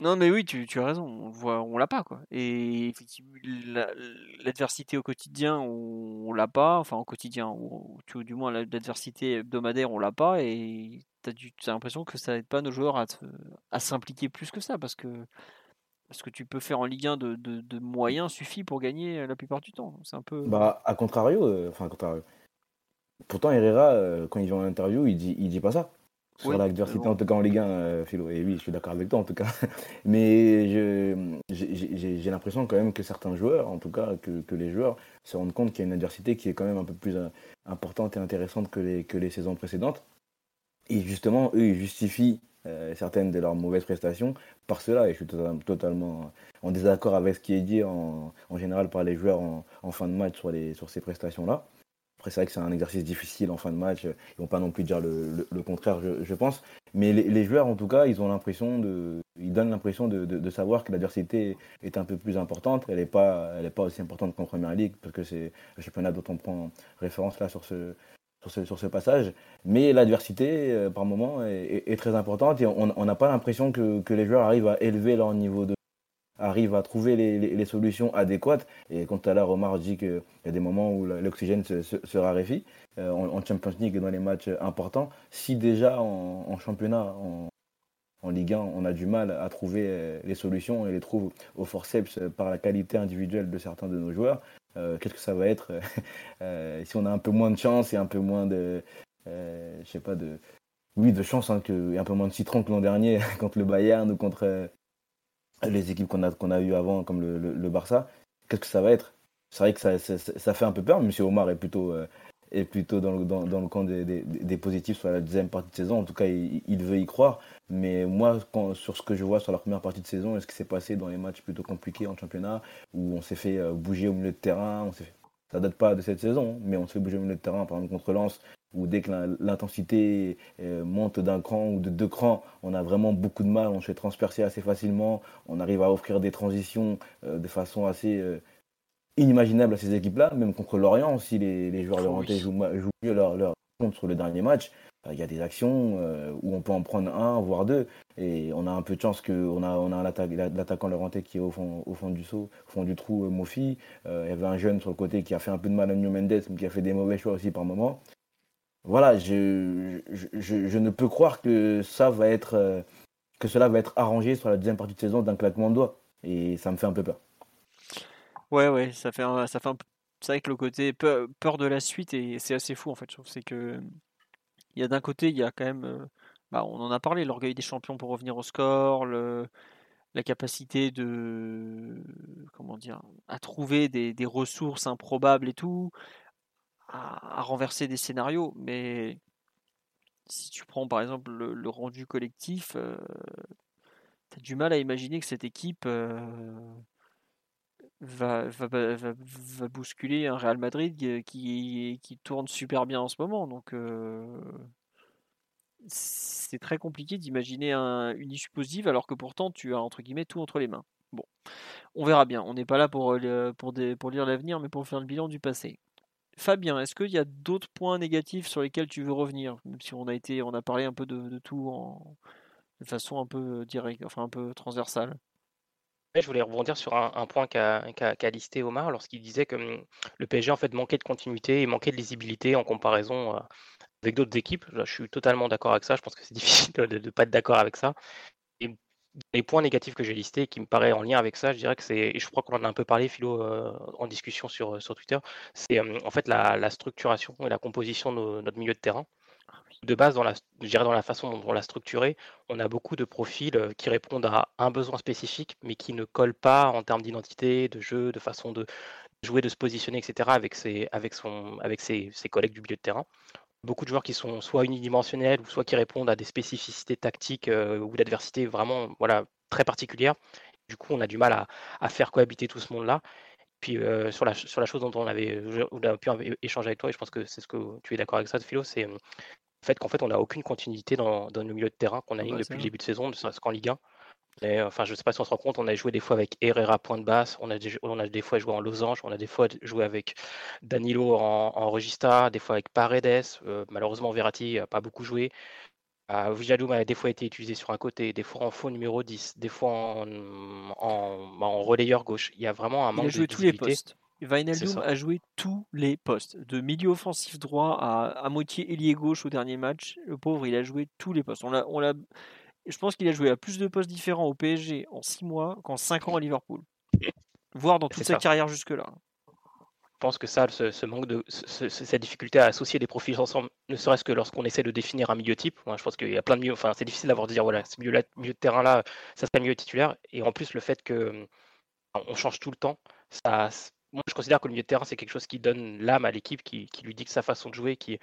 Non, mais oui, tu, as raison. On voit, on l'a pas quoi. Et effectivement, l'adversité au quotidien, on, l'a pas. Enfin, au quotidien, ou, du moins l'adversité hebdomadaire, on l'a pas. Et tu as, l'impression que ça n'aide pas nos joueurs à, s'impliquer plus que ça parce que parce que tu peux faire en Ligue 1 de, moyens suffit pour gagner la plupart du temps. C'est un peu. Bah, à contrario, euh, enfin, contrario. Pourtant, Herrera, euh, quand il vient en interview, il dit, il dit pas ça. Sur l'adversité, en tout cas en Ligue 1, euh, Philo. Et oui, je suis d'accord avec toi, en tout cas. Mais j'ai l'impression quand même que certains joueurs, en tout cas, que, que les joueurs se rendent compte qu'il y a une adversité qui est quand même un peu plus importante et intéressante que les, que les saisons précédentes. Et justement, eux, ils justifient euh, certaines de leurs mauvaises prestations par cela. Et je suis totalement en désaccord avec ce qui est dit en, général par les joueurs en, fin de match sur, les, sur ces prestations-là. Après, c'est vrai que c'est un exercice difficile en fin de match. Ils vont pas non plus dire le, contraire, je, pense. Mais les, joueurs, en tout cas, ils ont l'impression de, ils donnent l'impression de, de, savoir que l'adversité est un peu plus importante. Elle n'est pas, elle est pas aussi importante qu'en première ligue, parce que c'est le championnat dont on prend référence là sur ce, sur ce, passage. Mais l'adversité, euh, par moment, est, très importante et on n'a pas l'impression que, les joueurs arrivent à élever leur niveau de arrivent à trouver les, solutions adéquates. Et quand à l'heure, Omar dit qu'il y a des moments où l'oxygène se, raréfie euh, en, Champions League et dans les matchs importants. Si déjà en, championnat, en, en, Ligue 1, on a du mal à trouver euh, les solutions et les trouve au forceps par la qualité individuelle de certains de nos joueurs, euh, qu'est-ce que ça va être euh, si on a un peu moins de chance et un peu moins de, euh, je sais pas de, oui de chance hein, que, et un peu moins de citron que l'an dernier contre le Bayern ou contre les équipes qu'on a qu'on a eu avant comme le, le, Barça. Qu'est-ce que ça va être? C'est vrai que ça, ça, fait un peu peur. Monsieur Omar est plutôt est plutôt dans le, dans, le camp des, des, positifs sur la deuxième partie de saison. En tout cas, il, veut y croire. Mais moi, sur ce que je vois sur la première partie de saison et ce qui s'est passé dans les matchs plutôt compliqués en championnat, où on s'est fait euh, bouger au milieu de terrain, on s'est fait... ça date pas de cette saison, mais on s'est fait bouger au milieu de terrain, par exemple contre Lens, où dès que l'intensité euh, monte d'un cran ou de deux crans, on a vraiment beaucoup de mal, on se fait transpercer assez facilement, on arrive à offrir des transitions euh, de façon assez euh, inimaginable à ces équipes-là, même contre l'Orient aussi, les, joueurs de Renté jouent, mieux leur, leur compte sur le dernier match. Il y a des actions où on peut en prendre un, voire deux, et on a un peu de chance qu'on a, on a l'attaquant Laurenté qui est au fond, au fond du saut, au fond du trou, Mofi. il y avait un jeune sur le côté qui a fait un peu de mal à New Mendes, mais qui a fait des mauvais choix aussi par moment voilà, je, je, ne peux croire que ça va être euh, que cela va être arrangé sur la deuxième partie de saison d'un claquement de doigts. Et ça me fait un peu peur. Ouais, ouais, ça fait un, ça fait un, c'est vrai que le côté peur, de la suite et c'est assez fou en fait. C'est que il y a d'un côté, il y a quand même, euh, bah, on en a parlé, l'orgueil des champions pour revenir au score, la capacité de, comment dire, à trouver des, des ressources improbables et tout à, renverser des scénarios, mais si tu prends par exemple le, rendu collectif, euh, tu as du mal à imaginer que cette équipe euh, va, va, va, bousculer un Real Madrid qui, tourne super bien en ce moment. Donc euh, c'est très compliqué d'imaginer un, une issue positive alors que pourtant tu as entre guillemets tout entre les mains. Bon, on verra bien. On n'est pas là pour, pour lire l'avenir, mais pour faire le bilan du passé. Fabien, est-ce qu'il y a d'autres points négatifs sur lesquels tu veux revenir? Même si on a été, on a parlé un peu de, tout en, de façon un peu directe, un peu transversale. Je voulais rebondir sur un, point qu'a listé Omar lorsqu'il disait que hum, le PSG fait manquait de continuité et manquait de lisibilité en comparaison euh, avec d'autres équipes. Je suis totalement d'accord avec ça. Je pense que c'est difficile de ne pas être d'accord avec ça les points négatifs que j'ai listés qui me paraissent en lien avec ça, je dirais que c'est, et je crois qu'on en a un peu parlé, Philo, euh, en discussion sur, euh, sur Twitter, c'est euh, en fait la, structuration et la composition de notre milieu de terrain. De base, dans la, je dirais dans la façon dont on l'a structuré, on a beaucoup de profils qui répondent à un besoin spécifique, mais qui ne collent pas en termes d'identité, de jeu, de façon de jouer, de se positionner, etc., avec ses, avec son, avec ses collègues du milieu de terrain beaucoup de joueurs qui sont soit unidimensionnels ou soit qui répondent à des spécificités tactiques euh, ou d'adversité vraiment voilà, très particulières. Du coup, on a du mal à, faire cohabiter tout ce monde-là. Puis euh, sur, la, sur la chose dont on avait, on a pu échanger avec toi, et je pense que c'est ce que tu es d'accord avec ça, Philo, c'est euh, le fait qu'en fait, on n'a aucune continuité dans, dans nos milieux de terrain qu'on a eu depuis le début de saison, ne serait-ce qu'en Ligue 1 enfin, je ne sais pas si on se rend compte, on a joué des fois avec Herrera point de basse, on a, des, on a des fois joué en losange, on a des fois joué avec Danilo en, en Regista, des fois avec Paredes. Euh, malheureusement, Verratti n'a pas beaucoup joué. Euh, a des fois été utilisé sur un côté, des fois en faux numéro 10, des fois en, en, en relayeur gauche. Il y a vraiment un manque Il a joué de tous les postes. Wijnaldum a joué tous les postes, de milieu offensif droit à, à moitié ailier gauche au dernier match. Le pauvre, il a joué tous les postes. On l'a je pense qu'il a joué à plus de postes différents au PSG en 6 mois qu'en 5 ans à Liverpool. Voire dans toute sa carrière jusque-là. Je pense que ça, ce, manque de cette difficulté à associer des profils ensemble, ne serait-ce que lorsqu'on essaie de définir un milieu type. Moi, je pense qu'il y a plein de milieux. Enfin, c'est difficile d'avoir de dire voilà, ce milieu, -là, milieu de terrain là, ça serait milieu titulaire. Et en plus, le fait que on change tout le temps, ça, moi, je considère que le milieu de terrain, c'est quelque chose qui donne l'âme à l'équipe, qui, qui, lui dicte sa façon de jouer, qui,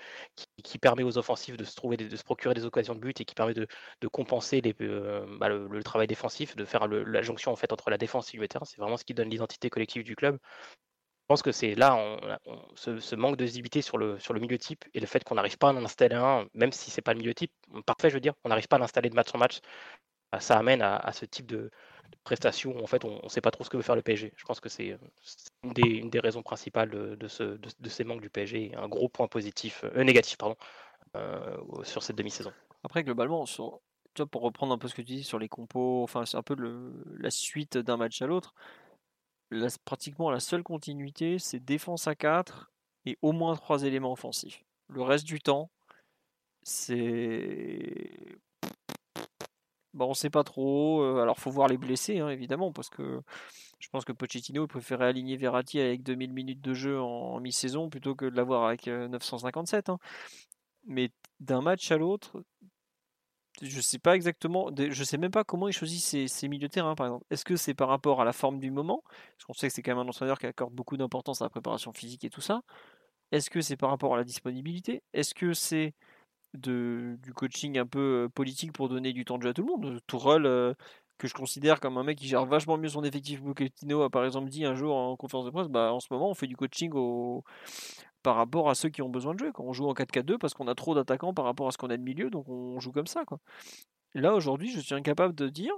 permet aux offensifs de se, trouver, de se procurer des occasions de but et qui permet de, compenser euh, bah, le, travail défensif, de faire la jonction entre la défense et le milieu de terrain. C'est vraiment ce qui donne l'identité collective du club. Je pense que c'est là, on, ce, manque de visibilité sur le, milieu type et le fait qu'on n'arrive pas à en installer un, même si c'est pas le milieu type, parfait, je veux dire, on n'arrive pas à l'installer de match en match, ça amène à ce type de, prestation en fait on ne sait pas trop ce que veut faire le PSG. Je pense que c'est euh, une, des, raisons principales de, ce, de, ces manques du PSG, un gros point positif, euh, négatif pardon, euh, sur cette demi-saison. Après globalement, sur, pour reprendre un peu ce que tu dis sur les compos, enfin c'est un peu la suite d'un match à l'autre. pratiquement la seule continuité, c'est défense à 4 et au moins trois éléments offensifs. Le reste du temps, c'est Bon, on sait pas trop. Alors, faut voir les blessés, hein, évidemment, parce que je pense que Pochettino préférait aligner Verratti avec 2000 minutes de jeu en, mi-saison plutôt que de l'avoir avec 957. Hein. Mais d'un match à l'autre, je sais pas exactement, je sais même pas comment il choisit ses, milieux de terrain, par exemple. Est-ce que c'est par rapport à la forme du moment? Parce qu'on sait que c'est quand même un entraîneur qui accorde beaucoup d'importance à la préparation physique et tout ça. Est-ce que c'est par rapport à la disponibilité? Est-ce que c'est du coaching un peu politique pour donner du temps de jeu à tout le monde. Tourelle, euh, que je considère comme un mec qui gère vachement mieux son effectif. Pochettino a par exemple dit un jour en conférence de presse, bah, en ce moment on fait du coaching au, par rapport à ceux qui ont besoin de jouer. Quand on joue en 4-4-2 parce qu'on a trop d'attaquants par rapport à ce qu'on a de milieu, donc on joue comme ça. Quoi. là, aujourd'hui, je suis incapable de dire,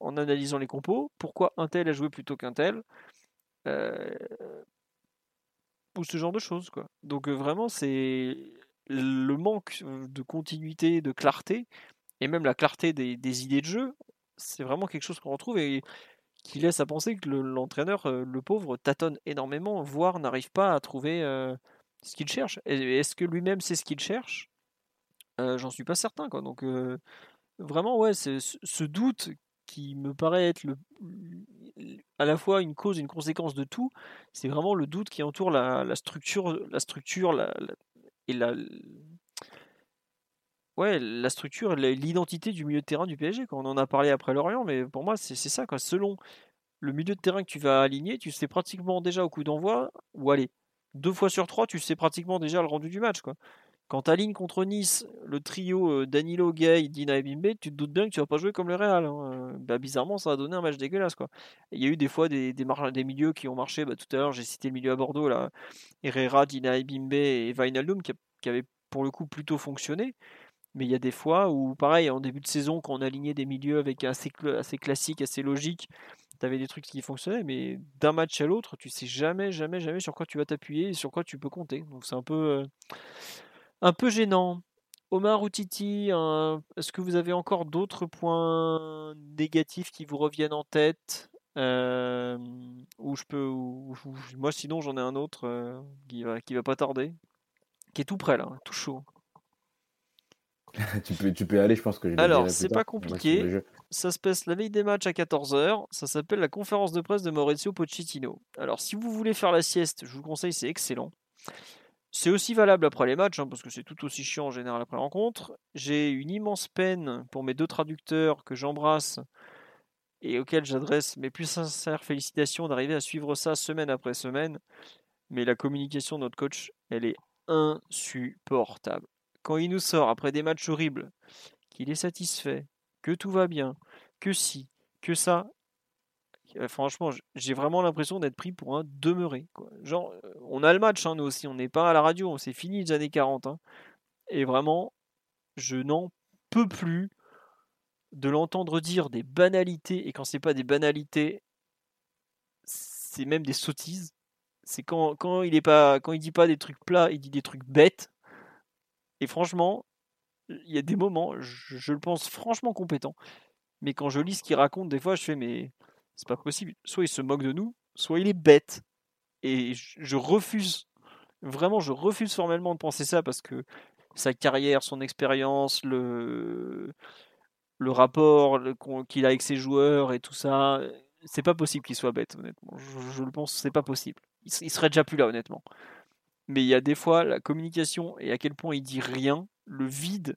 en analysant les compos, pourquoi un tel a joué plutôt qu'un tel. Euh, ou ce genre de choses. Quoi. Donc vraiment, c'est le manque de continuité, de clarté, et même la clarté des, idées de jeu, c'est vraiment quelque chose qu'on retrouve et qui laisse à penser que l'entraîneur, le, pauvre, tâtonne énormément, voire n'arrive pas à trouver ce qu'il cherche. Est-ce que lui-même sait ce qu'il cherche? J'en suis pas certain. Donc vraiment, ouais, ce doute qui me paraît être le, à la fois une cause et une conséquence de tout, c'est vraiment le doute qui entoure la, structure, la structure la, et la, ouais, la structure l'identité du milieu de terrain du PSG. Quand on en a parlé après Lorient, mais pour moi, c'est ça. Quoi. Selon le milieu de terrain que tu vas aligner, tu sais pratiquement déjà au coup d'envoi, ou allez, deux fois sur trois, tu sais pratiquement déjà le rendu du match. Quoi. Quand tu alignes contre Nice le trio euh, Danilo, Gay, Dina et Bimbe, tu te doutes bien que tu vas pas jouer comme le Real. Hein. Euh, bah, bizarrement, ça a donné un match dégueulasse. Quoi. Il y a eu des fois des, milieux qui ont marché. Bah, tout à l'heure, j'ai cité le milieu à Bordeaux, là, Herrera, Dina et Bimbe et Vainaldum, qui, qui avaient pour le coup plutôt fonctionné. Mais il y a des fois où, pareil, en début de saison, quand on alignait des milieux avec assez, assez classique, assez logique, tu avais des trucs qui fonctionnaient, mais d'un match à l'autre, tu sais jamais, jamais, jamais sur quoi tu vas t'appuyer et sur quoi tu peux compter. Donc c'est un peu. Euh, un peu gênant. Omar ou Titi, est-ce que vous avez encore d'autres points négatifs qui vous reviennent en tête euh, Ou je peux, moi sinon j'en ai un autre euh, qui va, qui va pas tarder, qui est tout prêt là, tout chaud. tu, peux, tu peux aller, je pense que Alors, c'est pas compliqué. Ça se passe la veille des matchs à 14h. Ça s'appelle la conférence de presse de Maurizio Pochettino. Alors, si vous voulez faire la sieste, je vous conseille, c'est excellent. C'est aussi valable après les matchs, hein, parce que c'est tout aussi chiant en général après rencontre. J'ai une immense peine pour mes deux traducteurs que j'embrasse et auxquels j'adresse mes plus sincères félicitations d'arriver à suivre ça semaine après semaine. Mais la communication de notre coach, elle est insupportable. Quand il nous sort après des matchs horribles, qu'il est satisfait, que tout va bien, que si, que ça, franchement, j'ai vraiment l'impression d'être pris pour un demeuré. Genre, euh, on a le match, hein, nous aussi, on n'est pas à la radio, c'est fini les années 40. Hein. Et vraiment, je n'en peux plus de l'entendre dire des banalités, et quand c'est pas des banalités, c'est même des sottises. C'est quand, quand il est pas quand dit pas des trucs plats, il dit des trucs bêtes. Et franchement, il y a des moments, je, je le pense franchement compétent. Mais quand je lis ce qu'il raconte, des fois, je fais mais c'est pas possible. Soit il se moque de nous, soit il est bête. Et je refuse, vraiment, je refuse formellement de penser ça parce que sa carrière, son expérience, le, le rapport qu'il a avec ses joueurs et tout ça, c'est pas possible qu'il soit bête, honnêtement. Je, le pense, c'est pas possible. Il, serait déjà plus là, honnêtement. Mais il y a des fois la communication et à quel point il dit rien, le vide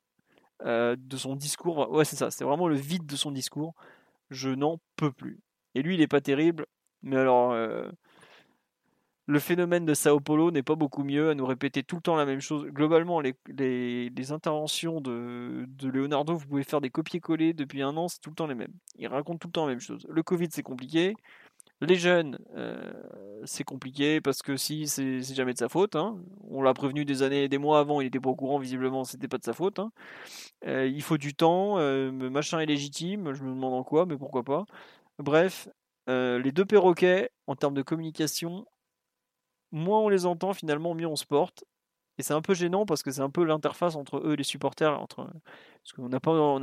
euh, de son discours. Ouais, c'est ça, c'est vraiment le vide de son discours. Je n'en peux plus. Et lui, il n'est pas terrible. Mais alors, euh, le phénomène de Sao Paulo n'est pas beaucoup mieux à nous répéter tout le temps la même chose. Globalement, les, interventions de, Leonardo, vous pouvez faire des copier-coller depuis un an, c'est tout le temps les mêmes. Il raconte tout le temps la même chose. Le Covid, c'est compliqué. Les jeunes, euh, c'est compliqué parce que si, c'est jamais de sa faute. Hein. On l'a prévenu des années, des mois avant, il était pas au courant, visiblement, c'était pas de sa faute. Hein. Euh, il faut du temps, machin est légitime, je me demande en quoi, mais pourquoi pas. Bref, euh, les deux perroquets, en termes de communication, moins on les entend, finalement, mieux on se porte. Et c'est un peu gênant parce que c'est un peu l'interface entre eux et les supporters. Entre... Parce qu'on n'a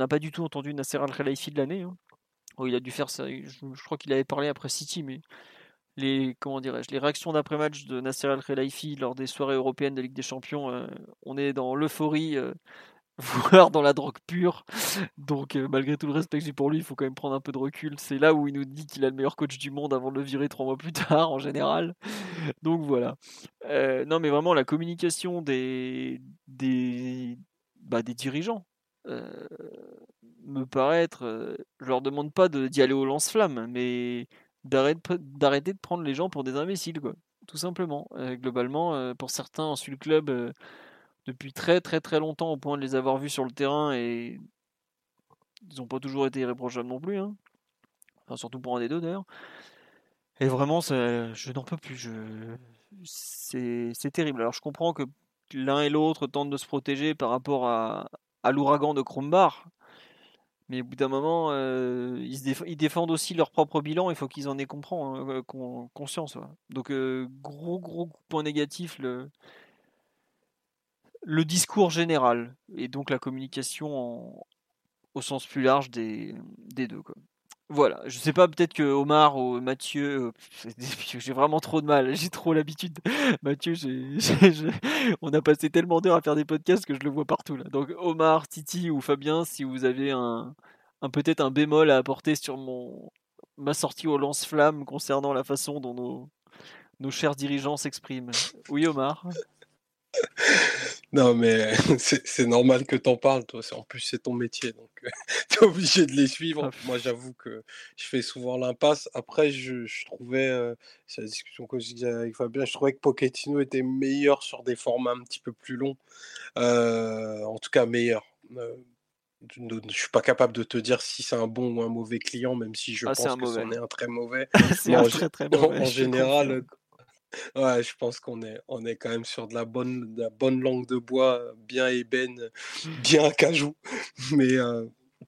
pas, du tout entendu Nasser Al-Khelaifi de l'année. Hein. Oh, il a dû faire ça. Je, crois qu'il avait parlé après City, mais les, comment les réactions d'après-match de Nasser Al-Khelaifi lors des soirées européennes de Ligue des Champions, euh, on est dans l'euphorie. Euh, voire dans la drogue pure. Donc, euh, malgré tout le respect que j'ai pour lui, il faut quand même prendre un peu de recul. C'est là où il nous dit qu'il a le meilleur coach du monde avant de le virer trois mois plus tard, en général. Donc, voilà. Euh, non, mais vraiment, la communication des, des, bah, des dirigeants euh, me paraît être. je leur demande pas d'y aller au lance-flamme, mais d'arrêter de prendre les gens pour des imbéciles, quoi. Tout simplement. globalement, pour certains, on suit le club depuis très très très longtemps au point de les avoir vus sur le terrain et ils n'ont pas toujours été irréprochables non plus. Hein. Surtout pour un des deux d'ailleurs. Et vraiment, je n'en peux plus. C'est terrible. Alors je comprends que l'un et l'autre tentent de se protéger par rapport à, l'ouragan de Krumbar. Mais au bout d'un moment, euh, ils, défendent aussi leur propre bilan. Il faut qu'ils en aient hein, euh, conscience. Donc, euh, gros, gros point négatif, le, le discours général. Et donc la communication au sens plus large des, des deux. Quoi. Voilà, je sais pas, peut-être que Omar ou Mathieu, euh, j'ai vraiment trop de mal, j'ai trop l'habitude. Mathieu, on a passé tellement d'heures à faire des podcasts que je le vois partout là. Donc Omar, Titi ou Fabien, si vous avez un, peut-être un bémol à apporter sur mon ma sortie au lance-flamme concernant la façon dont nos, nos chers dirigeants s'expriment. Oui Omar non, mais c'est normal que t'en parles, toi. En plus, c'est ton métier, donc tu es obligé de les suivre. Moi, j'avoue que je fais souvent l'impasse. Après, je, trouvais, euh, c'est la discussion que j'ai avec Fabien, je trouvais que Pochettino était meilleur sur des formats un petit peu plus longs. Euh, en tout cas, meilleur. Euh, je ne suis pas capable de te dire si c'est un bon ou un mauvais client, même si je ah, pense que c'en est un très mauvais. c'est un très très mauvais. En, général, Ouais, je pense qu'on est, on est quand même sur de la bonne, de la bonne langue de bois, bien ébène, bien cajou. Mais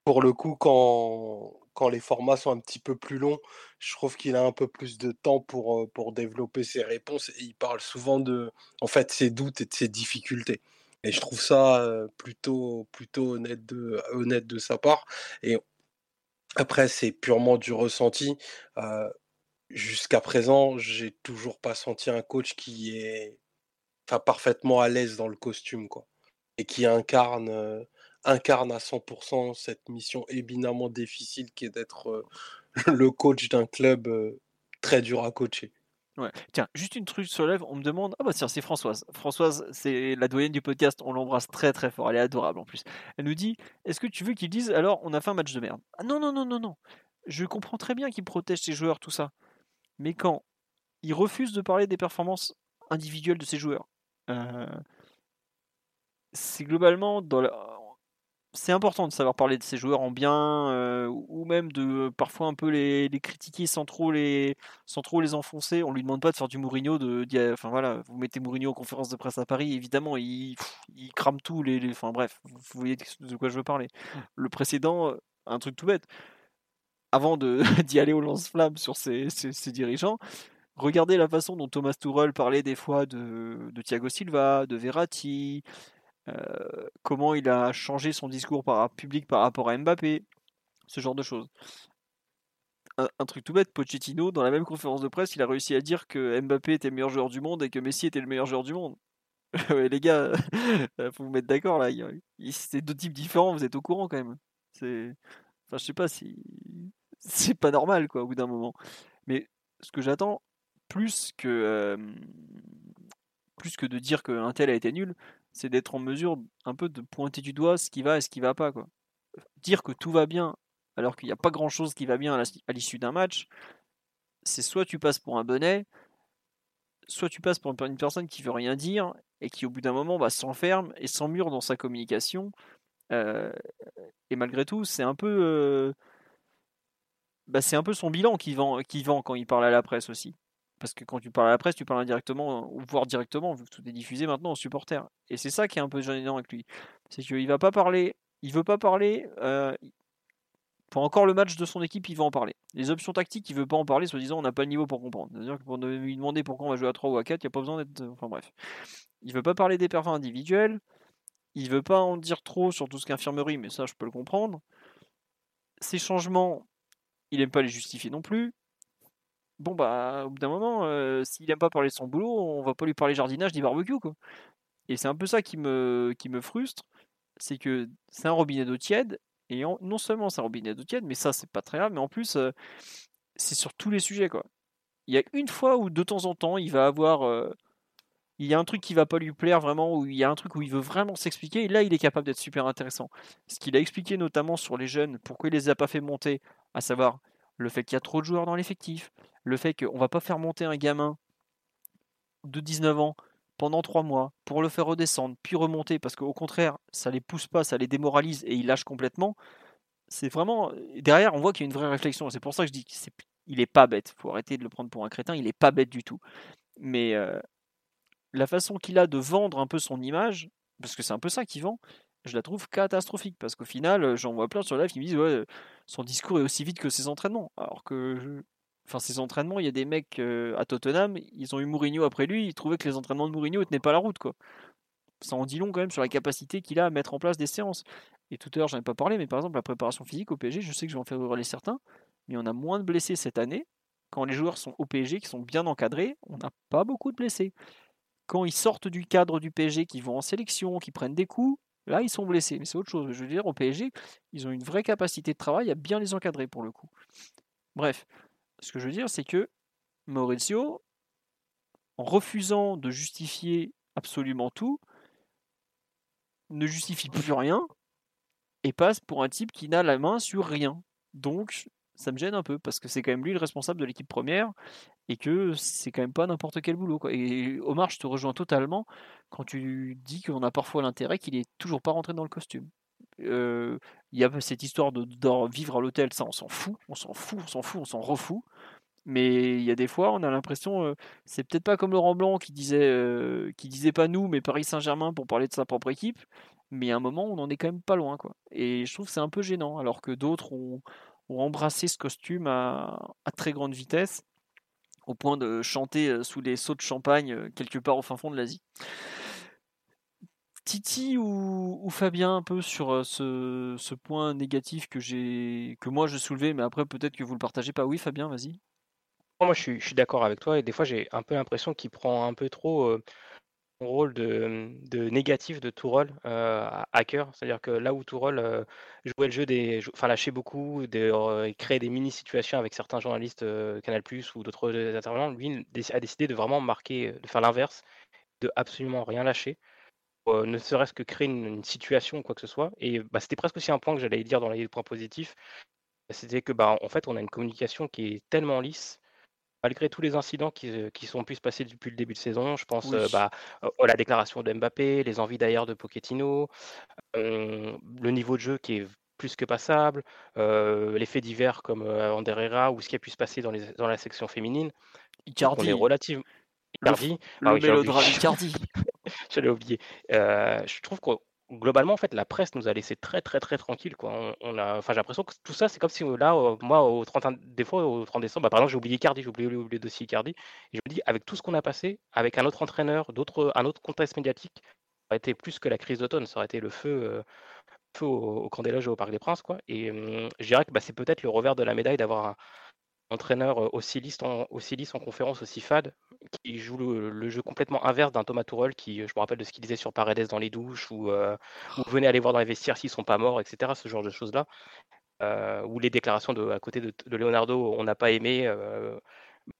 pour le coup, quand, quand les formats sont un petit peu plus longs, je trouve qu'il a un peu plus de temps pour, pour développer ses réponses. Et il parle souvent de en fait, ses doutes et de ses difficultés. Et je trouve ça plutôt, plutôt honnête, de, honnête de sa part. Et après, c'est purement du ressenti jusqu'à présent, j'ai toujours pas senti un coach qui est parfaitement à l'aise dans le costume, quoi. Et qui incarne, incarne à 100% cette mission éminemment difficile qui est d'être le coach d'un club très dur à coacher. Ouais. Tiens, juste une truc sur lèvre, on me demande. Ah bah tiens, c'est Françoise. Françoise, c'est la doyenne du podcast, on l'embrasse très très fort, elle est adorable en plus. Elle nous dit Est-ce que tu veux qu'ils disent alors on a fait un match de merde? Ah, Non, non, non, non, non. Je comprends très bien qu'ils protègent ses joueurs, tout ça mais quand il refuse de parler des performances individuelles de ses joueurs, euh, c'est globalement c'est important de savoir parler de ses joueurs en bien euh, ou même de parfois un peu les, critiquer sans trop les sans trop les enfoncer. On lui demande pas de faire du Mourinho de, enfin voilà, vous mettez Mourinho en conférence de presse à Paris, évidemment il, il crame tout les, enfin bref, vous voyez de quoi je veux parler. Le précédent, un truc tout bête avant d'y aller au lance-flamme sur ses, dirigeants, regardez la façon dont Thomas Tuchel parlait des fois de, Thiago Silva, de Verratti, euh, comment il a changé son discours par, public par rapport à Mbappé, ce genre de choses. Un, truc tout bête, Pochettino, dans la même conférence de presse, il a réussi à dire que Mbappé était le meilleur joueur du monde et que Messi était le meilleur joueur du monde. les gars, faut vous mettre d'accord là. C'est deux types différents, vous êtes au courant quand même. Enfin, je sais pas si c'est pas normal, quoi, au bout d'un moment. Mais ce que j'attends, plus que, plus que de dire qu'un tel a été nul, c'est d'être en mesure un peu de pointer du doigt ce qui va et ce qui va pas. Quoi. Dire que tout va bien alors qu'il n'y a pas grand chose qui va bien à l'issue d'un match, c'est soit tu passes pour un bonnet, soit tu passes pour une personne qui veut rien dire et qui au bout d'un moment bah, s'enferme et s'emmure dans sa communication. et malgré tout, c'est un peu bah, c'est un peu son bilan qui vend, vend quand il parle à la presse aussi. Parce que quand tu parles à la presse, tu parles indirectement, voire directement, vu que tout est diffusé maintenant aux supporters. Et c'est ça qui est un peu gênant avec lui. C'est qu'il va pas parler, il veut pas parler. Euh, pour encore le match de son équipe, il va en parler. Les options tactiques, il veut pas en parler, soi-disant on n'a pas le niveau pour comprendre. C'est-à-dire que pour lui demander pourquoi on va jouer à 3 ou à 4, il n'y a pas besoin d'être. Enfin bref. Il veut pas parler des perfs individuels. Il veut pas en dire trop sur tout ce qu'infirmerie, mais ça je peux le comprendre. Ces changements, il aime pas les justifier non plus. Bon bah au bout d'un moment, euh, s'il aime pas parler de son boulot, on va pas lui parler jardinage ni barbecue quoi. Et c'est un peu ça qui me, qui me frustre, c'est que c'est un robinet d'eau tiède, et non seulement c'est un robinet d'eau tiède, mais ça c'est pas très grave, mais en plus euh, c'est sur tous les sujets quoi. Il y a une fois où de temps en temps il va avoir euh, il y a un truc qui va pas lui plaire vraiment, ou il y a un truc où il veut vraiment s'expliquer, et là il est capable d'être super intéressant. Ce qu'il a expliqué notamment sur les jeunes, pourquoi il les a pas fait monter, à savoir le fait qu'il y a trop de joueurs dans l'effectif, le fait qu'on va pas faire monter un gamin de 19 ans pendant 3 mois pour le faire redescendre, puis remonter, parce qu'au contraire, ça les pousse pas, ça les démoralise et ils lâchent complètement. C'est vraiment. Derrière, on voit qu'il y a une vraie réflexion. C'est pour ça que je dis qu'il est pas bête. faut arrêter de le prendre pour un crétin. Il est pas bête du tout. Mais la façon qu'il a de vendre un peu son image, parce que c'est un peu ça qu'il vend, je la trouve catastrophique. Parce qu'au final, j'en vois plein sur live qui me disent ouais, son discours est aussi vite que ses entraînements. Alors que, enfin, ses entraînements, il y a des mecs à Tottenham, ils ont eu Mourinho après lui, ils trouvaient que les entraînements de Mourinho ne tenaient pas la route, quoi. Ça en dit long quand même sur la capacité qu'il a à mettre en place des séances. Et tout à l'heure, j'en ai pas parlé, mais par exemple, la préparation physique au PSG, je sais que je vais en faire hurler certains, mais on a moins de blessés cette année. Quand les joueurs sont au PSG, qui sont bien encadrés, on n'a pas beaucoup de blessés. Quand ils sortent du cadre du PSG, qui vont en sélection, qui prennent des coups, là, ils sont blessés. Mais c'est autre chose. Je veux dire, au PSG, ils ont une vraie capacité de travail à bien les encadrer pour le coup. Bref, ce que je veux dire, c'est que Maurizio, en refusant de justifier absolument tout, ne justifie plus rien et passe pour un type qui n'a la main sur rien. Donc, ça me gêne un peu parce que c'est quand même lui le responsable de l'équipe première et que c'est quand même pas n'importe quel boulot. Et Omar, je te rejoins totalement quand tu dis qu'on a parfois l'intérêt qu'il est toujours pas rentré dans le costume. Il y a cette histoire de, vivre à l'hôtel, ça on s'en fout, on s'en fout, on s'en fout, on s'en refout. Mais il y a des fois, on a l'impression, c'est peut-être pas comme Laurent Blanc qui disait, qui disait pas nous, mais Paris Saint-Germain pour parler de sa propre équipe. Mais à un moment, on en est quand même pas loin, quoi. Et je trouve que c'est un peu gênant, alors que d'autres ont, embrassé ce costume à, très grande vitesse, au point de chanter sous les sauts de champagne quelque part au fin fond de l'Asie. Titi ou, Fabien un peu sur ce, point négatif que que moi je soulevais, mais après peut-être que vous le partagez pas. Oui, Fabien, vas-y. Moi, je suis, d'accord avec toi et des fois, j'ai un peu l'impression qu'il prend un peu trop rôle de, négatif de Tourol à cœur. C'est-à-dire que là où Tourol jouait le jeu des, enfin lâchait beaucoup, de, créait des mini-situations avec certains journalistes Canal+ ou d'autres intervenants, lui a décidé de vraiment marquer, de faire l'inverse, de absolument rien lâcher, ne serait-ce que créer une, situation ou quoi que ce soit. Et bah, c'était presque aussi un point que j'allais dire dans les points positifs, c'était que bah, en fait, on a une communication qui est tellement lisse malgré tous les incidents qui, euh, qui, sont pu se passer depuis le début de saison, je pense euh, bah, à la déclaration de Mbappé, les envies d'ailleurs de Pochettino, le niveau de jeu qui est plus que passable, les faits divers comme Anderera ou ce qui a pu se passer dans, les, dans la section féminine. Icardi. On est relativement. Icardi. Le, ah Icardi. J'allais oublier. je trouve qu'on globalement, en la presse nous a laissé très, très, très tranquille. J'ai l'impression que tout ça, c'est comme si euh, là, euh, moi, au 30, des fois, au 30 décembre, bah, par exemple, j'ai oublié Cardi, j'ai oublié, le dossier Cardi. Je me dis, avec tout ce qu'on a passé, avec un autre entraîneur, d'autres, un autre contexte médiatique, ça aurait été plus que la crise d'automne, ça aurait été le feu, euh, feu au, camp des loges au Parc des Princes. Quoi. Et hum, je dirais que bah, c'est peut-être le revers de la médaille d'avoir un, entraîneur en, aussi lisse en conférence, aussi fade, qui joue le, jeu complètement inverse d'un Thomas Tourelle qui, je me rappelle de ce qu'il disait sur Paredes dans les douches, ou, euh, venez aller voir dans les vestiaires s'ils sont pas morts, etc. Ce genre de choses-là. Euh, ou les déclarations de, à côté de, Leonardo, on n'a pas aimé. Euh,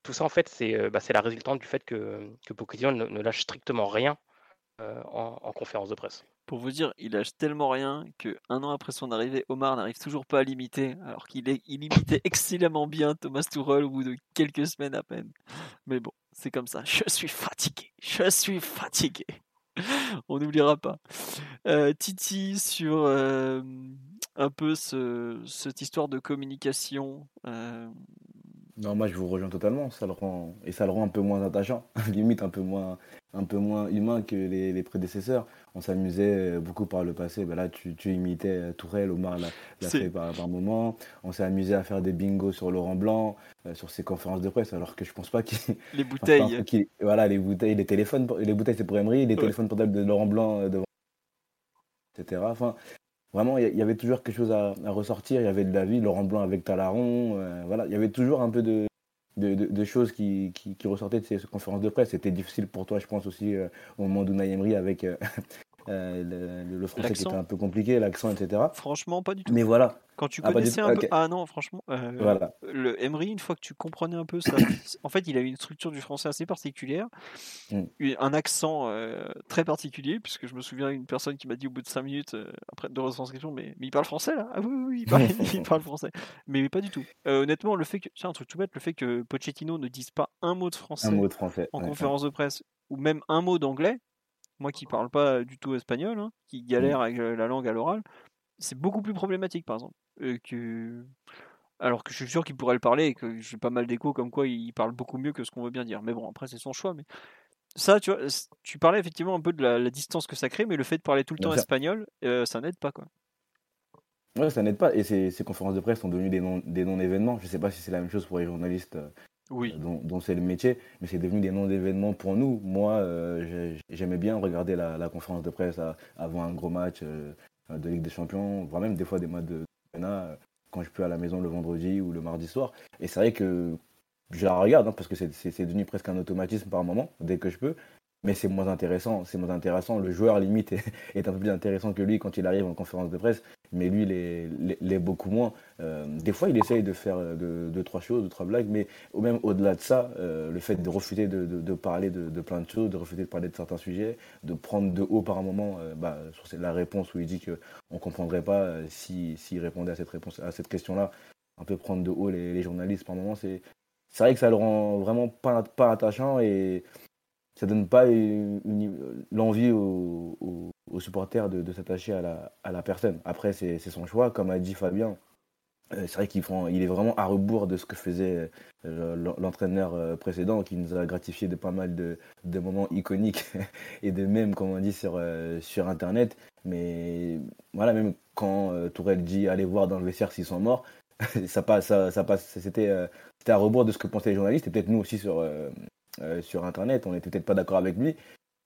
tout ça, en fait, c'est bah, la résultante du fait que, que Pochettino ne, lâche strictement rien en conférence de presse. Pour vous dire, il lâche tellement rien que un an après son arrivée, Omar n'arrive toujours pas à l'imiter, alors qu'il il imitait excellemment bien Thomas Tuchel au bout de quelques semaines à peine. Mais bon, c'est comme ça. Je suis fatigué. Je suis fatigué. On n'oubliera pas. Euh, Titi sur euh, un peu ce, cette histoire de communication. Euh, non, moi je vous rejoins totalement. Ça le rend et ça le rend un peu moins attachant, limite un peu moins, un peu moins humain que les, prédécesseurs. On s'amusait beaucoup par le passé. Ben là, tu, tu imitais Tourelle, Omar l'a fait par, par moment. On s'est amusé à faire des bingos sur Laurent Blanc, euh, sur ses conférences de presse, alors que je pense pas qu'il. Les bouteilles. voilà, les bouteilles, les téléphones, les bouteilles c'est pour Emery, les téléphones portables de Laurent Blanc euh, devant, etc. Enfin, Vraiment, il y, avait toujours quelque chose à, ressortir. Il y avait de la vie, Laurent Blanc avec Talaron. Euh, voilà, il y avait toujours un peu de, choses qui, ressortaient de ces conférences de presse. C'était difficile pour toi, je pense aussi, euh, au moment d'Unai avec euh, le, le, français qui était un peu compliqué, l'accent, etc. Franchement, pas du tout. Mais voilà, quand tu ah, connaissais un peu. Ah non, franchement. Euh, le Emery, une fois que tu comprenais un peu ça. en fait, il a une structure du français assez particulière. Mm. Un accent euh, très particulier, puisque je me souviens d'une personne qui m'a dit au bout de 5 minutes, après de retranscription, mais, mais il parle français là? Ah oui, oui, il, parle, il, parle, français. Mais pas du tout. honnêtement, le fait que. C'est un truc tout bête, le fait que Pochettino ne dise pas un mot de français, mot de français. en conférence de presse, ou même un mot d'anglais, moi qui parle pas du tout espagnol, hein, qui galère mm. avec la langue à l'oral, c'est beaucoup plus problématique, par exemple. que Alors que je suis sûr qu'il pourrait le parler et que j'ai pas mal d'échos comme quoi il parle beaucoup mieux que ce qu'on veut bien dire. Mais bon, après, c'est son choix. Mais ça, tu vois, tu parlais effectivement un peu de la, distance que ça crée, mais le fait de parler tout le temps espagnol, euh, ça n'aide pas, quoi. Ouais, ça n'aide pas. Et ces, ces, conférences de presse sont devenues des non-événements. je ne sais pas si c'est la même chose pour les journalistes euh, oui. dont, c'est le métier, mais c'est devenu des non-événements pour nous. Moi, euh, j'aimais bien regarder la, conférence de presse avant un gros match de Ligue des Champions, voire même des fois des matchs de championnat quand je peux à la maison le vendredi ou le mardi soir. Et c'est vrai que je la regarde hein, parce que c'est devenu presque un automatisme par moment, dès que je peux. Mais c'est moins intéressant, c'est moins intéressant. Le joueur limite est, un peu plus intéressant que lui quand il arrive en conférence de presse, mais lui l'est beaucoup moins. Euh, des fois, il essaye de faire deux, trois choses, deux, trois blagues, mais même au-delà de ça, euh, le fait de refuser de, parler de, plein de choses, de refuser de parler de certains sujets, de prendre de haut par un moment euh, bah, sur la réponse où il dit qu'on ne comprendrait pas s'il répondait à cette, cette question-là, un peu prendre de haut les, les journalistes par moment, c'est c'est vrai que ça le rend vraiment pas, pas attachant et ça donne pas l'envie aux, supporters de, s'attacher à la, personne. Après, c'est son choix, comme a dit Fabien. Euh, c'est vrai qu'il il est vraiment à rebours de ce que faisait euh, l'entraîneur euh, précédent, qui nous a gratifié de pas mal de, moments iconiques et de même, comme on dit, sur, sur Internet. Mais voilà, même quand Tourelle dit allez voir dans le vestiaire s'ils sont morts, ça passe, ça, passe, c'était à rebours de ce que pensaient les journalistes et peut-être nous aussi sur, euh, euh, sur Internet. On n'était peut-être pas d'accord avec lui,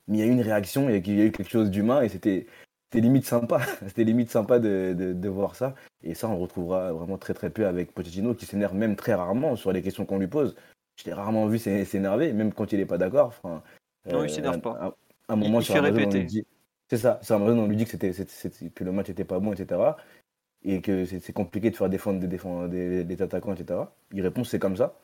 mais il y a eu une réaction, il y a eu quelque chose d'humain et c'était, limite sympa. c'était limite sympa de, de, voir ça. Et ça, on retrouvera vraiment très très peu avec Pochettino qui s'énerve même très rarement sur les questions qu'on lui pose. Je l'ai rarement vu s'énerver, même quand il n'est pas d'accord. Enfin, non, il s'énerve pas. À un moment, il, sur dit, c'est ça, c'est un moment on lui dit que, c'était, que le match n'était pas bon, etc et que c'est compliqué de faire défendre des, défendre des, attaquants, etc. Il répond c'est comme ça.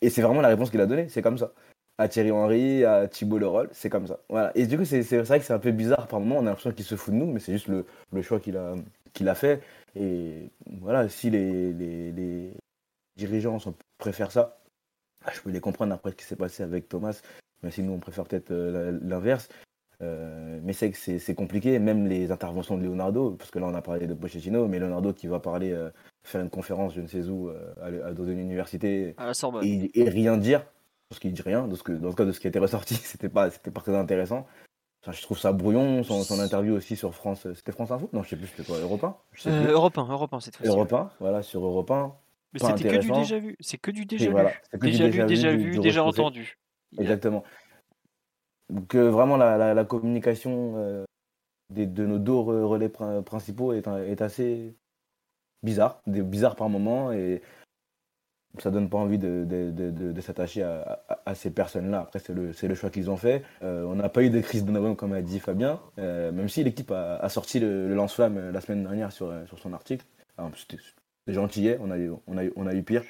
Et c'est vraiment la réponse qu'il a donnée, c'est comme ça. À Thierry Henry, à Thibault Leroll, c'est comme ça. Voilà. Et du coup, c'est vrai que c'est un peu bizarre par moment, on a l'impression qu'il se fout de nous, mais c'est juste le, le choix qu'il a, qu'il a fait. Et voilà, si les, les, les dirigeants sont, préfèrent ça, bah, je peux les comprendre après ce qui s'est passé avec Thomas, mais si nous on préfère peut-être euh, l'inverse. Euh, mais c'est que c'est compliqué, même les interventions de Leonardo, parce que là on a parlé de Pochettino, mais Leonardo qui va parler, euh, faire une conférence, je ne sais où, euh, dans une université, et, rien dire, parce qu'il dit rien, dans, ce que, dans le cas de ce qui été ressorti, c'était pas, pas très intéressant. je trouve ça brouillon, son, interview aussi sur France, c'était France Info? Non, je sais plus, c'était quoi, Europe 1 Europe 1, Europe 1 cette fois Europe 1, voilà, sur Europe 1. Mais c'était que du déjà vu, c'est que du déjà vu. déjà, vu, déjà vu, déjà entendu. Exactement. Donc euh, vraiment la, communication euh, de nos deux relais principaux est, est assez bizarre, bizarre par moment et ça donne pas envie de, s'attacher à, ces personnes-là. Après, c'est le, choix qu'ils ont fait. Euh, on n'a pas eu de crise de comme a dit Fabien, même si l'équipe a, sorti le, lance-flamme la semaine dernière sur, son article. C'était gentil, on a, on, a, on eu pire.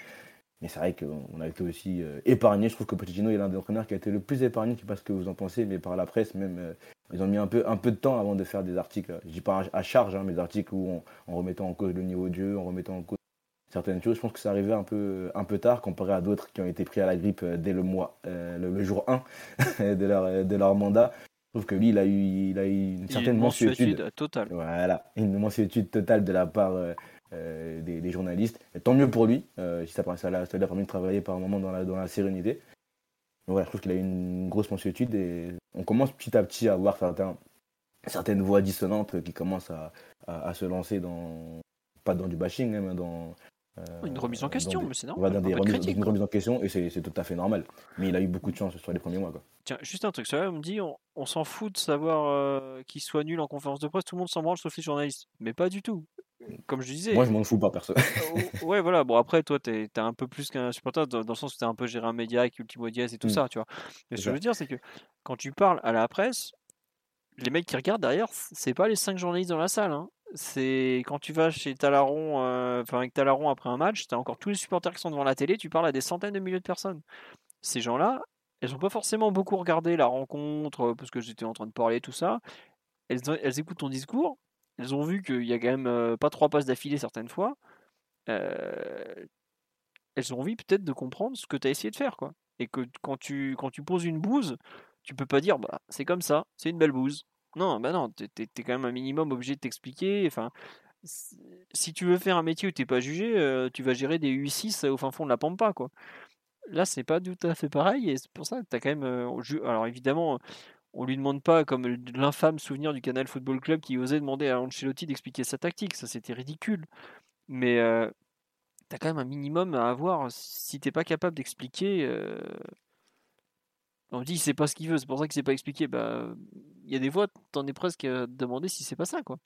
Mais c'est vrai qu'on a été aussi euh, épargné. Je trouve que Pochettino est l'un des entraîneurs qui a été le plus épargné, je ne sais pas ce que vous en pensez, mais par la presse, même, euh, ils ont mis un peu, de temps avant de faire des articles. Je dis pas à charge, hein, mais des articles où en remettant en cause le niveau de jeu, en remettant en cause certaines choses. Je pense que ça arrivait un peu, un peu tard comparé à d'autres qui ont été pris à la grippe euh, dès le mois, le, jour 1 de, leur, de leur mandat. Je trouve que lui, il a eu, il a eu une certaine mensuétude. totale. Voilà, une mensuétude totale de la part euh, des, journalistes. Et tant mieux pour lui, euh, si ça, ça, l'a, ça permis de travailler par un moment dans la, dans la sérénité. voilà, je trouve qu'il a eu une grosse mensuétude et on commence petit à petit à voir certains, certaines voix dissonantes qui commencent à, à, se lancer dans, pas dans du bashing, hein, mais dans, euh, une remise en question, mais c'est normal. Dans des remises, une remise en question, et c'est tout à fait normal. Mais il a eu beaucoup de chance sur les premiers mois. Quoi. Tiens, juste un truc, ça on me dit, on, s'en fout de savoir qu'il soit nul en conférence de presse, tout le monde s'en branle sauf les journalistes. Mais pas du tout comme je disais. Moi, je m'en fous pas, perso. Euh, ouais, voilà. Bon, après, toi, t'es es un peu plus qu'un supporter dans, le sens où t'es un peu géré un média avec Ultimo Diaz et tout mm. ça, tu vois. Mais ce que je veux dire, c'est que quand tu parles à la presse, les mecs qui regardent derrière, c'est pas les cinq journalistes dans la salle. Hein. C'est quand tu vas chez Talaron, euh, enfin avec Talaron après un match, t'as encore tous les supporters qui sont devant la télé, tu parles à des centaines de milliers de personnes. Ces gens-là, elles ont pas forcément beaucoup regardé la rencontre parce que j'étais en train de parler tout ça. Elles, écoutent ton discours, elles ont vu qu'il y a quand même pas trois passes d'affilée certaines fois. elles ont envie peut-être de comprendre ce que tu as essayé de faire. quoi. Et que quand tu, quand tu poses une bouse, tu peux pas dire bah c'est comme ça, c'est une belle bouse. Non, bah non, tu es, quand même un minimum obligé de t'expliquer. Enfin, si tu veux faire un métier où tu n'es pas jugé, euh, tu vas gérer des U6 au fin fond de la Pampa. Quoi. Là, c'est pas tout à fait pareil. Et c'est pour ça que tu as quand même. euh, Alors évidemment, on lui demande pas, comme l'infâme souvenir du Canal Football Club qui osait demander à Ancelotti d'expliquer sa tactique. Ça, c'était ridicule. Mais euh, tu as quand même un minimum à avoir. Si t'es pas capable d'expliquer. On dit il sait pas ce qu'il veut, c'est pour ça qu'il sait pas expliquer. Bah, il y a des fois, t'en es presque à demander si c'est pas ça, quoi.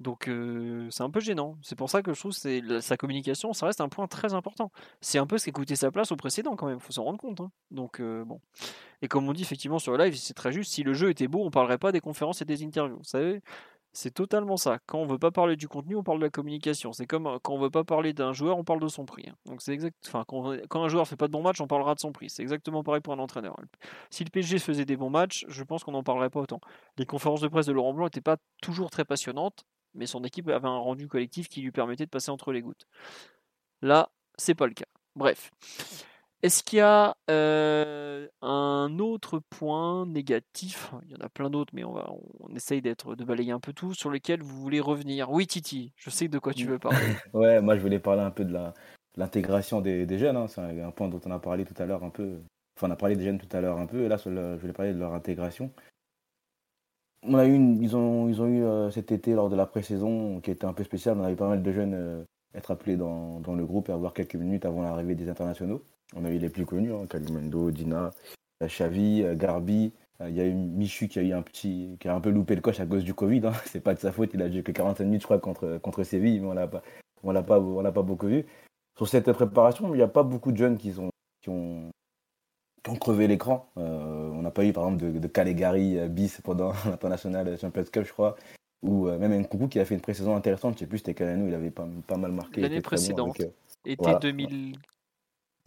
Donc euh, c'est un peu gênant. C'est pour ça que je trouve que c'est sa communication, ça reste un point très important. C'est un peu ce qui a sa place au précédent quand même, faut s'en rendre compte. hein. Donc euh, bon. Et comme on dit effectivement sur le live, c'est très juste, si le jeu était beau, on parlerait pas des conférences et des interviews. Vous savez, c'est totalement ça. Quand on veut pas parler du contenu, on parle de la communication. C'est comme euh, quand on veut pas parler d'un joueur, on parle de son prix. hein. Donc c'est exact. Enfin, quand, un joueur fait pas de bons matchs, on parlera de son prix. C'est exactement pareil pour un entraîneur. Si le PSG faisait des bons matchs, je pense qu'on n'en parlerait pas autant. Les conférences de presse de Laurent Blanc n'étaient pas toujours très passionnantes, mais son équipe avait un rendu collectif qui lui permettait de passer entre les gouttes. Là, c'est pas le cas. Bref. Est-ce qu'il y a euh, un autre point négatif? Il y en a plein d'autres, mais on, va, on essaye d'être, de balayer un peu tout, sur lesquels vous voulez revenir. Oui, Titi, je sais de quoi tu veux parler. Ouais, moi je voulais parler un peu de la l'intégration des, des jeunes. hein. C'est un, un point dont on a parlé tout à l'heure un peu. Enfin, on a parlé des jeunes tout à l'heure un peu. Et là, sur le- je voulais parler de leur intégration. On a eu une- ils ont, ils ont eu euh, cet été lors de la pré-saison qui était un peu spéciale. On avait pas mal de jeunes euh, être appelés dans, dans le groupe et avoir quelques minutes avant l'arrivée des internationaux. On a eu les plus connus, hein, Kalimendo, Dina, euh, Xavi, euh, Garbi. Euh, Il y a eu Michu qui a eu un petit, qui a un peu loupé le coche à cause du Covid. Hein. C'est pas de sa faute. Il a joué que 45 minutes, je crois, contre, contre Séville, mais on l'a pas, on l'a pas, on l'a pas beaucoup vu. Sur cette préparation, il n'y a pas beaucoup de jeunes qui, ont, qui ont crevé l'écran. Euh, on n'a pas eu, par exemple, de, de Calegari bis pendant l'international Champions Cup, je crois. Ou euh, même Nkoukou qui a fait une pré-saison intéressante. Je sais plus, c'était où il avait pas, pas mal marqué. L'année bon précédente. euh, Été Voilà.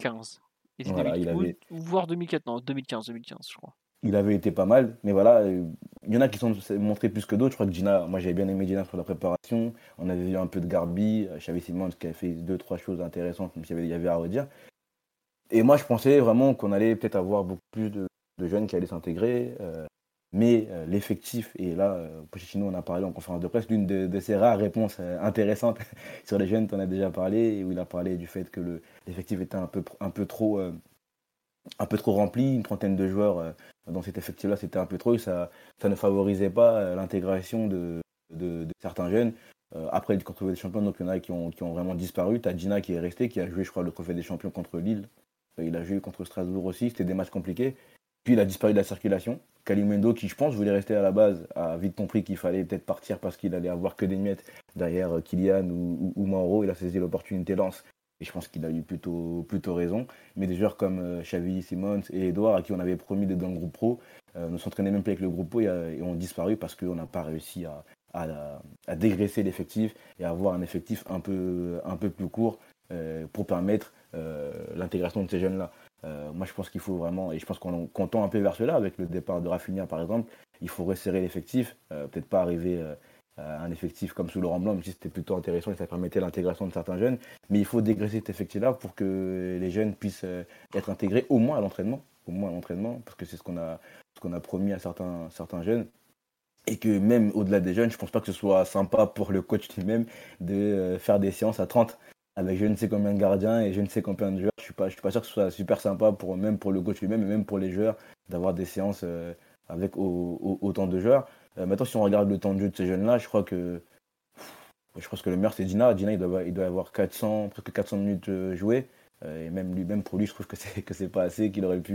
2015. Été Voilà, 2000 il avait- voire 2004, non, 2015, 2015, je crois. il avait été pas mal, mais voilà, euh, il y en a qui sont montrés plus que d'autres. Je crois que Gina, moi j'avais bien aimé Gina sur la préparation. On avait vu un peu de Garbi, euh, Xavi Simons qui avait fait deux, trois choses intéressantes, même s'il y avait, il y avait à redire. Et moi je pensais vraiment qu'on allait peut-être avoir beaucoup plus de, de jeunes qui allaient s'intégrer. euh, mais euh, l'effectif, et là, euh, Pochettino en a parlé en conférence de presse, l'une de, ses rares réponses euh, intéressantes sur les jeunes, tu en as déjà parlé, où il a parlé du fait que le- l'effectif était un peu, un peu trop. euh, un peu trop rempli, une trentaine de joueurs dans cet effectif-là, c'était un peu trop, et ça, ne favorisait pas l'intégration de, certains jeunes. Après, le Trophée des Champions, donc il y en a qui ont, qui ont vraiment disparu. Tu as Gina qui est resté, qui a joué, je crois, le Trophée des Champions contre Lille. Il a joué contre Strasbourg aussi, c'était des matchs compliqués. Puis il a disparu de la circulation. Kalimendo, qui je pense voulait rester à la base, a vite compris qu'il fallait peut-être partir parce qu'il allait avoir que des miettes derrière euh, Kylian ou, Mauro. Il a saisi l'opportunité lance. Et je pense qu'il a eu plutôt, plutôt raison. Mais des joueurs comme euh, Xavi, Simons et Edouard, à qui on avait promis d'être dans le groupe pro, euh, ne s'entraînaient même plus avec le groupe pro et, ont disparu parce qu'on n'a pas réussi à, dégraisser l'effectif et à avoir un effectif un peu, plus court pour permettre l'intégration de ces jeunes-là. Euh, moi, je pense qu'il faut vraiment, et je pense qu'on tend un peu vers cela avec le départ de Rafinha, par exemple, il faut resserrer l'effectif, euh, peut-être pas arriver euh, à un effectif comme sous Laurent Blanc, même si c'était plutôt intéressant et ça permettait l'intégration de certains jeunes, mais il faut dégraisser cet effectif-là pour que les jeunes puissent être intégrés au moins à l'entraînement, au moins à l'entraînement, parce que c'est ce qu'on a, ce a promis à certains, certains jeunes. Et que même au-delà des jeunes, je pense pas que ce soit sympa pour le coach lui-même de faire des séances à 30 avec je ne sais combien de gardiens et je ne sais combien de joueurs. Je suis pas, je suis pas sûr que ce soit super sympa pour même pour le coach lui-même et même pour les joueurs d'avoir des séances euh, avec au- au- autant de joueurs. Euh, maintenant, si on regarde le temps de jeu de ces jeunes-là, je crois que je pense que le meilleur c'est Dina. Dina, il doit, avoir- il doit avoir 400, presque 400 minutes euh, jouées. Et même lui, même pour lui, je trouve que c'est que c'est pas assez, qu'il aurait pu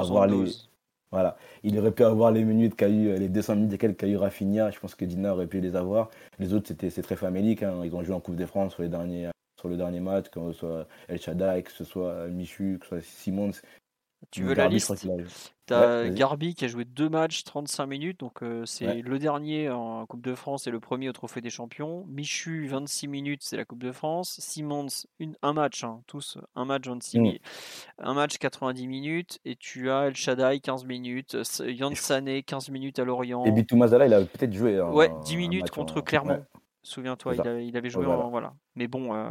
avoir les, 372. voilà, il aurait pu avoir les minutes qu'a eu, les 200 minutes et quelques qu'a eu Rafinha. Je pense que Dina aurait pu les avoir. Les autres, c'était, c'est très famélique. hein. Ils ont joué en Coupe de France sur les derniers, sur le dernier match, que ce soit El Shaddai, que ce soit Michu, que ce soit Simons. Tu veux la liste qu'il a- T'as Ouais. Garbi qui a joué deux matchs, 35 minutes, donc euh, c'est Ouais. le dernier en Coupe de France et le premier au Trophée des Champions. Michu, 26 minutes, c'est la Coupe de France. Simons, une, un match, hein, tous, un match 26 Mm. minutes. Un match 90 minutes, et tu as El Shaddai, 15 minutes. Yann Sané, 15 minutes à Lorient. Et Bitou Mazala, il a peut-être joué. un- Ouais, un 10 minutes match contre en- Clermont. ouais, Souviens-toi, il, avait- il avait joué voilà. en. Voilà. Mais bon, euh,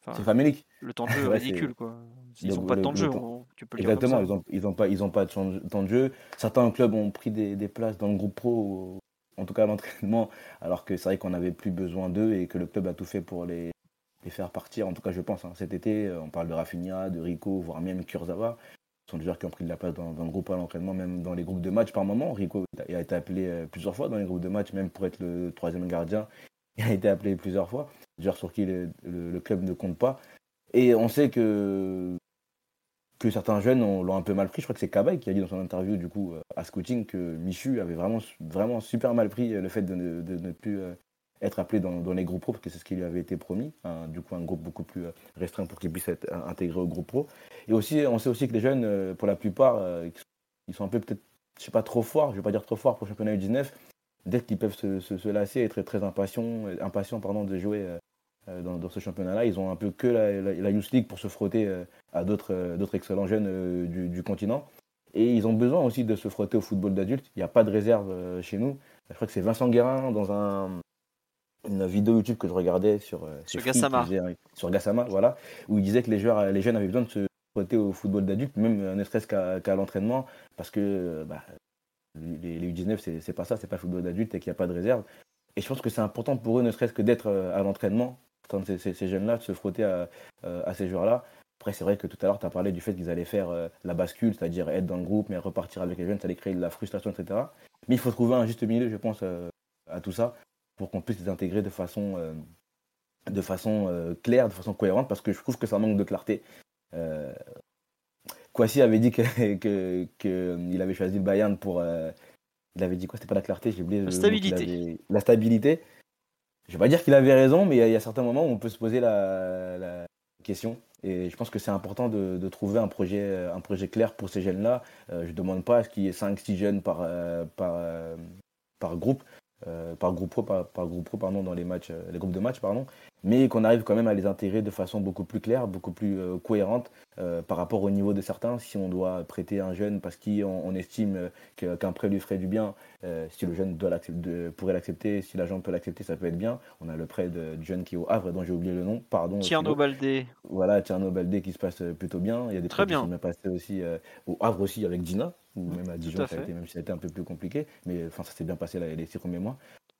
enfin, C'est famélique. le temps de jeu est Ouais, ridicule, quoi. Ils n'ont pas de temps de jeu, temps- on- tu peux le dire comme Exactement, ça. ils n'ont pas, ils ont pas de temps de jeu. Certains clubs ont pris des, des places dans le groupe pro en tout cas à l'entraînement, alors que c'est vrai qu'on n'avait plus besoin d'eux et que le club a tout fait pour les, les faire partir. En tout cas, je pense, hein. cet été, on parle de Rafinha, de Rico, voire même Kurzawa. Ce sont des joueurs qui ont pris de la place dans, le groupe à l'entraînement, même dans les groupes de match par moment. Rico a été appelé plusieurs fois dans les groupes de match, même pour être le troisième gardien. Il a été appelé plusieurs fois. Des joueurs sur qui le club ne compte pas. Et on sait que, que certains jeunes l'ont un peu mal pris. Je crois que c'est Kabay qui a dit dans son interview du coup euh, à Scouting que Michu avait vraiment, vraiment super mal pris euh, le fait de ne, plus euh, être appelé dans, les groupes pro, parce que c'est ce qui lui avait été promis. du coup, un groupe beaucoup plus restreint pour qu'il puisse être intégré au groupe pro. Et aussi, on sait aussi que les jeunes, pour la plupart, ils sont un peu peut-être, je sais pas, trop forts, je vais pas dire trop forts pour le championnat U19, dès qu'ils peuvent se, se, lasser et être très impatients, impatients pardon, de jouer euh, dans, ce championnat-là. Ils ont un peu que la, Youth League pour se frotter euh, à d'autres euh, excellents jeunes du, continent. Et ils ont besoin aussi de se frotter au football d'adulte. Il n'y a pas de réserve chez nous. Je crois que c'est Vincent Guérin dans un, une vidéo YouTube que je regardais sur, sur Gassama. sur Gassama, voilà, où il disait que les, joueurs, les jeunes avaient besoin de se frotter au football d'adulte, même ne serait-ce qu'à l'entraînement, parce que bah, les, les U19, c'est pas ça, c'est pas le football d'adulte et qu'il n'y a pas de réserve. Et je pense que c'est important pour eux, ne serait-ce que d'être à l'entraînement, ces, jeunes-là, de se frotter à, euh, à ces joueurs-là. Après, c'est vrai que tout à l'heure, tu as parlé du fait qu'ils allaient faire euh, la bascule, c'est-à-dire être dans le groupe, mais repartir avec les jeunes, ça allait créer de la frustration, etc. Mais il faut trouver un juste milieu, je pense, euh, à tout ça, pour qu'on puisse les intégrer de façon claire, de façon cohérente, parce que je trouve que ça manque de clarté. Kwasi avait dit qu'il que, que, avait choisi le Bayern pour. il avait dit quoi C'était pas la clarté, j'ai oublié. La stabilité. La stabilité je vais pas dire qu'il avait raison, mais il y, a certains moments où on peut se poser la, question. Et je pense que c'est important de, trouver un projet, un projet clair pour ces jeunes-là. Euh, je ne demande pas à ce qu'il y ait 5-6 jeunes par, euh, par, euh, par groupe. Euh, par groupe pro, par, groupe pro pardon, dans les matchs, euh, les groupes de match, pardon, mais qu'on arrive quand même à les intégrer de façon beaucoup plus claire, beaucoup plus euh, cohérente par rapport au niveau de certains. Si on doit prêter un jeune parce qu'on on estime qu'un prêt lui ferait du bien, si le jeune doit pourrait l'accepter, si l'agent peut l'accepter, ça peut être bien. On a le prêt du jeune qui est au Havre, dont j'ai oublié le nom, pardon. Tierno Baldé. Voilà, Tierno Baldé qui se passe plutôt bien. Il y a des Très bien. qui sont passés aussi au Havre aussi avec Dina ou même à Dijon, ça a été, même si ça a été un peu plus compliqué, mais enfin, ça s'est bien passé les six premiers mois.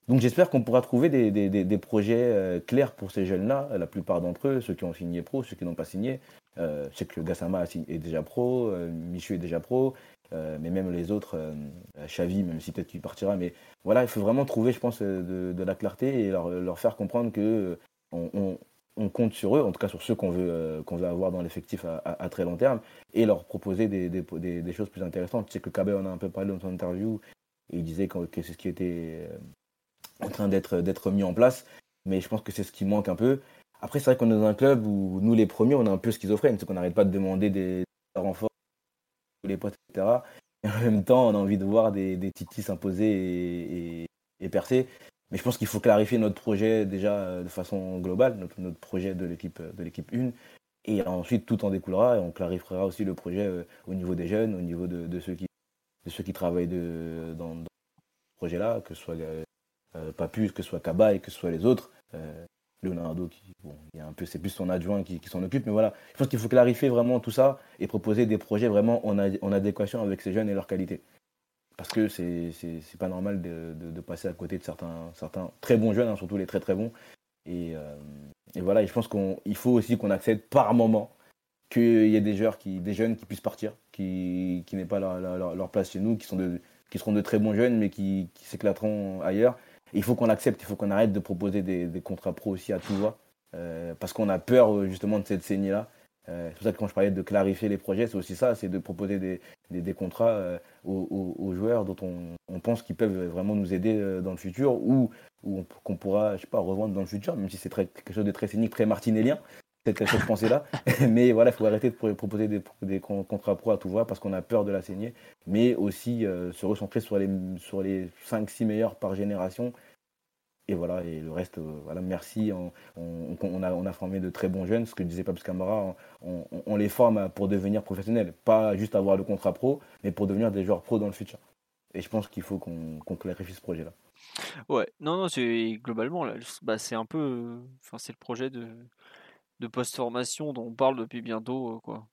Donc j'espère qu'on pourra trouver des, des, des, projets euh, clairs pour ces jeunes-là, la plupart d'entre eux, ceux qui ont signé pro, ceux qui n'ont pas signé. Euh, je sais que Gassama est déjà pro, euh, Michu est déjà pro, euh, mais même les autres, Xavi, même si peut-être qu'il partira, mais voilà, il faut vraiment trouver, je pense, de, de la clarté et leur, leur faire comprendre que on, on, compte sur eux, en tout cas sur ceux qu'on veut, veut avoir dans l'effectif à, très long terme, et leur proposer des, choses plus intéressantes. Je sais que Kabé en a un peu parlé dans son interview, et il disait que, c'est ce qui était en train d'être mis en place. Mais je pense que c'est ce qui manque un peu. Après, c'est vrai qu'on est dans un club où nous, les premiers, on est un peu schizophrène. C'est qu'on n'arrête pas de demander des, renforts, les potes, etc. Et en même temps, on a envie de voir des, titis s'imposer et, percer. Mais je pense qu'il faut clarifier notre projet déjà euh, de façon globale, notre, projet de l'équipe de l'équipe 1. Et ensuite, tout en découlera et on clarifiera aussi le projet euh, au niveau des jeunes, au niveau de, ceux, qui, de ceux qui travaillent de, dans, ce projet-là, que ce soit euh, euh, plus que ce soit Kaba et que ce soit les autres. Euh, Leonardo, qui, bon, il y a un peu, c'est plus son adjoint qui, s'en occupe, mais voilà, je pense qu'il faut clarifier vraiment tout ça et proposer des projets vraiment en, en adéquation avec ces jeunes et leurs qualités. Parce que c'est, pas normal de, de, passer à côté de certains, certains très bons jeunes, hein, surtout les très très bons. Et, euh, et voilà, et je pense qu'il faut aussi qu'on accepte par moment qu'il y ait des jeunes qui puissent partir, qui, qui n'aient pas leur, leur, place chez nous, qui, sont de, qui seront de très bons jeunes, mais qui, s'éclateront ailleurs il faut qu'on accepte, il faut qu'on arrête de proposer des, contrats pro aussi à tout euh, parce qu'on a peur euh, justement de cette saignée-là. Euh, c'est pour ça que quand je parlais de clarifier les projets, c'est aussi ça, c'est de proposer des, contrats aux, joueurs dont on, pense qu'ils peuvent vraiment nous aider dans le futur ou, qu'on pourra, je sais pas, revendre dans le futur, même si c'est quelque chose de très cynique, très martinélien, cette, cette pensée-là. Mais voilà, il faut arrêter de proposer des, contrats pro à tout va parce qu'on a peur de la saigner, mais aussi euh, se recentrer sur les, sur les 5-6 meilleurs par génération. Et voilà, et le reste, euh, voilà, merci. On, a, formé de très bons jeunes, ce que disait Pabs Camara, on, les forme pour devenir professionnels, pas juste avoir le contrat pro, mais pour devenir des joueurs pro dans le futur. Et je pense qu'il faut qu'on clarifie ce projet-là. Ouais, non, non, c'est globalement, bah, c'est un peu, enfin, c'est le projet de, post-formation dont on parle depuis bientôt, euh, quoi.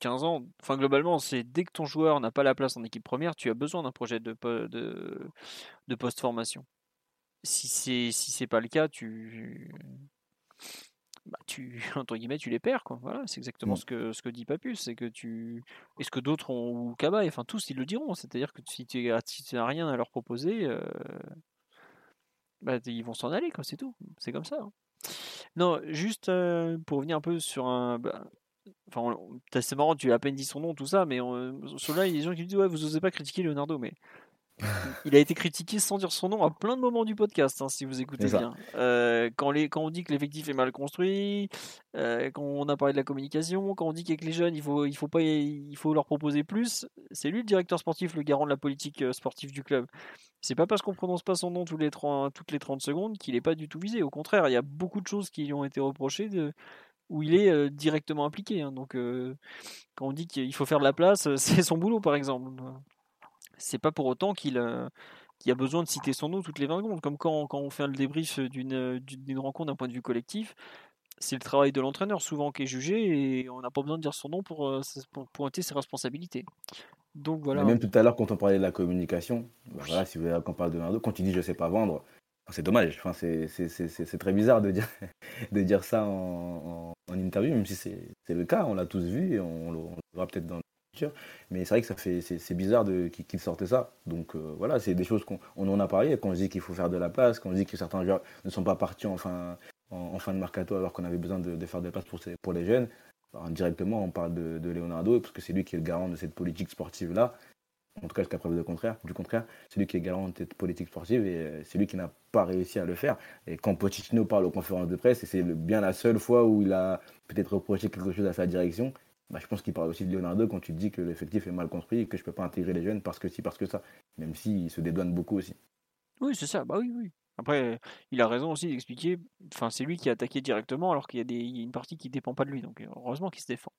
15 ans. Enfin, globalement, c'est dès que ton joueur n'a pas la place en équipe première, tu as besoin d'un projet de post-formation. Si c'est si c'est pas le cas, tu bah, tu entre guillemets tu les perds quoi. Voilà, c'est exactement ce que ce que dit Papus, c'est que tu est ce que d'autres ont ou Kaba, enfin tous ils le diront, c'est-à-dire que si tu n'as rien à leur proposer, euh, bah, ils vont s'en aller quoi, c'est tout. C'est comme ça. Hein. Non, juste euh, pour revenir un peu sur un bah, Enfin, c'est marrant, tu as à peine dit son nom, tout ça, mais sur là, il y a des gens qui disent Ouais, vous osez pas critiquer Leonardo, mais il a été critiqué sans dire son nom à plein de moments du podcast, hein, si vous écoutez bien. Euh, quand, les, quand on dit que l'effectif est mal construit, euh, quand on a parlé de la communication, quand on dit qu'avec les jeunes, il faut, il faut, pas, il faut leur proposer plus, c'est lui le directeur sportif, le garant de la politique euh, sportive du club. C'est pas parce qu'on prononce pas son nom tous les 30, toutes les 30 secondes qu'il n'est pas du tout visé. Au contraire, il y a beaucoup de choses qui lui ont été reprochées de, où il est directement impliqué. Hein. Donc, quand on dit qu'il faut faire de la place, c'est son boulot, par exemple c'est pas pour autant qu'il a besoin de citer son nom toutes les 20 secondes. Comme quand, quand on fait le débrief d'une rencontre d'un point de vue collectif, c'est le travail de l'entraîneur souvent qui est jugé et on n'a pas besoin de dire son nom pour, pour pointer ses responsabilités. Donc voilà. même tout à l'heure, quand on parlait de la communication, bah voilà, si vous voulez qu'on parle de Ronaldo, quand il dit je sais pas vendre, c'est dommage. Enfin, c'est très bizarre de dire, de dire ça en, en, interview, même si c'est le cas, on l'a tous vu et on, on le verra peut-être dans mais c'est vrai que ça fait, c'est bizarre qu'il sortait ça. Donc euh, voilà, c'est des choses qu'on en a parlé. Quand on dit qu'il faut faire de la place, quand on dit que certains joueurs ne sont pas partis en fin, en, fin de mercato alors qu'on avait besoin de, faire de la place pour, pour les jeunes, directement on parle de, de, Leonardo parce que c'est lui qui est le garant de cette politique sportive là. En tout cas, jusqu'à preuve de contraire, du contraire, c'est lui qui est garant de cette politique sportive et euh, c'est lui qui n'a pas réussi à le faire. Et quand Pochettino parle aux conférences de presse, et c'est bien la seule fois où il a peut-être reproché quelque chose à sa direction, bah, je pense qu'il parle aussi de Leonardo quand tu dis que l'effectif est mal construit et que je ne peux pas intégrer les jeunes parce que si, parce que ça. Même s'il se dédouane beaucoup aussi. Oui, c'est ça. Bah oui, oui. Après, il a raison aussi d'expliquer. Enfin, c'est lui qui a attaqué directement alors qu'il y, a une partie qui ne dépend pas de lui. Donc, heureusement qu'il se défend.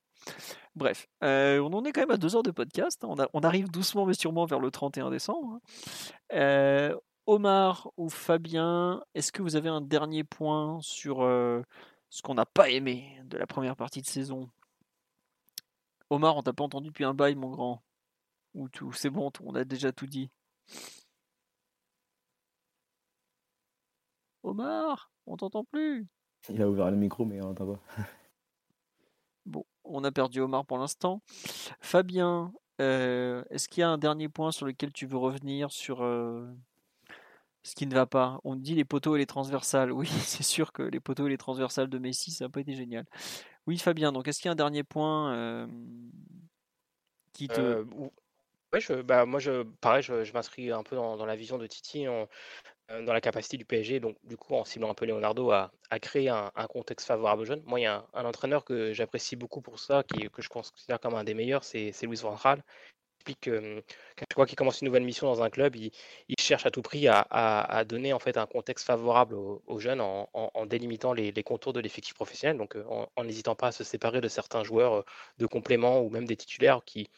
Bref, euh, on en est quand même à deux heures de podcast. On, on, arrive doucement mais sûrement vers le 31 décembre. Hein. Euh, Omar ou Fabien, est-ce que vous avez un dernier point sur euh, ce qu'on n'a pas aimé de la première partie de saison? Omar, on t'a pas entendu depuis un bail, mon grand. Ou tout, c'est bon, on a déjà tout dit. Omar, on t'entend plus. Il a ouvert le micro, mais on n'entend pas. bon, on a perdu Omar pour l'instant. Fabien, euh, est-ce qu'il y a un dernier point sur lequel tu veux revenir sur euh, ce qui ne va pas? On dit les poteaux et les transversales. Oui, c'est sûr que les poteaux et les transversales de Messi, ça n'a pas été génial. Oui, Fabien, donc est-ce qu'il y a un dernier point qui te. je, bah, moi, je, pareil, je, m'inscris un peu dans, la vision de Titi, dans la capacité du PSG, donc du coup, en ciblant un peu Leonardo, à, créer un, contexte favorable aux jeunes. Moi, il y a un, entraîneur que j'apprécie beaucoup pour ça, qui, que je considère comme un des meilleurs, c'est Louis Van Gaal explique que chaque fois qu'il commence une nouvelle mission dans un club, il, cherche à tout prix à, donner en fait un contexte favorable aux, jeunes en, délimitant les, contours de l'effectif professionnel, donc euh, en n'hésitant pas à se séparer de certains joueurs euh, de complément ou même des titulaires qui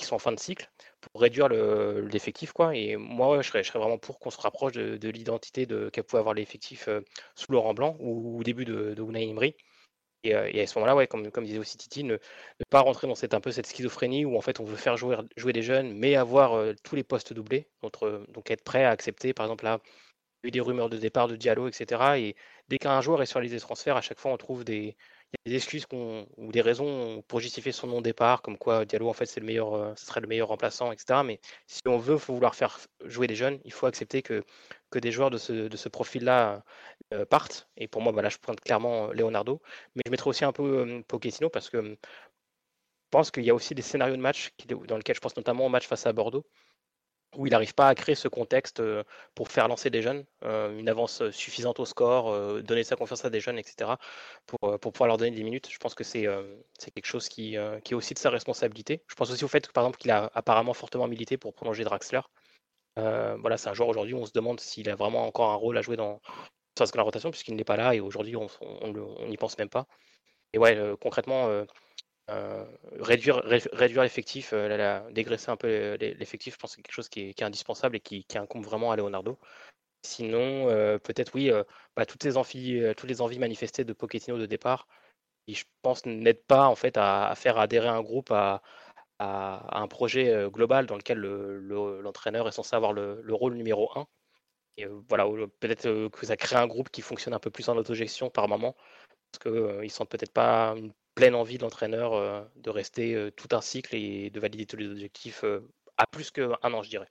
sont en fin de cycle pour réduire l'effectif et moi je, serais, vraiment pour qu'on se rapproche de, l'identité de qu'a pu avoir l'effectif euh, sous Laurent Blanc ou au début de, de et, à ce moment-là, ouais, comme, disait aussi Titi, ne, pas rentrer dans cette, un peu cette schizophrénie où en fait on veut faire jouer, jouer des jeunes, mais avoir tous les postes doublés. Donc, donc être prêt à accepter, par exemple, là, il y a eu des rumeurs de départ de Diallo, etc. Et dès qu'un joueur est sur les transferts, à chaque fois on trouve des, des excuses ou des raisons pour justifier son non-départ, comme quoi Diallo en fait c'est le meilleur, ce serait le meilleur remplaçant, etc. Mais si on veut vouloir faire jouer des jeunes, il faut accepter que, que des joueurs de ce, profil-là euh, partent. Et pour moi, bah, là, je pointe clairement Leonardo. Mais je mettrai aussi un peu Pochettino parce que je pense qu'il y a aussi des scénarios de match dans lesquels je pense notamment au match face à Bordeaux où il n'arrive pas à créer ce contexte pour faire lancer des jeunes, une avance suffisante au score, donner sa confiance à des jeunes, etc., pour, pouvoir leur donner des minutes. Je pense que c'est quelque chose qui, qui, est aussi de sa responsabilité. Je pense aussi au fait, par exemple, qu'il a apparemment fortement milité pour prolonger Draxler. Voilà, c'est un joueur aujourd'hui où on se demande s'il a vraiment encore un rôle à jouer dans, la rotation, puisqu'il n'est pas là et aujourd'hui on n'y pense même pas. Et ouais, concrètement, euh, réduire réduire l'effectif, euh, dégraisser un peu l'effectif, je pense que c'est quelque chose qui est, indispensable et qui, incombe vraiment à Leonardo. Sinon, euh, peut-être oui, bah, toutes, les envies, toutes les envies manifestées de Pochettino de départ, je pense, n'aide pas en fait à, faire adhérer un groupe à, à, un projet global dans lequel l'entraîneur est censé avoir le, rôle numéro un. Et voilà, peut-être que ça crée un groupe qui fonctionne un peu plus en autogestion par moment, parce qu'ils ne sentent peut-être pas une pleine envie de l'entraîneur de rester tout un cycle et de valider tous les objectifs à plus qu'un an, je dirais.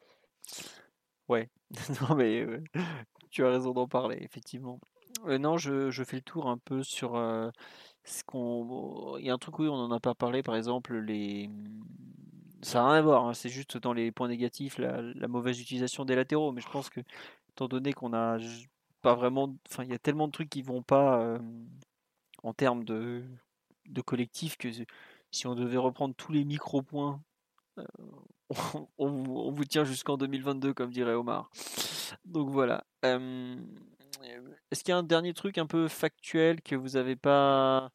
Ouais, non mais tu as raison d'en parler, effectivement. non, je, je, fais le tour un peu sur Il y a un truc, oui, on n'en a pas parlé, par exemple, les. Ça n'a rien à voir, hein, c'est juste dans les points négatifs, la, mauvaise utilisation des latéraux. Mais je pense que, étant donné qu'on a pas vraiment. Enfin, il y a tellement de trucs qui vont pas en termes de, de collectif que si on devait reprendre tous les micro-points on, vous tient jusqu'en 2022, comme dirait Omar. Donc voilà. Est-ce qu'il y a un dernier truc un peu factuel que vous n'avez pas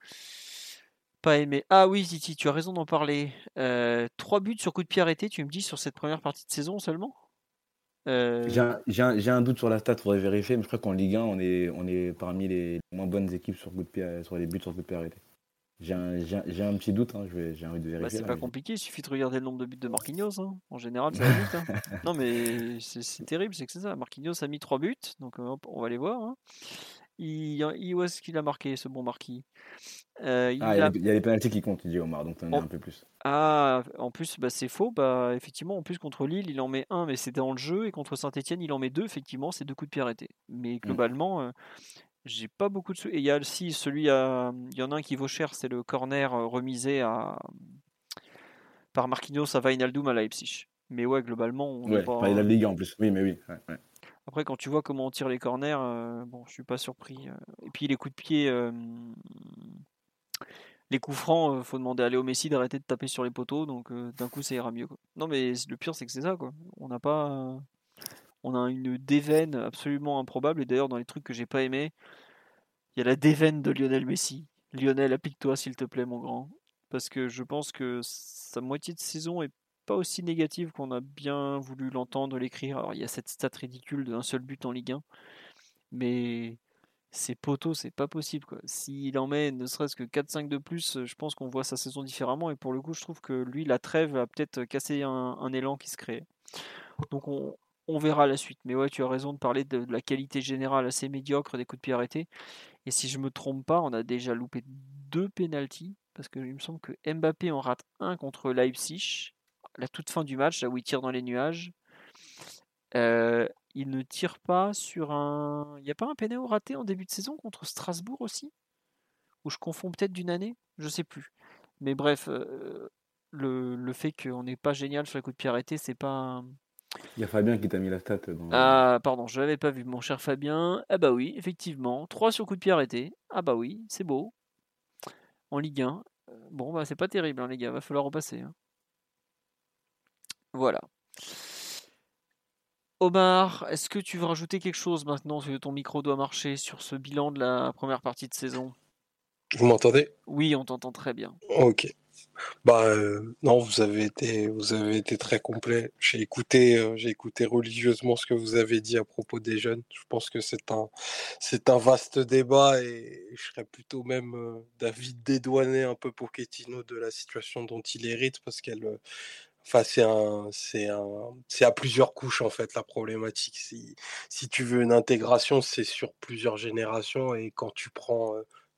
pas aimé? Ah oui, Ziti, tu as raison d'en parler. Euh, trois buts sur coup de pied arrêté, tu me dis, sur cette première partie de saison seulement? Euh, J'ai un, doute sur la stat, faudrait vérifier, mais je crois qu'en Ligue 1, on est, on est parmi les moins bonnes équipes sur, coup de pied, sur les buts sur coup de pied arrêté. J'ai un, petit doute, hein, j'ai envie de bah, vérifier. c'est pas compliqué, il suffit de regarder le nombre de buts de Marquinhos. Hein. En général, ça va vite. Hein. non, mais c'est terrible, c'est que c'est ça. Marquinhos a mis 3 buts, donc on va les voir. Il, où est-ce qu'il a marqué ce bon Marquis? Euh, il, ah, y a... les pénalties qui comptent, il dit Omar, donc on en... un peu plus. Ah, en plus, bah, c'est faux. Bah, effectivement, en plus, contre Lille, il en met un, mais c'était dans le jeu. Et contre Saint-Etienne, il en met deux, effectivement, c'est deux coups de pied arrêtés. Mais mmh. globalement, euh, j'ai pas beaucoup de Et il y a aussi celui à. Il y en a un qui vaut cher, c'est le corner euh, remisé à par Marquinhos à Wijnaldum à Leipzig. Mais ouais, globalement, on ouais, pas... la Ligue en plus. Oui, mais oui. Après, quand tu vois comment on tire les corners, euh, bon, je suis pas surpris. Euh. Et puis les coups de pied, les coups francs, faut demander à Léo Messi d'arrêter de taper sur les poteaux, donc d'un coup ça ira mieux. Non, mais le pire, c'est que c'est ça, quoi. On n'a pas on a une déveine absolument improbable. Et d'ailleurs, dans les trucs que j'ai pas aimé, il y a la déveine de Lionel Messi. Lionel, applique-toi s'il te plaît, mon grand. Parce que je pense que sa moitié de saison est pas aussi négative qu'on a bien voulu l'entendre, l'écrire. Alors, il y a cette stat ridicule d'un seul but en Ligue 1. Mais ses poteaux, c'est pas possible. S'il en met ne serait-ce que 4-5 de plus, je pense qu'on voit sa saison différemment. Et pour le coup, je trouve que lui, la trêve a peut-être cassé un, un élan qui se crée. Donc on, on verra la suite. Mais ouais, tu as raison de parler de, la qualité générale assez médiocre des coups de pied arrêtés. Et si je me trompe pas, on a déjà loupé deux pénalties. Parce qu'il me semble que Mbappé en rate un contre Leipzig, la toute fin du match, là où il tire dans les nuages. Euh, il ne tire pas sur un. Il n'y a pas un pénal raté en début de saison contre Strasbourg aussi? Ou je confonds peut-être d'une année? Je sais plus. Mais bref, euh, le, le, fait qu'on n'est pas génial sur les coups de pied arrêtés, c'est pas. Il y a Fabien qui t'a mis la stat. Ah, pardon, je l'avais pas vu, mon cher Fabien. Ah bah oui, effectivement. 3 sur coup de pied arrêté. Ah bah oui, c'est beau. En Ligue 1. Euh, bon, bah c'est pas terrible, hein, les gars. Va falloir repasser. Hein. Voilà. Omar, est-ce que tu veux rajouter quelque chose maintenant que ton micro doit marcher sur ce bilan de la première partie de saison? Vous m'entendez? Oui, on t'entend très bien. Ok. Bah euh, non, vous avez été, vous avez été très complet. J'ai écouté, euh, j'ai écouté religieusement ce que vous avez dit à propos des jeunes. Je pense que c'est un, c'est un vaste débat et je serais plutôt même euh, d'avis dédouaner un peu pour Ketino de la situation dont il hérite parce qu'elle, Enfin, c'est un, c'est un, c'est à plusieurs couches en fait la problématique. Si, si tu veux une intégration, c'est sur plusieurs générations et quand tu prends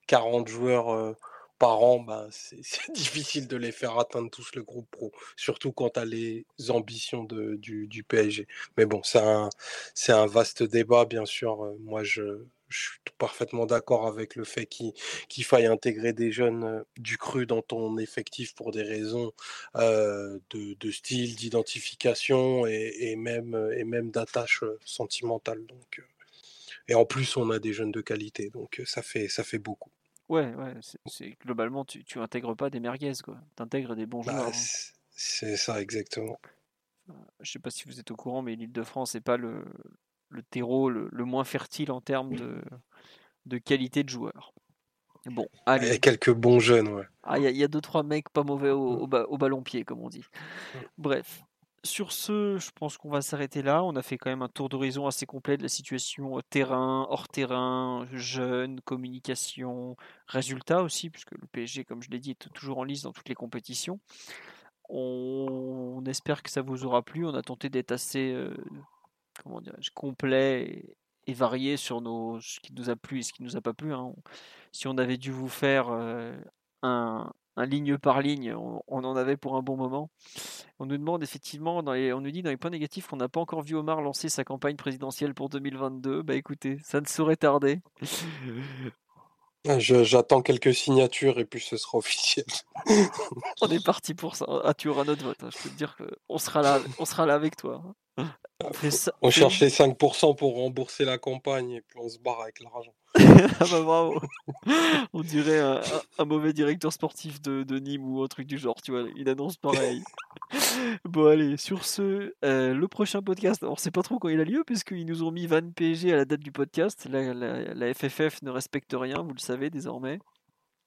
40 joueurs par bah, c'est difficile de les faire atteindre tous le groupe pro, surtout quand tu as les ambitions de, du, PSG. Mais bon, c'est un, un vaste débat, bien sûr. Euh, moi, je, suis parfaitement d'accord avec le fait qu'il faille intégrer des jeunes euh, du cru dans ton effectif pour des raisons euh, de, de, style, d'identification et, et, même, et même d'attache sentimentale. Donc, et en plus, on a des jeunes de qualité, donc ça fait, ça fait beaucoup. Ouais, ouais, c'est globalement, tu, tu intègres pas des merguez, quoi. Tu intègres des bons bah, joueurs. Hein. c'est ça, exactement. Je sais pas si vous êtes au courant, mais l'île de France n'est pas le, le terreau le, moins fertile en termes de, de qualité de joueurs. Bon, allez. Il y a quelques bons jeunes, ouais. Ah, il y, a deux, trois mecs pas mauvais au, au, ballon-pied, comme on dit. Bref. Sur ce, je pense qu'on va s'arrêter là. On a fait quand même un tour d'horizon assez complet de la situation terrain, hors terrain, jeunes, communication, résultats aussi, puisque le PSG, comme je l'ai dit, est toujours en lice dans toutes les compétitions. On, espère que ça vous aura plu. On a tenté d'être assez comment complet et, varié sur nos, ce qui nous a plu et ce qui nous a pas plu. Hein. Si on avait dû vous faire un, un ligne par ligne, on, en avait pour un bon moment. On nous demande effectivement, dans on nous dit dans les points négatifs qu'on n'a pas encore vu Omar lancer sa campagne présidentielle pour 2022. Bah écoutez, ça ne saurait tarder. Ah, j'attends quelques signatures et puis ce sera officiel. on est parti pour ça. Ah, tu auras notre vote. Hein. Je peux te dire qu'on sera là, on sera là avec toi. Hein. On, cherche les 5% pour rembourser la campagne et puis on se barre avec l'argent. ah bah bravo. On dirait un, mauvais directeur sportif de, Nîmes ou un truc du genre, tu vois. Il annonce pareil. bon allez, sur ce, euh, le prochain podcast, on sait pas trop quand il a lieu puisqu'ils nous ont mis Van PG à la date du podcast. La, la, FFF ne respecte rien, vous le savez désormais.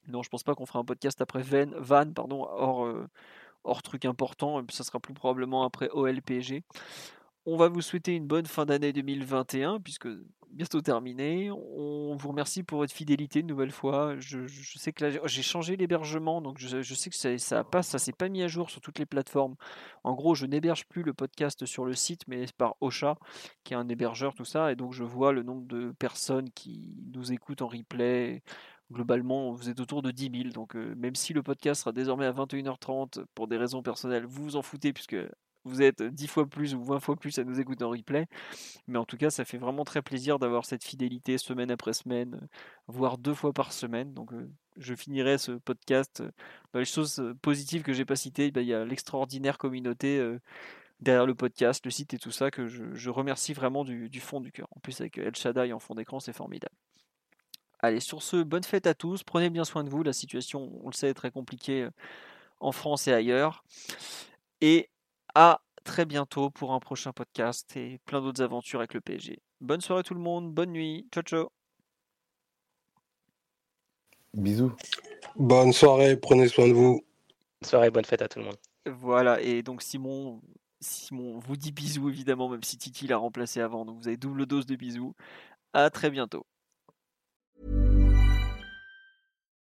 Non, je pense pas qu'on fera un podcast après Van, Van pardon, hors, euh, hors truc important. Ça sera plus probablement après OLPG. On va vous souhaiter une bonne fin d'année 2021, puisque bientôt terminé. On vous remercie pour votre fidélité une nouvelle fois. Je, sais que j'ai changé l'hébergement, donc je, sais que ça, ça passe, ça s'est pas mis à jour sur toutes les plateformes. En gros, je n'héberge plus le podcast sur le site, mais par Ocha, qui est un hébergeur, tout ça, et donc je vois le nombre de personnes qui nous écoutent en replay. Globalement, vous êtes autour de 10 000, donc euh, même si le podcast sera désormais à 21h30 pour des raisons personnelles, vous vous en foutez puisque vous êtes 10 fois plus ou 20 fois plus à nous écouter en replay. Mais en tout cas, ça fait vraiment très plaisir d'avoir cette fidélité semaine après semaine, voire deux fois par semaine. Donc, euh, je finirai ce podcast. Euh, dans les choses euh, positives que j'ai pas citées, bah, il y a l'extraordinaire communauté derrière le podcast, le site et tout ça que je, remercie vraiment du, fond du cœur. En plus, avec El Shaddai en fond d'écran, c'est formidable. Allez, sur ce, bonne fête à tous. Prenez bien soin de vous. La situation, on le sait, est très compliquée en France et ailleurs. Et à très bientôt pour un prochain podcast et plein d'autres aventures avec le PSG. Bonne soirée tout le monde, bonne nuit, ciao ciao. Bisous. Bonne soirée, prenez soin de vous. Bonne soirée, bonne fête à tout le monde. Voilà, et donc Simon, Simon vous dit bisous évidemment, même si Titi l'a remplacé avant, donc vous avez double dose de bisous. À très bientôt.